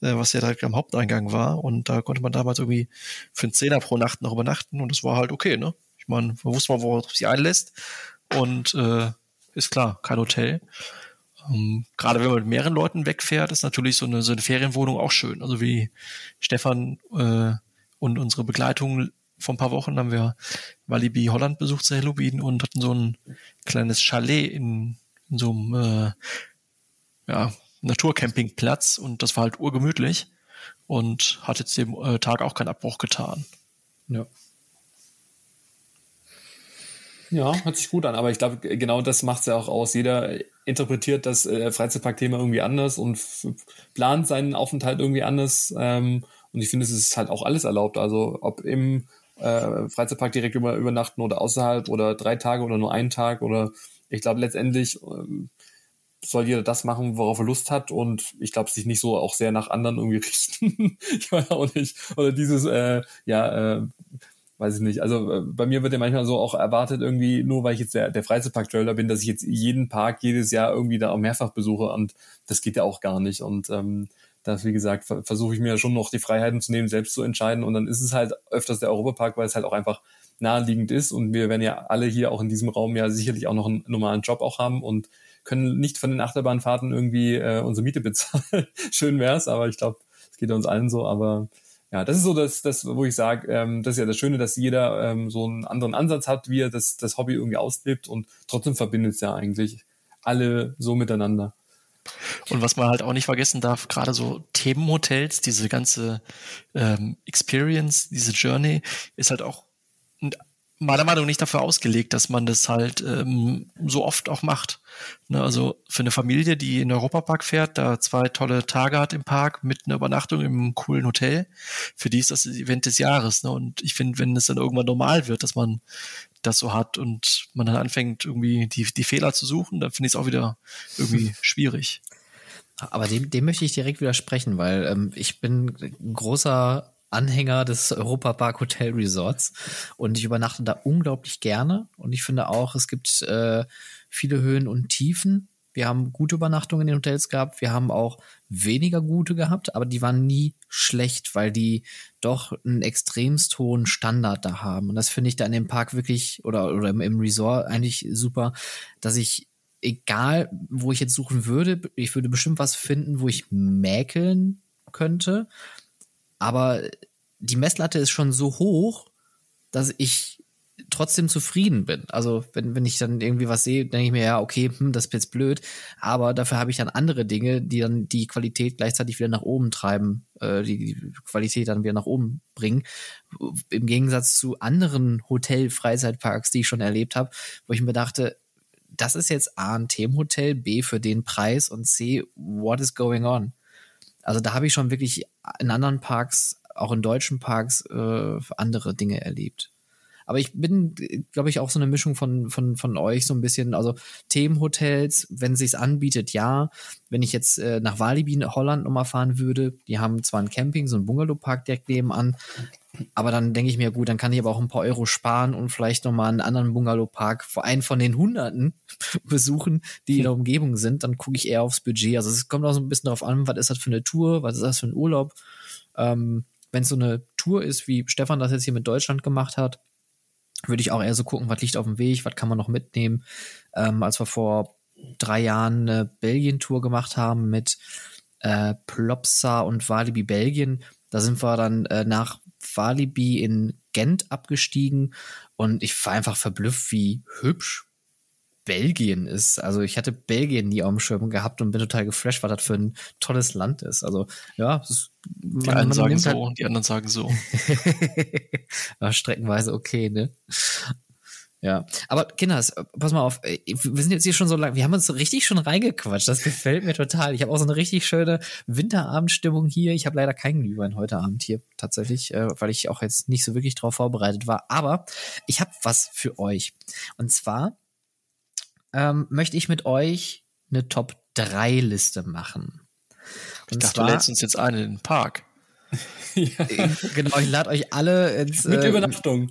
äh, was ja direkt am Haupteingang war. Und da konnte man damals irgendwie für einen Zehner pro Nacht noch übernachten und das war halt okay, ne? Ich meine, man wusste mal, worauf sich einlässt. Und äh, ist klar, kein Hotel. Ähm, gerade wenn man mit mehreren Leuten wegfährt, ist natürlich so eine, so eine Ferienwohnung auch schön. Also wie Stefan äh, und unsere Begleitung vor ein paar Wochen haben wir Walibi Holland besucht zu Halloween und hatten so ein kleines Chalet in, in so einem äh, ja, Naturcampingplatz und das war halt urgemütlich und hat jetzt dem äh, Tag auch keinen Abbruch getan. Ja. Ja, hört sich gut an, aber ich glaube, genau das macht es ja auch aus. Jeder interpretiert das äh, Freizeitpark-Thema irgendwie anders und plant seinen Aufenthalt irgendwie anders. Ähm, und ich finde, es ist halt auch alles erlaubt. Also ob im äh, Freizeitpark direkt über, übernachten oder außerhalb oder drei Tage oder nur einen Tag oder ich glaube letztendlich ähm, soll jeder das machen, worauf er Lust hat und ich glaube sich nicht so auch sehr nach anderen irgendwie richten. ich weiß auch nicht. Oder dieses, äh, ja, äh, weiß ich nicht. Also äh, bei mir wird ja manchmal so auch erwartet, irgendwie, nur weil ich jetzt der, der Freizeitpark-Trailer bin, dass ich jetzt jeden Park jedes Jahr irgendwie da auch mehrfach besuche und das geht ja auch gar nicht. Und ähm, das, wie gesagt, ver versuche ich mir schon noch die Freiheiten zu nehmen, selbst zu entscheiden. Und dann ist es halt öfters der Europapark, weil es halt auch einfach naheliegend ist. Und wir werden ja alle hier auch in diesem Raum ja sicherlich auch noch einen normalen Job auch haben und können nicht von den Achterbahnfahrten irgendwie äh, unsere Miete bezahlen. Schön wär's, aber ich glaube, es geht uns allen so. Aber ja, das ist so das, das wo ich sage, ähm, das ist ja das Schöne, dass jeder ähm, so einen anderen Ansatz hat, wie er das, das Hobby irgendwie auslebt und trotzdem verbindet es ja eigentlich alle so miteinander. Und was man halt auch nicht vergessen darf, gerade so Themenhotels, diese ganze ähm, Experience, diese Journey, ist halt auch meiner Meinung nach nicht dafür ausgelegt, dass man das halt ähm, so oft auch macht. Ne, also für eine Familie, die in den Europapark fährt, da zwei tolle Tage hat im Park mit einer Übernachtung im coolen Hotel, für die ist das das Event des Jahres. Ne? Und ich finde, wenn es dann irgendwann normal wird, dass man das so hat und man dann anfängt, irgendwie die, die Fehler zu suchen, dann finde ich es auch wieder irgendwie schwierig. Aber dem, dem möchte ich direkt widersprechen, weil ähm, ich bin ein großer Anhänger des Europapark Hotel Resorts und ich übernachte da unglaublich gerne und ich finde auch, es gibt äh, viele Höhen und Tiefen. Wir haben gute Übernachtungen in den Hotels gehabt, wir haben auch weniger gute gehabt, aber die waren nie schlecht, weil die doch einen extremst hohen Standard da haben. Und das finde ich da in dem Park wirklich oder, oder im, im Resort eigentlich super, dass ich egal, wo ich jetzt suchen würde, ich würde bestimmt was finden, wo ich mäkeln könnte. Aber die Messlatte ist schon so hoch, dass ich trotzdem zufrieden bin. Also wenn, wenn ich dann irgendwie was sehe, denke ich mir, ja, okay, hm, das ist jetzt blöd, aber dafür habe ich dann andere Dinge, die dann die Qualität gleichzeitig wieder nach oben treiben, äh, die, die Qualität dann wieder nach oben bringen. Im Gegensatz zu anderen Hotel-Freizeitparks, die ich schon erlebt habe, wo ich mir dachte, das ist jetzt A, ein Themenhotel, B, für den Preis und C, what is going on? Also da habe ich schon wirklich in anderen Parks, auch in deutschen Parks, äh, andere Dinge erlebt. Aber ich bin, glaube ich, auch so eine Mischung von, von, von euch so ein bisschen. Also Themenhotels, wenn es sich anbietet, ja. Wenn ich jetzt äh, nach Walibi in Holland nochmal fahren würde, die haben zwar ein Camping, so ein Bungalowpark direkt nebenan, aber dann denke ich mir, gut, dann kann ich aber auch ein paar Euro sparen und vielleicht nochmal einen anderen Bungalowpark, einen von den Hunderten besuchen, die in der Umgebung sind. Dann gucke ich eher aufs Budget. Also es kommt auch so ein bisschen darauf an, was ist das für eine Tour, was ist das für ein Urlaub. Ähm, wenn es so eine Tour ist, wie Stefan das jetzt hier mit Deutschland gemacht hat, würde ich auch eher so gucken, was liegt auf dem Weg, was kann man noch mitnehmen. Ähm, als wir vor drei Jahren eine Belgien-Tour gemacht haben mit äh, Plopsa und Walibi Belgien, da sind wir dann äh, nach Walibi in Gent abgestiegen und ich war einfach verblüfft, wie hübsch Belgien ist. Also ich hatte Belgien nie auf dem Schirm gehabt und bin total geflasht, was das für ein tolles Land ist. Also ja, ist, man, die einen sagen so, halt, die anderen sagen so. ja, streckenweise okay, ne? Ja, aber Kinders, pass mal auf, wir sind jetzt hier schon so lang, wir haben uns so richtig schon reingequatscht, das gefällt mir total. Ich habe auch so eine richtig schöne Winterabendstimmung hier. Ich habe leider keinen Glühwein heute Abend hier tatsächlich, äh, weil ich auch jetzt nicht so wirklich drauf vorbereitet war. Aber ich habe was für euch. Und zwar ähm, möchte ich mit euch eine Top 3 Liste machen. Und ich dachte, zwar, du lädst uns jetzt ein in den Park. ja. Genau, ich lade euch alle ins, Mit äh, Übernachtung.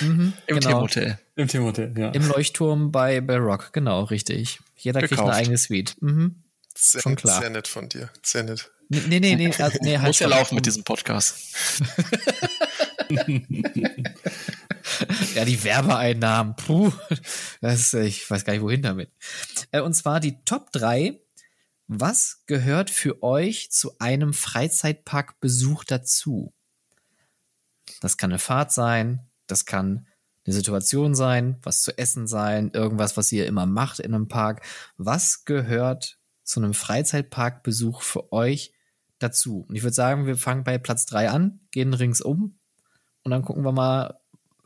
Mhm, Im genau. Themenhotel. Im Themenhotel, ja. Im Leuchtturm bei, bei Rock, genau, richtig. Jeder Gekauft. kriegt eine eigene Suite. Mhm. Sehr, Schon klar. Sehr nett von dir. Sehr nett. Nee, nee, nee. Also, nee halt Muss ja laufen mit diesem Podcast. ja, die Werbeeinnahmen. Puh. Das ich weiß gar nicht, wohin damit. Äh, und zwar die Top 3 was gehört für euch zu einem Freizeitparkbesuch dazu? Das kann eine Fahrt sein, das kann eine Situation sein, was zu essen sein, irgendwas, was ihr immer macht in einem Park. Was gehört zu einem Freizeitparkbesuch für euch dazu? Und ich würde sagen, wir fangen bei Platz drei an, gehen ringsum und dann gucken wir mal,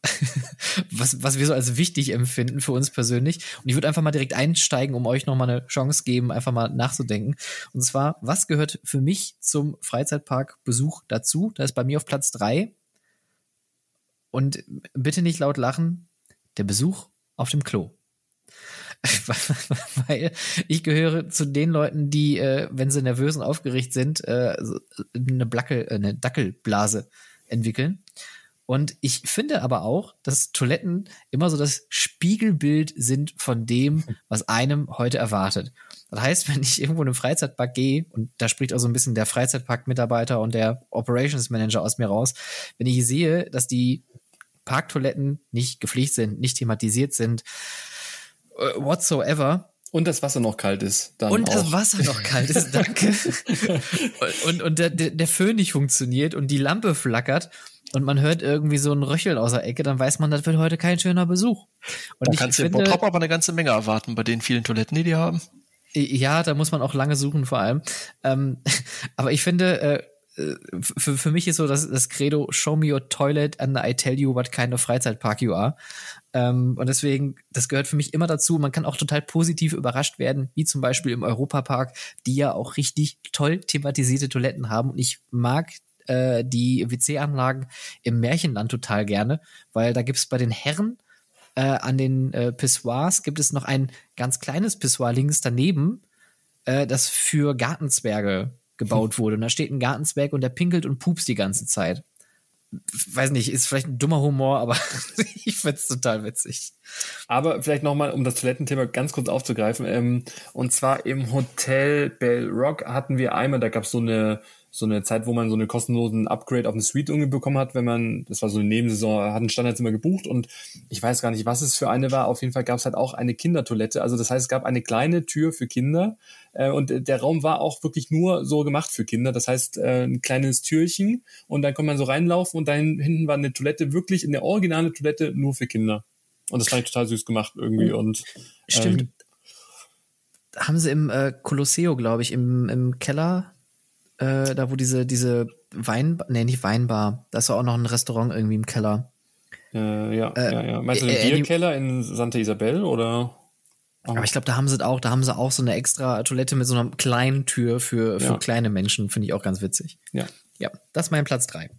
was, was wir so als wichtig empfinden für uns persönlich. Und ich würde einfach mal direkt einsteigen, um euch nochmal eine Chance geben, einfach mal nachzudenken. Und zwar, was gehört für mich zum Freizeitparkbesuch dazu? Da ist bei mir auf Platz drei. Und bitte nicht laut lachen, der Besuch auf dem Klo. Weil ich gehöre zu den Leuten, die, äh, wenn sie nervös und aufgeregt sind, äh, eine, Blackel, äh, eine Dackelblase entwickeln. Und ich finde aber auch, dass Toiletten immer so das Spiegelbild sind von dem, was einem heute erwartet. Das heißt, wenn ich irgendwo in einem Freizeitpark gehe, und da spricht auch so ein bisschen der Freizeitpark-Mitarbeiter und der Operations Manager aus mir raus, wenn ich sehe, dass die Parktoiletten nicht gepflegt sind, nicht thematisiert sind, äh, whatsoever, und das Wasser noch kalt ist. Dann und auch. das Wasser noch kalt ist, danke. und und der, der, der Föhn nicht funktioniert und die Lampe flackert und man hört irgendwie so ein Röcheln aus der Ecke, dann weiß man, das wird heute kein schöner Besuch. Und da kannst du Bottrop aber eine ganze Menge erwarten bei den vielen Toiletten, die die haben. Ja, da muss man auch lange suchen vor allem. Ähm, aber ich finde, äh, für, für mich ist so das, das Credo, show me your toilet and I tell you what kind of Freizeitpark you are. Ähm, und deswegen, das gehört für mich immer dazu. Man kann auch total positiv überrascht werden, wie zum Beispiel im Europapark, die ja auch richtig toll thematisierte Toiletten haben. Und ich mag äh, die WC-Anlagen im Märchenland total gerne, weil da gibt's bei den Herren äh, an den äh, Pissoirs gibt es noch ein ganz kleines Pissoir links daneben, äh, das für Gartenzwerge gebaut wurde. Und da steht ein Gartenzwerg und der pinkelt und pupst die ganze Zeit. Weiß nicht, ist vielleicht ein dummer Humor, aber ich find's total witzig. Aber vielleicht nochmal, um das Toilettenthema ganz kurz aufzugreifen. Ähm, und zwar im Hotel Bell Rock hatten wir einmal, da gab's so eine so eine Zeit, wo man so eine kostenlosen Upgrade auf eine Suite irgendwie bekommen hat, wenn man, das war so eine Nebensaison, hat ein Standardzimmer gebucht und ich weiß gar nicht, was es für eine war. Auf jeden Fall gab es halt auch eine Kindertoilette. Also das heißt, es gab eine kleine Tür für Kinder äh, und der Raum war auch wirklich nur so gemacht für Kinder. Das heißt, äh, ein kleines Türchen und dann konnte man so reinlaufen und da hinten war eine Toilette, wirklich in der originale Toilette nur für Kinder. Und das fand ich total süß gemacht irgendwie und Stimmt. Ähm, haben sie im äh, Colosseo, glaube ich, im, im Keller äh, da wo diese, diese Wein, nee, nicht Weinbar, da ist auch noch ein Restaurant irgendwie im Keller. Äh, ja, äh, ja, ja. Meinst du den äh, Bierkeller in Santa Isabel oder? Oh. Aber ich glaube, da haben sie auch, da haben sie auch so eine extra Toilette mit so einer kleinen Tür für, für ja. kleine Menschen, finde ich auch ganz witzig. Ja. Ja, das ist mein Platz drei.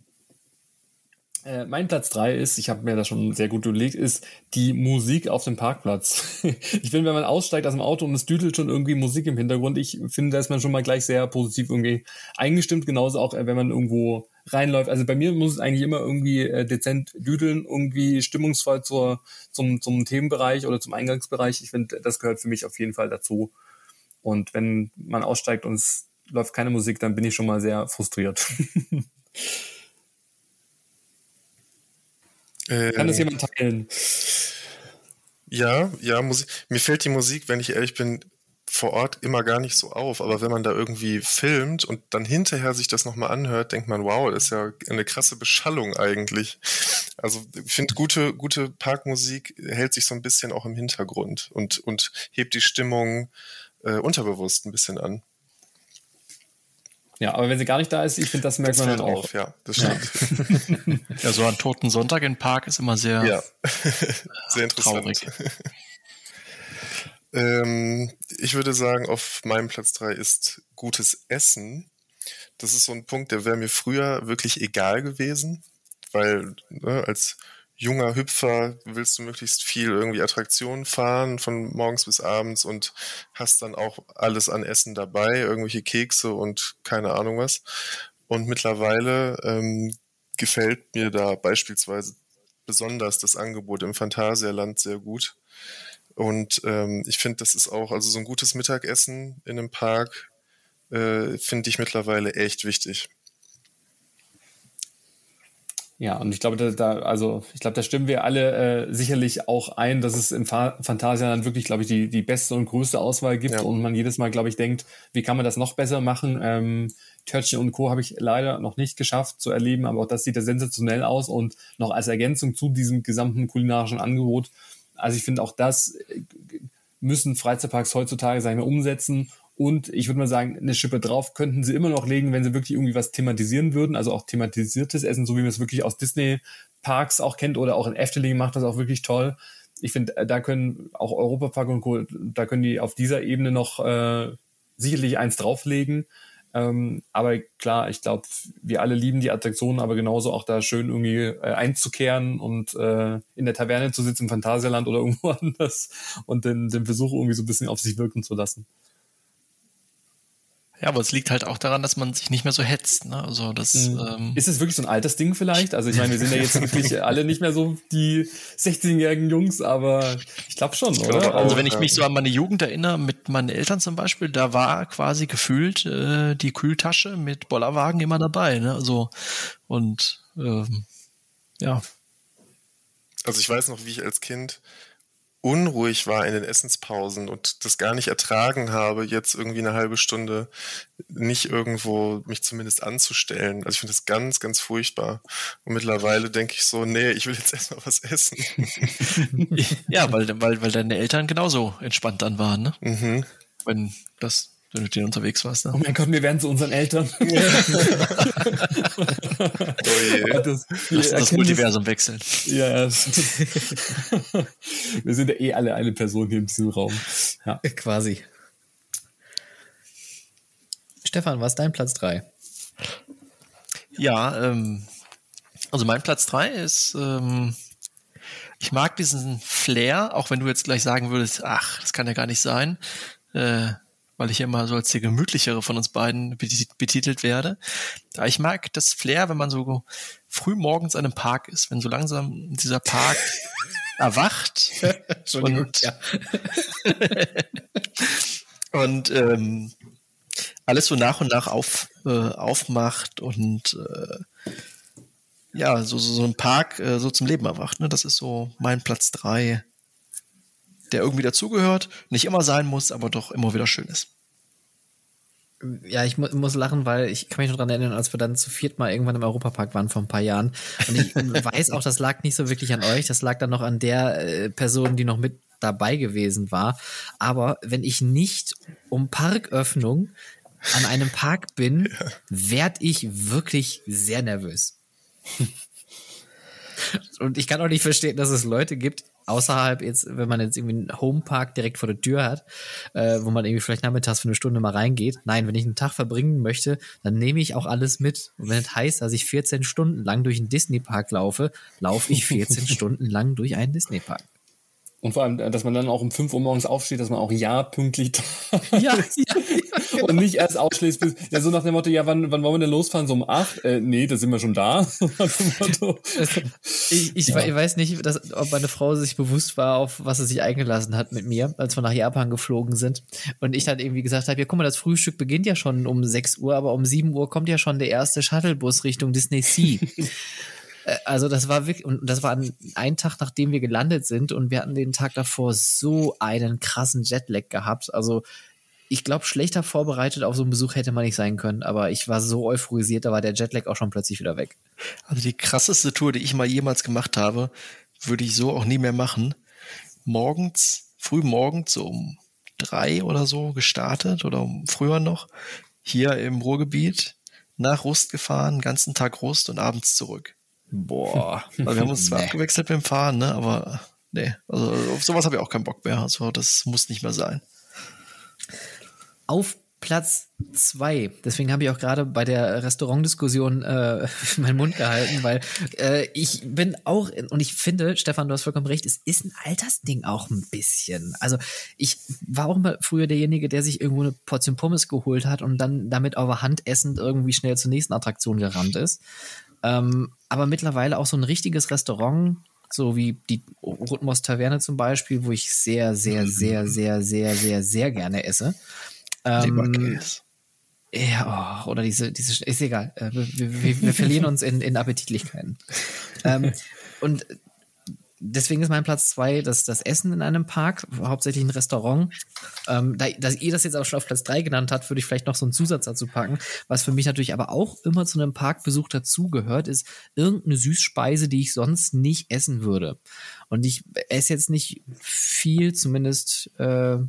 Äh, mein Platz drei ist, ich habe mir das schon sehr gut überlegt, ist die Musik auf dem Parkplatz. ich finde, wenn man aussteigt aus dem Auto und es düdelt schon irgendwie Musik im Hintergrund, ich finde, da ist man schon mal gleich sehr positiv irgendwie eingestimmt, genauso auch, äh, wenn man irgendwo reinläuft. Also bei mir muss es eigentlich immer irgendwie äh, dezent düdeln, irgendwie stimmungsvoll zur, zum, zum Themenbereich oder zum Eingangsbereich. Ich finde, das gehört für mich auf jeden Fall dazu. Und wenn man aussteigt und es läuft keine Musik, dann bin ich schon mal sehr frustriert. Kann das ähm, jemand teilen? Ja, ja, Musik. Mir fällt die Musik, wenn ich ehrlich bin, vor Ort immer gar nicht so auf. Aber wenn man da irgendwie filmt und dann hinterher sich das nochmal anhört, denkt man, wow, das ist ja eine krasse Beschallung eigentlich. Also ich finde, gute, gute Parkmusik hält sich so ein bisschen auch im Hintergrund und, und hebt die Stimmung äh, unterbewusst ein bisschen an. Ja, aber wenn sie gar nicht da ist, ich finde, das merkt das man dann auch. Auf, ja, das stimmt. Ja. ja, so ein toten Sonntag im Park ist immer sehr, ja. sehr interessant. Traurig. ähm, ich würde sagen, auf meinem Platz drei ist gutes Essen. Das ist so ein Punkt, der wäre mir früher wirklich egal gewesen, weil ne, als junger Hüpfer willst du möglichst viel irgendwie Attraktionen fahren von morgens bis abends und hast dann auch alles an Essen dabei, irgendwelche Kekse und keine Ahnung was. Und mittlerweile ähm, gefällt mir da beispielsweise besonders das Angebot im Phantasialand sehr gut. Und ähm, ich finde, das ist auch, also so ein gutes Mittagessen in einem Park, äh, finde ich mittlerweile echt wichtig. Ja, und ich glaube, da, da also ich glaube, da stimmen wir alle äh, sicherlich auch ein, dass es im Fa Phantasialand wirklich, glaube ich, die, die beste und größte Auswahl gibt ja. und man jedes Mal, glaube ich, denkt, wie kann man das noch besser machen? Ähm, Törtchen und Co. habe ich leider noch nicht geschafft zu erleben, aber auch das sieht ja sensationell aus und noch als Ergänzung zu diesem gesamten kulinarischen Angebot. Also ich finde auch das äh, müssen Freizeitparks heutzutage, sagen wir, umsetzen und ich würde mal sagen, eine Schippe drauf könnten sie immer noch legen, wenn sie wirklich irgendwie was thematisieren würden, also auch thematisiertes Essen, so wie man es wirklich aus Disney-Parks auch kennt oder auch in Efteling macht das auch wirklich toll. Ich finde, äh, da können auch Europapark und Co., da können die auf dieser Ebene noch äh, sicherlich eins drauflegen. Ähm, aber klar, ich glaube, wir alle lieben die Attraktionen, aber genauso auch da schön irgendwie äh, einzukehren und äh, in der Taverne zu sitzen im Phantasialand oder irgendwo anders und den, den Versuch irgendwie so ein bisschen auf sich wirken zu lassen. Ja, aber es liegt halt auch daran, dass man sich nicht mehr so hetzt. Ne? Also das Mhm. ähm, Ist es wirklich so ein Altersding vielleicht? Also ich meine, wir sind ja jetzt wirklich alle nicht mehr so die 16-jährigen Jungs, aber ich glaube schon, glaube oder? auch. Also wenn ich mich so an meine Jugend erinnere, mit meinen Eltern zum Beispiel, da war quasi gefühlt äh, die Kühltasche mit Bollerwagen immer dabei. Ne? Also und ähm, ja, Also ich weiß noch, wie ich als Kind unruhig war in den Essenspausen und das gar nicht ertragen habe, jetzt irgendwie eine halbe Stunde nicht irgendwo mich zumindest anzustellen. Also ich finde das ganz, ganz furchtbar. Und mittlerweile denke ich so, nee, ich will jetzt erstmal was essen. ja, weil, weil, weil deine Eltern genauso entspannt dann waren, ne? mhm. Wenn das, wenn du mit denen unterwegs warst. Oh Ne? mein Gott, wir werden zu unseren Eltern. Oh je. das, wir Lass das Multiversum wechseln. Ja, ja. wir sind ja eh alle eine Person hier in diesem Raum. Ja. Quasi. Stefan, was ist dein Platz 3? Ja, ähm, also mein Platz drei ist, ähm, ich mag diesen Flair, auch wenn du jetzt gleich sagen würdest, ach, das kann ja gar nicht sein, äh, weil ich immer so als der gemütlichere von uns beiden betit- betitelt werde. Aber ich mag das Flair, wenn man so früh morgens an einem Park ist, wenn so langsam dieser Park erwacht und, ja. und ähm, alles so nach und nach auf, äh, aufmacht und äh, ja, so, so, so ein Park äh, so zum Leben erwacht. Ne? Das ist so mein Platz drei, der irgendwie dazugehört, nicht immer sein muss, aber doch immer wieder schön ist. Ja, ich mu muss lachen, weil ich kann mich noch dran erinnern, als wir dann zu viert mal irgendwann im Europapark waren vor ein paar Jahren. Und ich weiß auch, das lag nicht so wirklich an euch, das lag dann noch an der äh, Person, die noch mit dabei gewesen war. Aber wenn ich nicht um Parköffnung an einem Park bin, werd ich wirklich sehr nervös. Und ich kann auch nicht verstehen, dass es Leute gibt, außerhalb jetzt, wenn man jetzt irgendwie einen Homepark direkt vor der Tür hat, äh, wo man irgendwie vielleicht nachmittags für eine Stunde mal reingeht. Nein, wenn ich einen Tag verbringen möchte, dann nehme ich auch alles mit. Und wenn es heißt, dass ich 14 Stunden lang durch einen Disney-Park laufe, laufe ich 14 Stunden lang durch einen Disney-Park. Und vor allem, dass man dann auch um 5 Uhr morgens aufsteht, dass man auch ja pünktlich da Ja, ist. und nicht erst ausschlägt bis, ja, so nach dem Motto, ja, wann, wann wollen wir denn losfahren? So um 8? Äh, nee, da sind wir schon da. So nach dem Motto. Ich, ich, we- ich weiß nicht, dass, ob meine Frau sich bewusst war, auf was sie sich eingelassen hat mit mir, als wir nach Japan geflogen sind. Und ich dann irgendwie gesagt habe, ja, guck mal, das Frühstück beginnt ja schon um 6 Uhr, aber um 7 Uhr kommt ja schon der erste Shuttlebus Richtung Disney Sea. Äh, Also das war wirklich, und das war ein Tag, nachdem wir gelandet sind und wir hatten den Tag davor so einen krassen Jetlag gehabt. Also ich glaube, schlechter vorbereitet auf so einen Besuch hätte man nicht sein können, aber ich war so euphorisiert, da war der Jetlag auch schon plötzlich wieder weg. Also die krasseste Tour, die ich mal jemals gemacht habe, würde ich so auch nie mehr machen. Morgens, früh morgens, so um drei oder so gestartet oder um früher noch, hier im Ruhrgebiet, nach Rust gefahren, ganzen Tag Rust und abends zurück. Boah. Also wir haben uns zwar Nee. abgewechselt beim Fahren, ne, aber nee, also auf sowas habe ich auch keinen Bock mehr. Also das muss nicht mehr sein. Auf Platz zwei. Deswegen habe ich auch gerade bei der Restaurantdiskussion äh, meinen Mund gehalten, weil äh, ich bin auch, und ich finde, Stefan, du hast vollkommen recht, es ist ein Altersding auch ein bisschen. Also ich war auch mal früher derjenige, der sich irgendwo eine Portion Pommes geholt hat und dann damit auf der Hand essend irgendwie schnell zur nächsten Attraktion gerannt ist. Ähm, aber mittlerweile auch so ein richtiges Restaurant, so wie die Rotmoss Taverne zum Beispiel, wo ich sehr, sehr, sehr, sehr, sehr, sehr, sehr gerne esse. Ähm, ja, oh, oder diese, diese, ist egal. Äh, Wir, wir, wir verlieren uns in, in Appetitlichkeiten. ähm, und deswegen ist mein Platz zwei das, das Essen in einem Park, hauptsächlich ein Restaurant. Ähm, da, dass ihr das jetzt auch schon auf Platz drei genannt habt, würde ich vielleicht noch so einen Zusatz dazu packen. Was für mich natürlich aber auch immer zu einem Parkbesuch dazugehört, ist irgendeine Süßspeise, die ich sonst nicht essen würde. Und ich esse jetzt nicht viel, zumindest äh,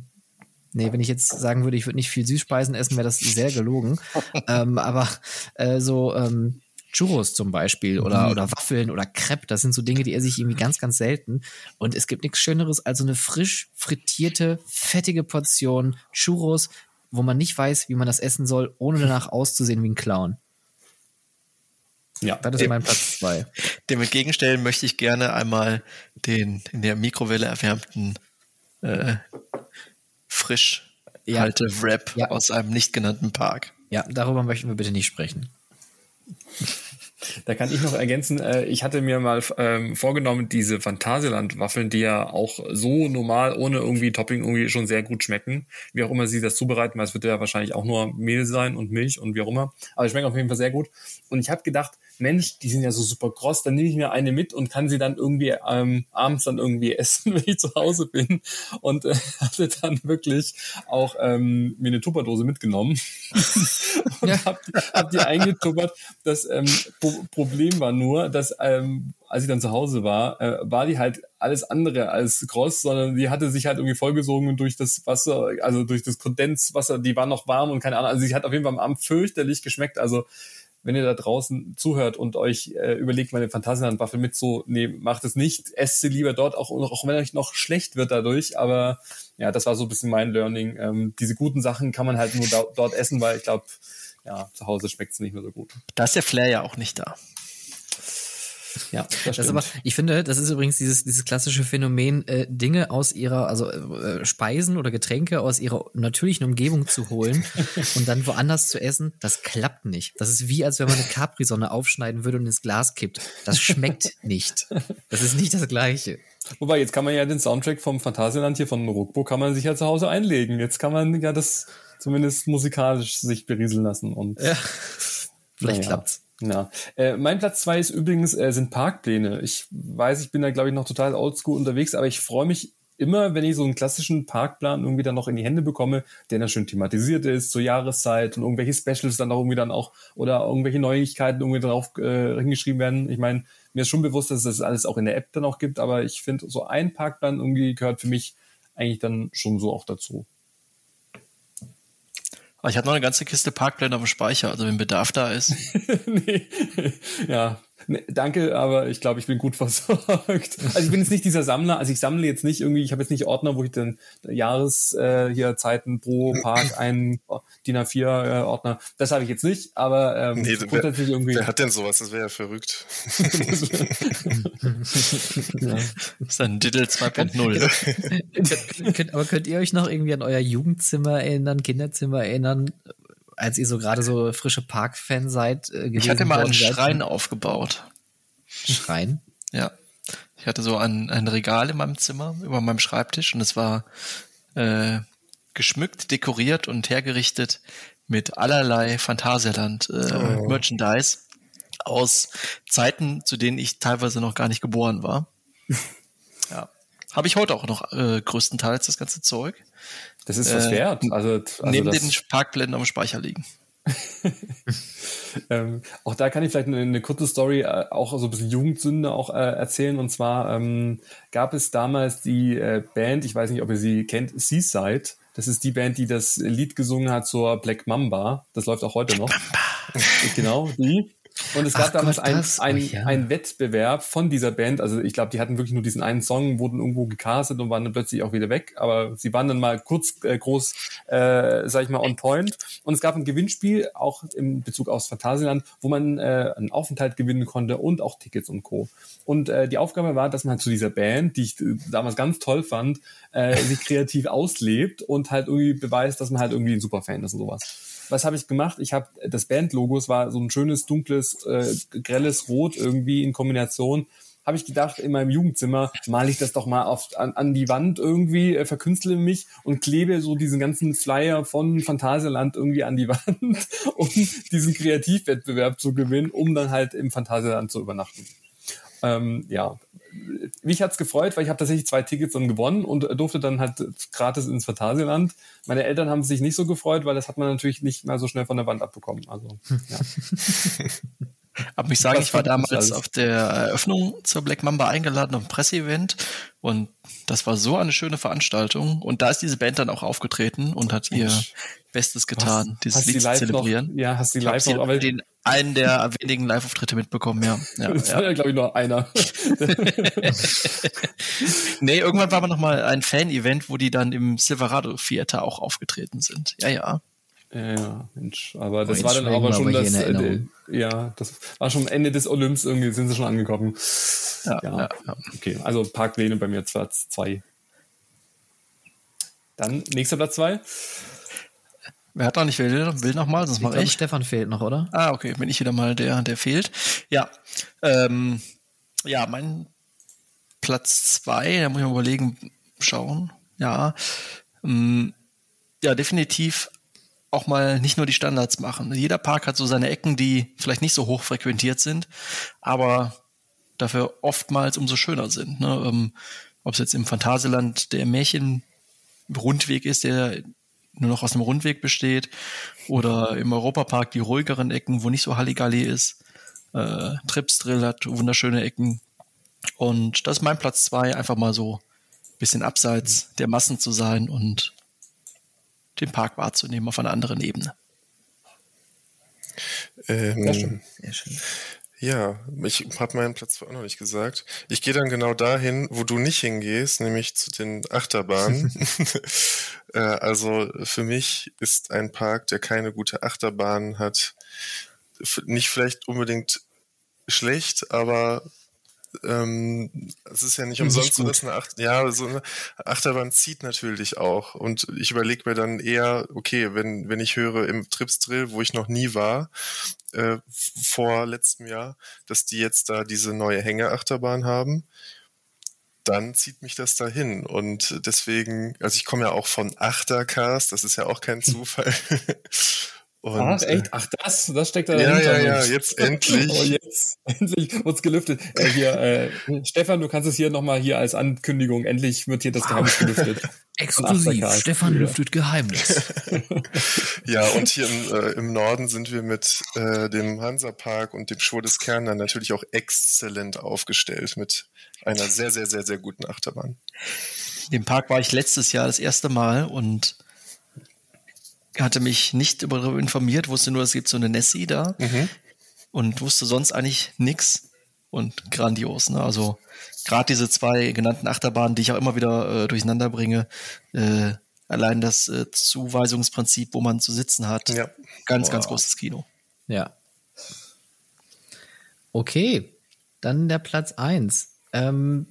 Nee, wenn ich jetzt sagen würde, ich würde nicht viel Süßspeisen essen, wäre das sehr gelogen. ähm, aber äh, so ähm, Churros zum Beispiel oder, oder Waffeln oder Crepe, das sind so Dinge, die esse ich irgendwie ganz, ganz selten. Und es gibt nichts Schöneres als so eine frisch frittierte, fettige Portion Churros, wo man nicht weiß, wie man das essen soll, ohne danach auszusehen wie ein Clown. Ja, Das ist mein Platz zwei. Dem entgegenstellen möchte ich gerne einmal den in der Mikrowelle erwärmten äh, frisch ja. halte Rap ja. aus einem nicht genannten Park. Ja, darüber möchten wir bitte nicht sprechen. Da kann ich noch ergänzen, äh, ich hatte mir mal ähm, vorgenommen, diese Phantasialand-Waffeln, die ja auch so normal, ohne irgendwie Topping irgendwie schon sehr gut schmecken, wie auch immer sie das zubereiten, weil es wird ja wahrscheinlich auch nur Mehl sein und Milch und wie auch immer, aber die schmecken auf jeden Fall sehr gut. Und ich habe gedacht, Mensch, die sind ja so super kross, dann nehme ich mir eine mit und kann sie dann irgendwie ähm, abends dann irgendwie essen, wenn ich zu Hause bin. Und äh, hatte dann wirklich auch ähm, mir eine Tupperdose mitgenommen und ja. hab, hab die eingetuppert. Das ähm, Pro Problem war nur, dass ähm, als ich dann zu Hause war, äh, war die halt alles andere als kross, sondern die hatte sich halt irgendwie vollgesogen durch das Wasser, also durch das Kondenswasser, die war noch warm und keine Ahnung, also sie hat auf jeden Fall am Abend fürchterlich geschmeckt, also wenn ihr da draußen zuhört und euch äh, überlegt, meine Phantasialand-Waffel mitzunehmen, macht es nicht. Esst sie lieber dort, auch, auch wenn euch noch schlecht wird dadurch. Aber ja, das war so ein bisschen mein Learning. Ähm, diese guten Sachen kann man halt nur da, dort essen, weil ich glaube, ja, zu Hause schmeckt es nicht mehr so gut. Da ist der Flair ja auch nicht da. Ja, das, das aber, ich finde, das ist übrigens dieses, dieses klassische Phänomen, äh, Dinge aus ihrer, also äh, Speisen oder Getränke aus ihrer natürlichen Umgebung zu holen und dann woanders zu essen, das klappt nicht. Das ist wie, als wenn man eine Capri-Sonne aufschneiden würde und ins Glas kippt. Das schmeckt nicht. Das ist nicht das Gleiche. Wobei, jetzt kann man ja den Soundtrack vom Phantasialand hier von Ruckbo kann man sich ja zu Hause einlegen. Jetzt kann man ja das zumindest musikalisch sich berieseln lassen und. Ja. Vielleicht naja. klappt's. Ja, äh, mein Platz zwei ist übrigens äh, sind Parkpläne. Ich weiß, ich bin da glaube ich noch total oldschool unterwegs, aber ich freue mich immer, wenn ich so einen klassischen Parkplan irgendwie dann noch in die Hände bekomme, der dann schön thematisiert ist zur Jahreszeit und irgendwelche Specials dann auch irgendwie dann auch oder irgendwelche Neuigkeiten irgendwie drauf äh, hingeschrieben werden. Ich meine, mir ist schon bewusst, dass es das alles auch in der App dann auch gibt, aber ich finde, so ein Parkplan irgendwie gehört für mich eigentlich dann schon so auch dazu. Aber ich habe noch eine ganze Kiste Parkpläne auf dem Speicher, also wenn Bedarf da ist. nee. Ja, danke, aber ich glaube, ich bin gut versorgt. Also ich bin jetzt nicht dieser Sammler, also ich sammle jetzt nicht irgendwie, ich habe jetzt nicht Ordner, wo ich den Jahres äh, hier Zeiten pro Park einen DIN A4 äh, Ordner. Das habe ich jetzt nicht, aber ähm, nee, grundsätzlich wer, irgendwie. Wer hat denn sowas? Das wäre ja verrückt. ja. Das ist ein Diddle 2.0. aber könnt ihr euch noch irgendwie an euer Jugendzimmer erinnern, Kinderzimmer erinnern, als ihr so gerade so frische Park-Fan seid? Äh, ich hatte mal einen Schrein aufgebaut. Schrein? Ja. Ich hatte so ein, ein Regal in meinem Zimmer über meinem Schreibtisch und es war äh, geschmückt, dekoriert und hergerichtet mit allerlei Phantasialand äh, oh. Merchandise aus Zeiten, zu denen ich teilweise noch gar nicht geboren war. ja. Habe ich heute auch noch äh, größtenteils das ganze Zeug. Das ist was äh, wert. Also, also neben den Parkblenden am Speicher liegen. ähm, auch da kann ich vielleicht eine, eine kurze Story, äh, auch so ein bisschen Jugendsünde auch äh, erzählen. Und zwar ähm, gab es damals die äh, Band, ich weiß nicht, ob ihr sie kennt, Seaside. Das ist die Band, die das Lied gesungen hat zur Black Mamba. Das läuft auch heute noch. genau, die. Und es gab Ach damals Gott, ein, ein, ja. ein Wettbewerb von dieser Band. Also ich glaube, die hatten wirklich nur diesen einen Song, wurden irgendwo gecastet und waren dann plötzlich auch wieder weg. Aber sie waren dann mal kurz äh, groß, äh, sag ich mal, on point. Und es gab ein Gewinnspiel, auch im Bezug aufs Phantasialand, wo man äh, einen Aufenthalt gewinnen konnte und auch Tickets und Co. Und äh, die Aufgabe war, dass man zu dieser Band, die ich äh, damals ganz toll fand, äh, sich kreativ auslebt und halt irgendwie beweist, dass man halt irgendwie ein Superfan ist und sowas was habe ich gemacht? Ich habe das Bandlogo, es war so ein schönes, dunkles, äh, grelles Rot irgendwie in Kombination. Habe ich gedacht, in meinem Jugendzimmer male ich das doch mal auf, an, an die Wand irgendwie, äh, verkünstle mich und klebe so diesen ganzen Flyer von Phantasialand irgendwie an die Wand, um diesen Kreativwettbewerb zu gewinnen, um dann halt im Phantasialand zu übernachten. Ähm, ja, mich hat's gefreut, weil ich habe tatsächlich zwei Tickets dann gewonnen und durfte dann halt gratis ins Phantasialand. Meine Eltern haben sich nicht so gefreut, weil das hat man natürlich nicht mehr so schnell von der Wand abbekommen. Also, ja. Aber ich sage, ich war damals auf der Eröffnung zur Black Mamba eingeladen auf ein Presseevent und das war so eine schöne Veranstaltung und da ist diese Band dann auch aufgetreten und hat ihr Bestes getan, hast, dieses hast Lied zu zelebrieren. Noch, ja, hast du live noch, aber den einen der wenigen Live-Auftritte mitbekommen, ja. ja das ja. war ja, glaube ich, nur einer. nee, irgendwann war aber noch mal ein Fan-Event, wo die dann im Silverado Theater auch aufgetreten sind. Ja, ja. Ja, Mensch, aber das war dann aber schon das, äh, ja, das war schon Ende des Olymps irgendwie, sind sie schon angekommen. Ja, ja, ja. okay, also Parkpläne bei mir Platz zwei. Dann nächster Platz zwei. Wer hat da nicht will, will noch mal, sonst mache ich. Stefan fehlt noch, oder? Ah, okay, bin ich wieder mal der, der fehlt. Ja, ähm, ja, mein Platz zwei, da muss ich mal überlegen, schauen. Ja, ähm, ja, definitiv auch mal nicht nur die Standards machen. Jeder Park hat so seine Ecken, die vielleicht nicht so hoch frequentiert sind, aber dafür oftmals umso schöner sind. Ne? Ähm, Ob es jetzt im Phantasialand der Märchenrundweg ist, der nur noch aus einem Rundweg besteht, oder im Europapark die ruhigeren Ecken, wo nicht so Halligalli ist. Äh, Tripsdrill hat wunderschöne Ecken. Und das ist mein Platz zwei, einfach mal so ein bisschen abseits der Massen zu sein und den Park wahrzunehmen auf einer anderen Ebene. Ähm, Sehr schön. ja, ich habe meinen Platz auch noch nicht gesagt. Ich gehe dann genau dahin, wo du nicht hingehst, nämlich zu den Achterbahnen. äh, also für mich ist ein Park, der keine gute Achterbahn hat, nicht vielleicht unbedingt schlecht, aber ähm, es ist ja nicht Nicht umsonst so, gut. dass eine Acht ja, so eine Achterbahn zieht natürlich auch. Und ich überlege mir dann eher, okay, wenn, wenn ich höre im Tripsdrill, wo ich noch nie war, äh, vor letztem Jahr, dass die jetzt da diese neue Hängeachterbahn haben, dann zieht mich das dahin. Und deswegen, also ich komme ja auch von Achtercast, das ist ja auch kein Zufall. Und, Ach, echt? Ach, das, das steckt da äh, Ja, dahinter. ja, ja, jetzt endlich. Oh, jetzt, endlich wird's gelüftet. Äh, hier, äh, Stefan, du kannst es hier nochmal hier als Ankündigung, endlich wird hier das Geheimnis gelüftet. Exklusiv. Stefan Ja. lüftet Geheimnis. Ja, und hier im, äh, im Norden sind wir mit äh, dem Hansapark und dem Schwur des Kern dann natürlich auch exzellent aufgestellt mit einer sehr, sehr, sehr, sehr guten Achterbahn. Im Park war ich letztes Jahr das erste Mal und hatte mich nicht darüber informiert, wusste nur, es gibt so eine Nessie da und wusste sonst eigentlich nix und grandios. Ne? Also gerade diese zwei genannten Achterbahnen, die ich auch immer wieder äh, durcheinander bringe, äh, allein das äh, Zuweisungsprinzip, wo man zu sitzen hat, Ja. ganz, ganz Boah. großes Kino. Ja. Okay, dann der Platz eins. Ähm,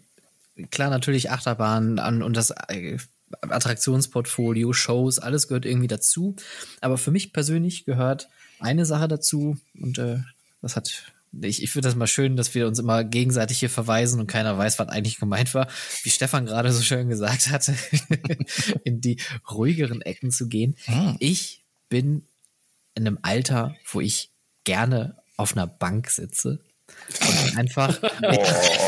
klar, natürlich Achterbahn an und das äh, Attraktionsportfolio, Shows, alles gehört irgendwie dazu. Aber für mich persönlich gehört eine Sache dazu und äh, das hat. Ich, ich finde das mal schön, dass wir uns immer gegenseitig hier verweisen und keiner weiß, was eigentlich gemeint war. Wie Stefan gerade so schön gesagt hatte, in die ruhigeren Ecken zu gehen. Hm. Ich bin in einem Alter, wo ich gerne auf einer Bank sitze und einfach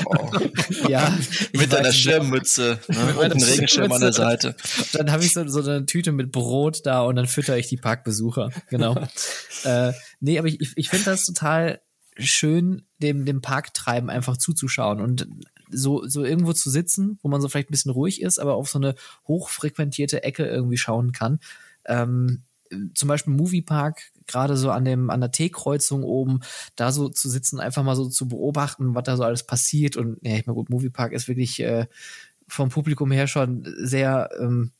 Oh, ja Mit weiß einer nicht, Schirmmütze ne? meiner und einem Regenschirm an der. Seite. Dann habe ich so, so eine Tüte mit Brot da und dann fütter ich die Parkbesucher. Genau. äh, nee, aber ich, ich, ich finde das total schön, dem, dem Parktreiben einfach zuzuschauen und so, so irgendwo zu sitzen, wo man so vielleicht ein bisschen ruhig ist, aber auf so eine hochfrequentierte Ecke irgendwie schauen kann. Ähm, zum Beispiel Moviepark, gerade so an dem, an der T-Kreuzung oben, da so zu sitzen, einfach mal so zu beobachten, was da so alles passiert. Und ja, ich meine, gut, Moviepark ist wirklich äh, vom Publikum her schon sehr ähm,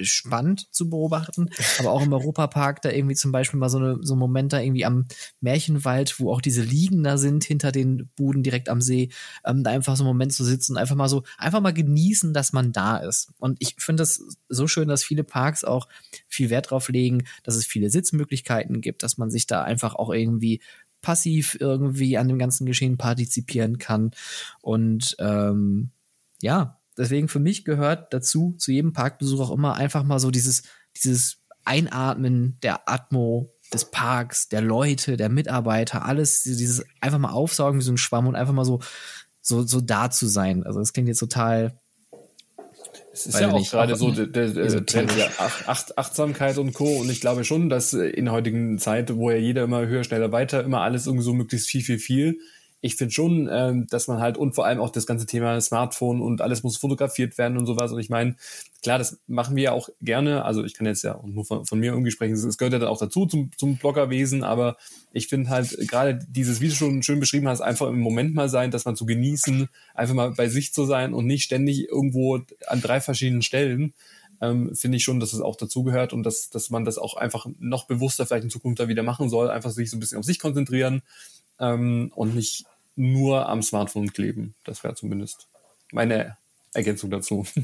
spannend zu beobachten, aber auch im Europapark da irgendwie zum Beispiel mal so, eine, so ein Moment da irgendwie am Märchenwald, wo auch diese Liegen da sind, hinter den Buden direkt am See, ähm, da einfach so einen Moment zu sitzen, einfach mal so, einfach mal genießen, dass man da ist. Und ich finde das so schön, dass viele Parks auch viel Wert drauf legen, dass es viele Sitzmöglichkeiten gibt, dass man sich da einfach auch irgendwie passiv irgendwie an dem ganzen Geschehen partizipieren kann. Und ähm, ja, deswegen für mich gehört dazu, zu jedem Parkbesuch auch immer einfach mal so dieses, dieses Einatmen der Atmo des Parks, der Leute, der Mitarbeiter, alles, dieses einfach mal aufsaugen wie so ein Schwamm und einfach mal so, so, so da zu sein. Also das klingt jetzt total Es ist ja auch gerade so der, der, der der Ach, Ach, Achtsamkeit und Co. Und ich glaube schon, dass äh, in der heutigen Zeit, wo ja jeder immer höher, schneller, weiter, immer alles irgendwie so möglichst viel, viel, viel. Ich finde schon, ähm, dass man halt und vor allem auch das ganze Thema Smartphone und alles muss fotografiert werden und sowas. Und ich meine, klar, das machen wir ja auch gerne. Also ich kann jetzt ja nur von, von mir irgendwie sprechen. Es gehört ja dann auch dazu zum, zum Bloggerwesen. Aber ich finde halt gerade dieses, wie du schon schön beschrieben hast, einfach im Moment mal sein, dass man zu genießen, einfach mal bei sich zu sein und nicht ständig irgendwo an drei verschiedenen Stellen ähm, finde ich schon, dass es auch dazugehört und dass, dass man das auch einfach noch bewusster vielleicht in Zukunft da wieder machen soll. Einfach sich so ein bisschen auf sich konzentrieren ähm, und nicht nur am Smartphone kleben. Das wäre zumindest meine Ergänzung dazu.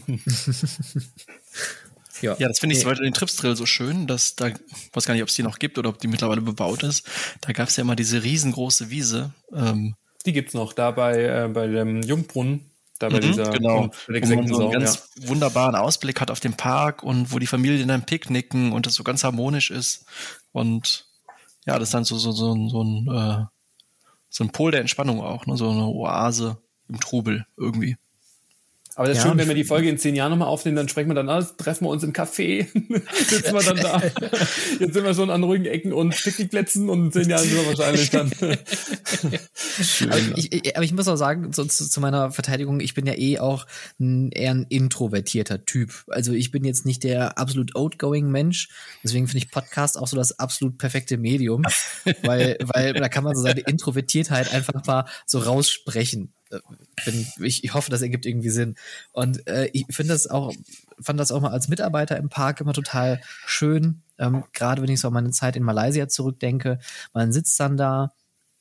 Ja, ja das finde ich nee. so den Tripsdrill so schön, dass da, weiß gar nicht, ob es die noch gibt oder ob die mittlerweile bebaut ist. Da gab es ja immer diese riesengroße Wiese. Ähm, die gibt's noch, da bei, äh, bei dem Jungbrunnen. Da bei mhm, dieser genau, wo man so einen ganz ja. wunderbaren Ausblick hat auf den Park und wo die Familien dann picknicken und das so ganz harmonisch ist. Und ja, das ist dann so, so, so, so ein, äh, so ein Pol der Entspannung auch, ne? so eine Oase im Trubel irgendwie. Aber das ist ja, schön, wenn wir die Folge in zehn Jahren nochmal aufnehmen, dann sprechen wir dann aus, treffen wir uns im Café, sitzen wir dann da. Jetzt sind wir schon an ruhigen Ecken und Picknickplätzen und in zehn Jahren sind wir wahrscheinlich dann. aber, ich, aber ich muss auch sagen, zu, zu, meiner Verteidigung, ich bin ja eh auch ein, eher ein introvertierter Typ. Also ich bin jetzt nicht der absolut outgoing Mensch. Deswegen finde ich Podcast auch so das absolut perfekte Medium, weil, weil da kann man so seine Introvertiertheit einfach mal so raussprechen bin, ich, ich hoffe, das ergibt irgendwie Sinn. Und äh, ich finde das auch, fand das auch mal als Mitarbeiter im Park immer total schön. Ähm, Gerade wenn ich so an meine Zeit in Malaysia zurückdenke, man sitzt dann da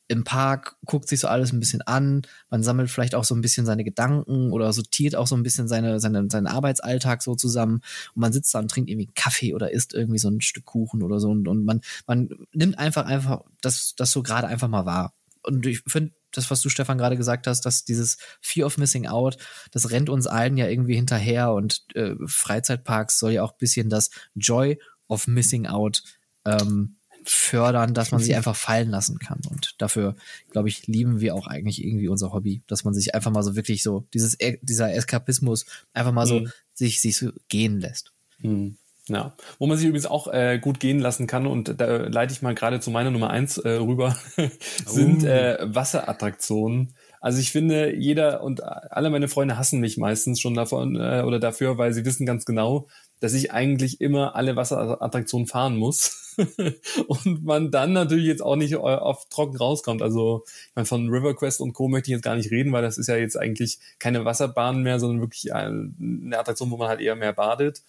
im Park, guckt sich so alles ein bisschen an, man sammelt vielleicht auch so ein bisschen seine Gedanken oder sortiert auch so ein bisschen seine, seine, seinen Arbeitsalltag so zusammen und man sitzt da und trinkt irgendwie Kaffee oder isst irgendwie so ein Stück Kuchen oder so und, und man, man nimmt einfach einfach das, das so gerade einfach mal wahr. Und ich finde, das, was du, Stefan, gerade gesagt hast, dass dieses Fear of Missing Out, das rennt uns allen ja irgendwie hinterher und äh, Freizeitparks soll ja auch ein bisschen das Joy of Missing Out ähm, fördern, dass man sie einfach fallen lassen kann. Und dafür, glaube ich, lieben wir auch eigentlich irgendwie unser Hobby, dass man sich einfach mal so wirklich so, dieses, dieser Eskapismus einfach mal so mhm. sich, sich so gehen lässt. Mhm. Ja, wo man sich übrigens auch äh, gut gehen lassen kann und da leite ich mal gerade zu meiner Nummer eins äh, rüber, sind uh. äh, Wasserattraktionen. Also ich finde, jeder und alle meine Freunde hassen mich meistens schon davon äh, oder dafür, weil sie wissen ganz genau, dass ich eigentlich immer alle Wasserattraktionen fahren muss und man dann natürlich jetzt auch nicht auf trocken rauskommt. Also ich meine, von River Quest und Co. möchte ich jetzt gar nicht reden, weil das ist ja jetzt eigentlich keine Wasserbahn mehr, sondern wirklich eine Attraktion, wo man halt eher mehr badet.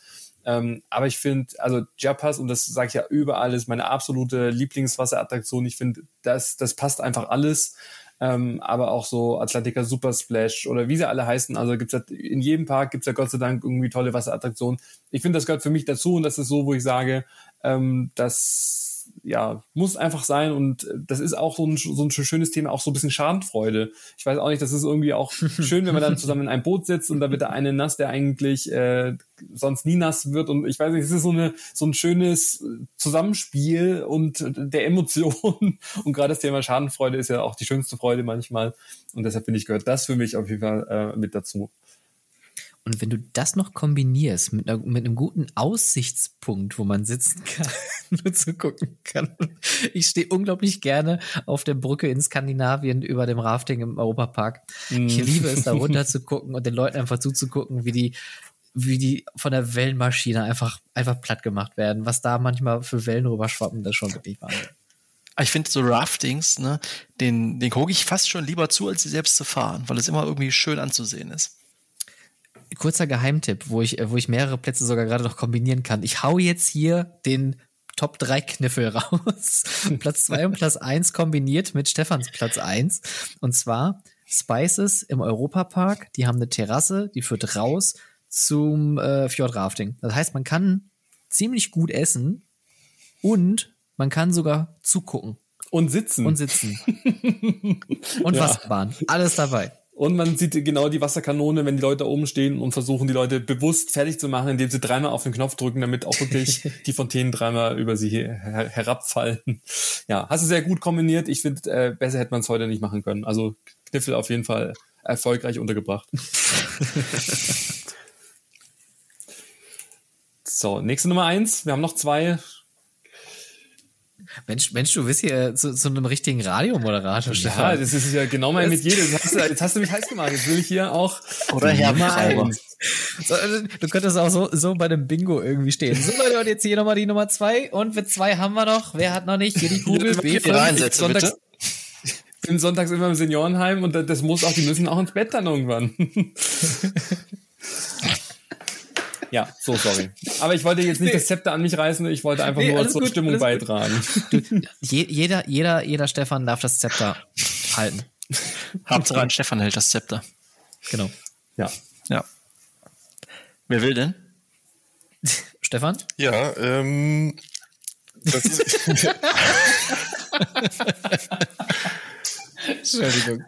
Ähm, aber ich finde, also Japas, und das sage ich ja überall, ist meine absolute Lieblingswasserattraktion. Ich finde, das, das passt einfach alles. Ähm, aber auch so Atlantica Super Splash oder wie sie alle heißen. Also gibt's ja, in jedem Park gibt's ja Gott sei Dank irgendwie tolle Wasserattraktionen. Ich finde, das gehört für mich dazu und das ist so, wo ich sage, ähm, dass ja, muss einfach sein und das ist auch so ein, so ein schönes Thema, auch so ein bisschen Schadenfreude. Ich weiß auch nicht, das ist irgendwie auch schön, wenn man dann zusammen in einem Boot sitzt und da wird der eine nass, der eigentlich äh, sonst nie nass wird und ich weiß nicht, es ist so, eine, so ein schönes Zusammenspiel und der Emotionen und gerade das Thema Schadenfreude ist ja auch die schönste Freude manchmal und deshalb finde ich, gehört das für mich auf jeden Fall äh, mit dazu. Und wenn du das noch kombinierst mit, einer, mit einem guten Aussichtspunkt, wo man sitzen kann, nur zu gucken kann. Ich stehe unglaublich gerne auf der Brücke in Skandinavien über dem Rafting im Europapark. Mm. Ich liebe es, da runter zu gucken und den Leuten einfach zuzugucken, wie die wie die von der Wellenmaschine einfach, einfach platt gemacht werden. Was da manchmal für Wellen rüberschwappen, das ist schon wirklich Wahnsinn. Ich finde so Raftings, ne, den, den gucke ich fast schon lieber zu, als sie selbst zu fahren, weil es immer irgendwie schön anzusehen ist kurzer Geheimtipp, wo ich, wo ich mehrere Plätze sogar gerade noch kombinieren kann. Ich hau jetzt hier den Top 3 Kniffel raus. Platz 2 und Platz 1 kombiniert mit Stefans Platz 1. Und zwar Spices im Europapark. Die haben eine Terrasse, die führt raus zum äh, Fjordrafting. Das heißt, man kann ziemlich gut essen und man kann sogar zugucken. Und sitzen. Und sitzen. und ja. Wasserbahn. Alles dabei. Und man sieht genau die Wasserkanone, wenn die Leute da oben stehen und versuchen, die Leute bewusst fertig zu machen, indem sie dreimal auf den Knopf drücken, damit auch wirklich die Fontänen dreimal über sie her herabfallen. Ja, hast du sehr gut kombiniert. Ich finde, äh, besser hätte man es heute nicht machen können. Also Kniffel auf jeden Fall erfolgreich untergebracht. so, nächste Nummer eins. Wir haben noch zwei Mensch, Mensch, du bist hier zu, zu einem richtigen Radiomoderator. Ja, das ist ja genau mein Metier. Jetzt hast, du, jetzt hast du mich heiß gemacht. Jetzt will ich hier auch. Oder Herr so, also, Du könntest auch so, so bei dem Bingo irgendwie stehen. So Leute, und jetzt hier nochmal die Nummer zwei. Und mit zwei haben wir noch. Wer hat noch nicht? Hier die Kugel. B5. Reinsetzen, Sonntags, bitte. Ich bin sonntags immer im Seniorenheim und das muss auch, die müssen auch ins Bett dann irgendwann. Ja, so sorry. Aber ich wollte jetzt nicht nee. das Zepter an mich reißen, ich wollte einfach nee, nur zur gut, Stimmung beitragen. Du, je, jeder, jeder, jeder Stefan darf das Zepter halten. Hauptsache ein Stefan hält das Zepter. Genau. Ja. Ja. Wer will denn? Stefan? Ja, ähm, das ist, Entschuldigung.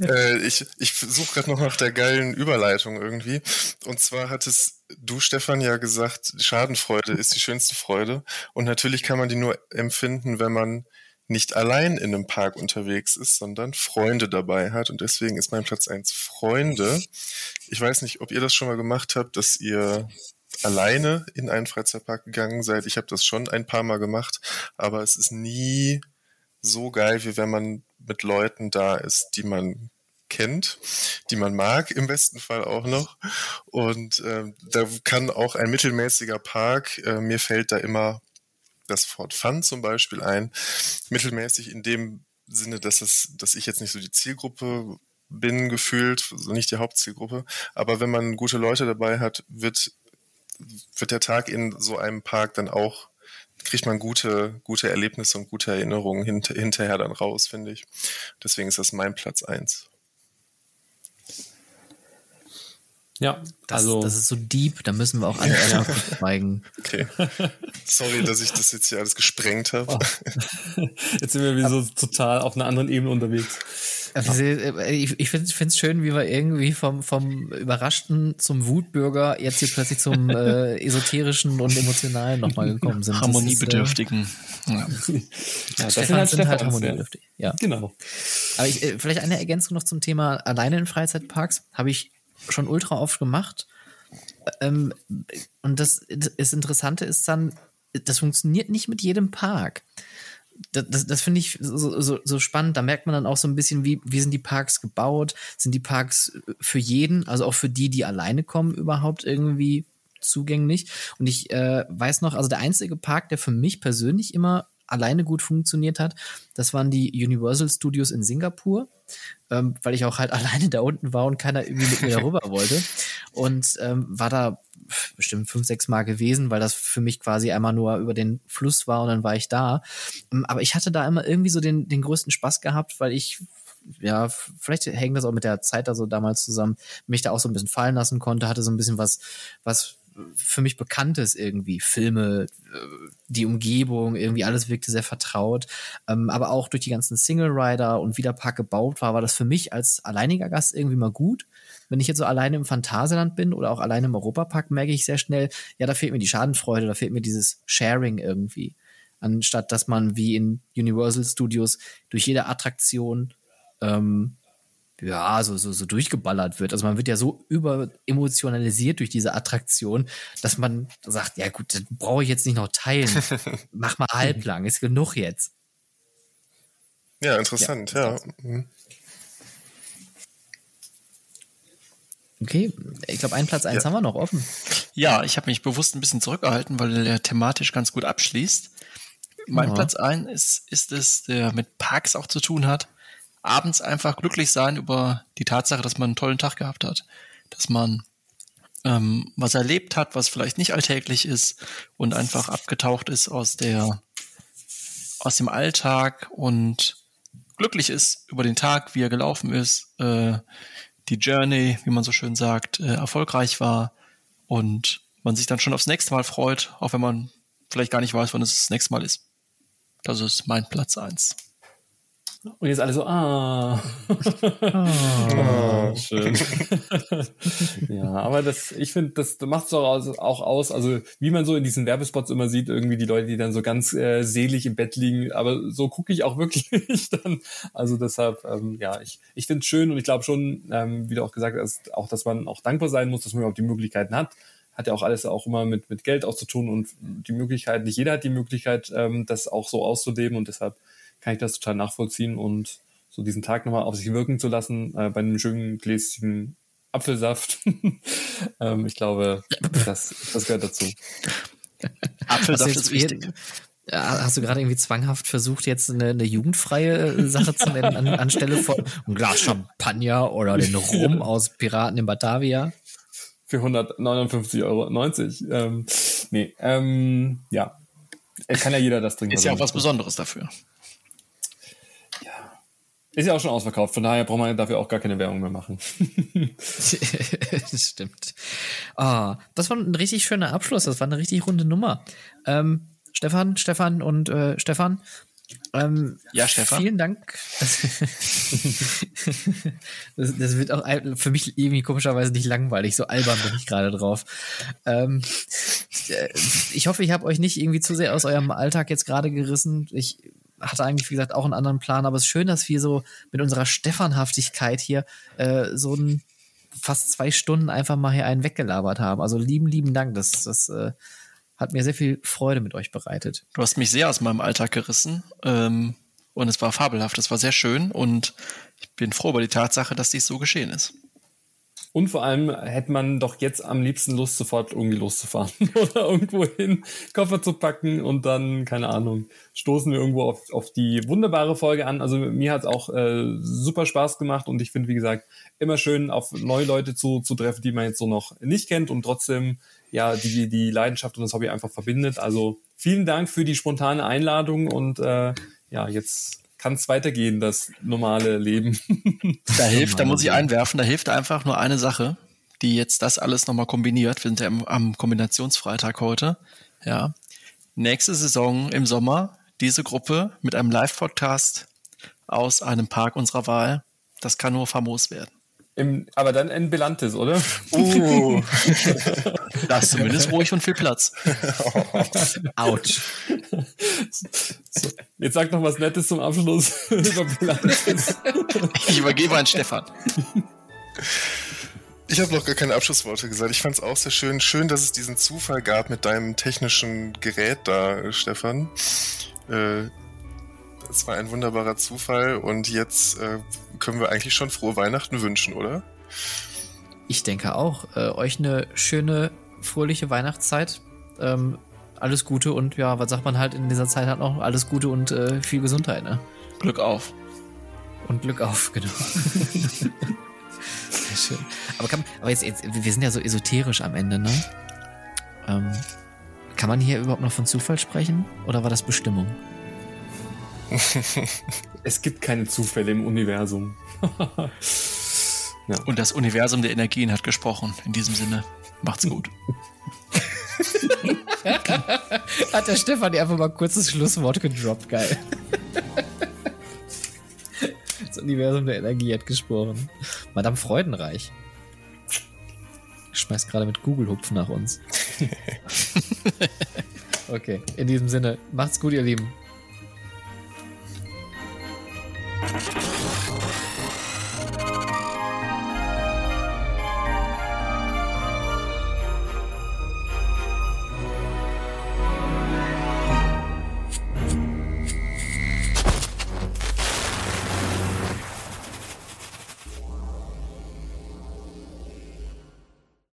äh, ich ich suche gerade noch nach der geilen Überleitung irgendwie. Und zwar hattest du, Stefan, ja gesagt, Schadenfreude ist die schönste Freude. Und natürlich kann man die nur empfinden, wenn man nicht allein in einem Park unterwegs ist, sondern Freunde dabei hat. Und deswegen ist mein Platz eins Freunde. Ich weiß nicht, ob ihr das schon mal gemacht habt, dass ihr alleine in einen Freizeitpark gegangen seid. Ich habe das schon ein paar Mal gemacht, aber es ist nie so geil, wie wenn man mit Leuten da ist, die man kennt, die man mag, im besten Fall auch noch. Und äh, da kann auch ein mittelmäßiger Park, äh, mir fällt da immer das Fort Fun zum Beispiel ein, mittelmäßig in dem Sinne, dass es, dass ich jetzt nicht so die Zielgruppe bin gefühlt, also nicht die Hauptzielgruppe. Aber wenn man gute Leute dabei hat, wird, wird der Tag in so einem Park dann auch, kriegt man gute, gute Erlebnisse und gute Erinnerungen hinter, hinterher dann raus, finde ich. Deswegen ist das mein Platz eins. Ja, Das, also das ist so deep, da müssen wir auch alle ja. schweigen. Okay. Sorry, dass ich das jetzt hier alles gesprengt habe. jetzt sind wir wieder so total auf einer anderen Ebene unterwegs. Ich, ich finde es schön, wie wir irgendwie vom, vom Überraschten zum Wutbürger jetzt hier plötzlich zum äh, esoterischen und emotionalen nochmal gekommen sind. Ist, Harmoniebedürftigen. Ja. Ja, das sind halt sind halt harmoniebedürftig. Ja. Genau. Aber ich, äh, vielleicht eine Ergänzung noch zum Thema alleine in Freizeitparks. Habe ich schon ultra oft gemacht. Ähm, und das, das Interessante ist dann, das funktioniert nicht mit jedem Park. Das, das, das finde ich so, so, so spannend. Da merkt man dann auch so ein bisschen, wie, wie sind die Parks gebaut? Sind die Parks für jeden, also auch für die, die alleine kommen, überhaupt irgendwie zugänglich? Und ich äh, weiß noch, also der einzige Park, der für mich persönlich immer alleine gut funktioniert hat, das waren die Universal Studios in Singapur, ähm, weil ich auch halt alleine da unten war und keiner irgendwie mit mir darüber wollte. Und ähm, war da bestimmt fünf, sechs Mal gewesen, weil das für mich quasi einmal nur über den Fluss war und dann war ich da. Ähm, aber ich hatte da immer irgendwie so den, den größten Spaß gehabt, weil ich ja, vielleicht hängt das auch mit der Zeit da so damals zusammen, mich da auch so ein bisschen fallen lassen konnte, hatte so ein bisschen was, was für mich Bekanntes irgendwie. Filme, die Umgebung, irgendwie alles wirkte sehr vertraut. Ähm, aber auch durch die ganzen Single Rider und wie der Park gebaut war, war das für mich als alleiniger Gast irgendwie mal gut. Wenn ich jetzt so alleine im Phantasialand bin oder auch alleine im Europapark, merke ich sehr schnell, ja, da fehlt mir die Schadenfreude, da fehlt mir dieses Sharing irgendwie. Anstatt dass man wie in Universal Studios durch jede Attraktion ähm, ja, so, so, so durchgeballert wird. Also man wird ja so überemotionalisiert durch diese Attraktion, dass man sagt, ja gut, das brauche ich jetzt nicht noch teilen. Mach mal halblang, ist genug jetzt. Ja, interessant, ja. ja. Mhm. Okay, ich glaube, einen Platz eins ja. haben wir noch offen. Ja, ich habe mich bewusst ein bisschen zurückgehalten, weil der thematisch ganz gut abschließt. Mein ja. Platz eins ist, ist es, der mit Parks auch zu tun hat abends einfach glücklich sein über die Tatsache, dass man einen tollen Tag gehabt hat, dass man ähm, was erlebt hat, was vielleicht nicht alltäglich ist und einfach abgetaucht ist aus der aus dem Alltag und glücklich ist über den Tag, wie er gelaufen ist, äh, die Journey, wie man so schön sagt, äh, erfolgreich war und man sich dann schon aufs nächste Mal freut, auch wenn man vielleicht gar nicht weiß, wann es das nächste Mal ist. Das ist mein Platz eins. Und jetzt alle so, ah. Oh. oh schön. ja, aber das, ich finde, das macht es auch, auch aus, also wie man so in diesen Werbespots immer sieht, irgendwie die Leute, die dann so ganz äh, selig im Bett liegen, aber so gucke ich auch wirklich dann. Also deshalb, ähm, ja, ich, ich finde es schön und ich glaube schon, ähm, wie du auch gesagt hast, auch, dass man auch dankbar sein muss, dass man überhaupt die Möglichkeiten hat hat ja auch alles auch immer mit, mit Geld auszutun und die Möglichkeit, nicht jeder hat die Möglichkeit, ähm, das auch so auszuleben und deshalb kann ich das total nachvollziehen und so diesen Tag nochmal auf sich wirken zu lassen, äh, bei einem schönen Gläschen Apfelsaft. ähm, ich glaube, das, das gehört dazu. Apfelsaft ist wichtig. Hast du gerade irgendwie zwanghaft versucht, jetzt eine, eine jugendfreie äh, Sache zu nennen, an, anstelle von einem Glas Champagner oder den Rum aus Piraten in Batavia? Für 159,90 Euro. Ähm, nee, ähm, ja. Kann ja jeder das trinken. Ist ja auch was Besonderes dafür. Ist ja auch schon ausverkauft, von daher braucht man dafür auch gar keine Werbung mehr machen. das stimmt. Ah, das war ein richtig schöner Abschluss. Das war eine richtig runde Nummer. Ähm, Stefan, Stefan und äh, Stefan. Ähm, ja, Stefan. Vielen Dank. das, das, wird auch für mich irgendwie komischerweise nicht langweilig. So albern bin ich gerade drauf. Ähm, äh, ich hoffe, ich habe euch nicht irgendwie zu sehr aus eurem Alltag jetzt gerade gerissen. Ich hatte eigentlich, wie gesagt, auch einen anderen Plan, aber es ist schön, dass wir so mit unserer Stefanhaftigkeit hier äh, so ein fast zwei Stunden einfach mal hier einen weggelabert haben. Also lieben, lieben Dank. Das, das äh, hat mir sehr viel Freude mit euch bereitet. Du hast mich sehr aus meinem Alltag gerissen ähm, und es war fabelhaft. Es war sehr schön und ich bin froh über die Tatsache, dass dies so geschehen ist. Und vor allem hätte man doch jetzt am liebsten Lust, sofort irgendwie loszufahren oder irgendwo hin, Koffer zu packen und dann, keine Ahnung, stoßen wir irgendwo auf, auf die wunderbare Folge an. Also mir hat es auch äh, super Spaß gemacht und ich finde, wie gesagt, immer schön auf neue Leute zu, zu treffen, die man jetzt so noch nicht kennt und trotzdem ja die, die Leidenschaft und das Hobby einfach verbindet. Also vielen Dank für die spontane Einladung und äh, ja, jetzt kann es weitergehen, das normale Leben. Da hilft, da muss ich einwerfen, da hilft einfach nur eine Sache, die jetzt das alles nochmal kombiniert. Wir sind ja am, am Kombinationsfreitag heute. Ja. Nächste Saison im Sommer diese Gruppe mit einem Live-Podcast aus einem Park unserer Wahl. Das kann nur famos werden. Im, aber dann in Belantis, oder? Uh. da ist zumindest ruhig und viel Platz. Autsch. So, jetzt sag noch was Nettes zum Abschluss über Belantis. Ich übergebe an Stefan. Ich habe noch gar keine Abschlussworte gesagt. Ich fand es auch sehr schön. Schön, dass es diesen Zufall gab mit deinem technischen Gerät da, Stefan. Äh, es war ein wunderbarer Zufall und jetzt äh, können wir eigentlich schon frohe Weihnachten wünschen, oder? Ich denke auch. Äh, euch eine schöne, fröhliche Weihnachtszeit. Ähm, alles Gute und ja, was sagt man halt in dieser Zeit halt noch? Alles Gute und äh, viel Gesundheit, ne? Glück auf. Und Glück auf, genau. Sehr schön. Aber, kann, aber jetzt, jetzt, wir sind ja so esoterisch am Ende, ne? Ähm, kann man hier überhaupt noch von Zufall sprechen? Oder war das Bestimmung? es gibt keine Zufälle im Universum. ja. Und das Universum der Energien hat gesprochen. In diesem Sinne, macht's gut. hat der Stefan einfach mal kurz das Schlusswort gedroppt. Geil. Das Universum der Energie hat gesprochen. Madame Freudenreich. Schmeißt gerade mit Google-Hupf nach uns. okay, in diesem Sinne, macht's gut, ihr Lieben. Thank you.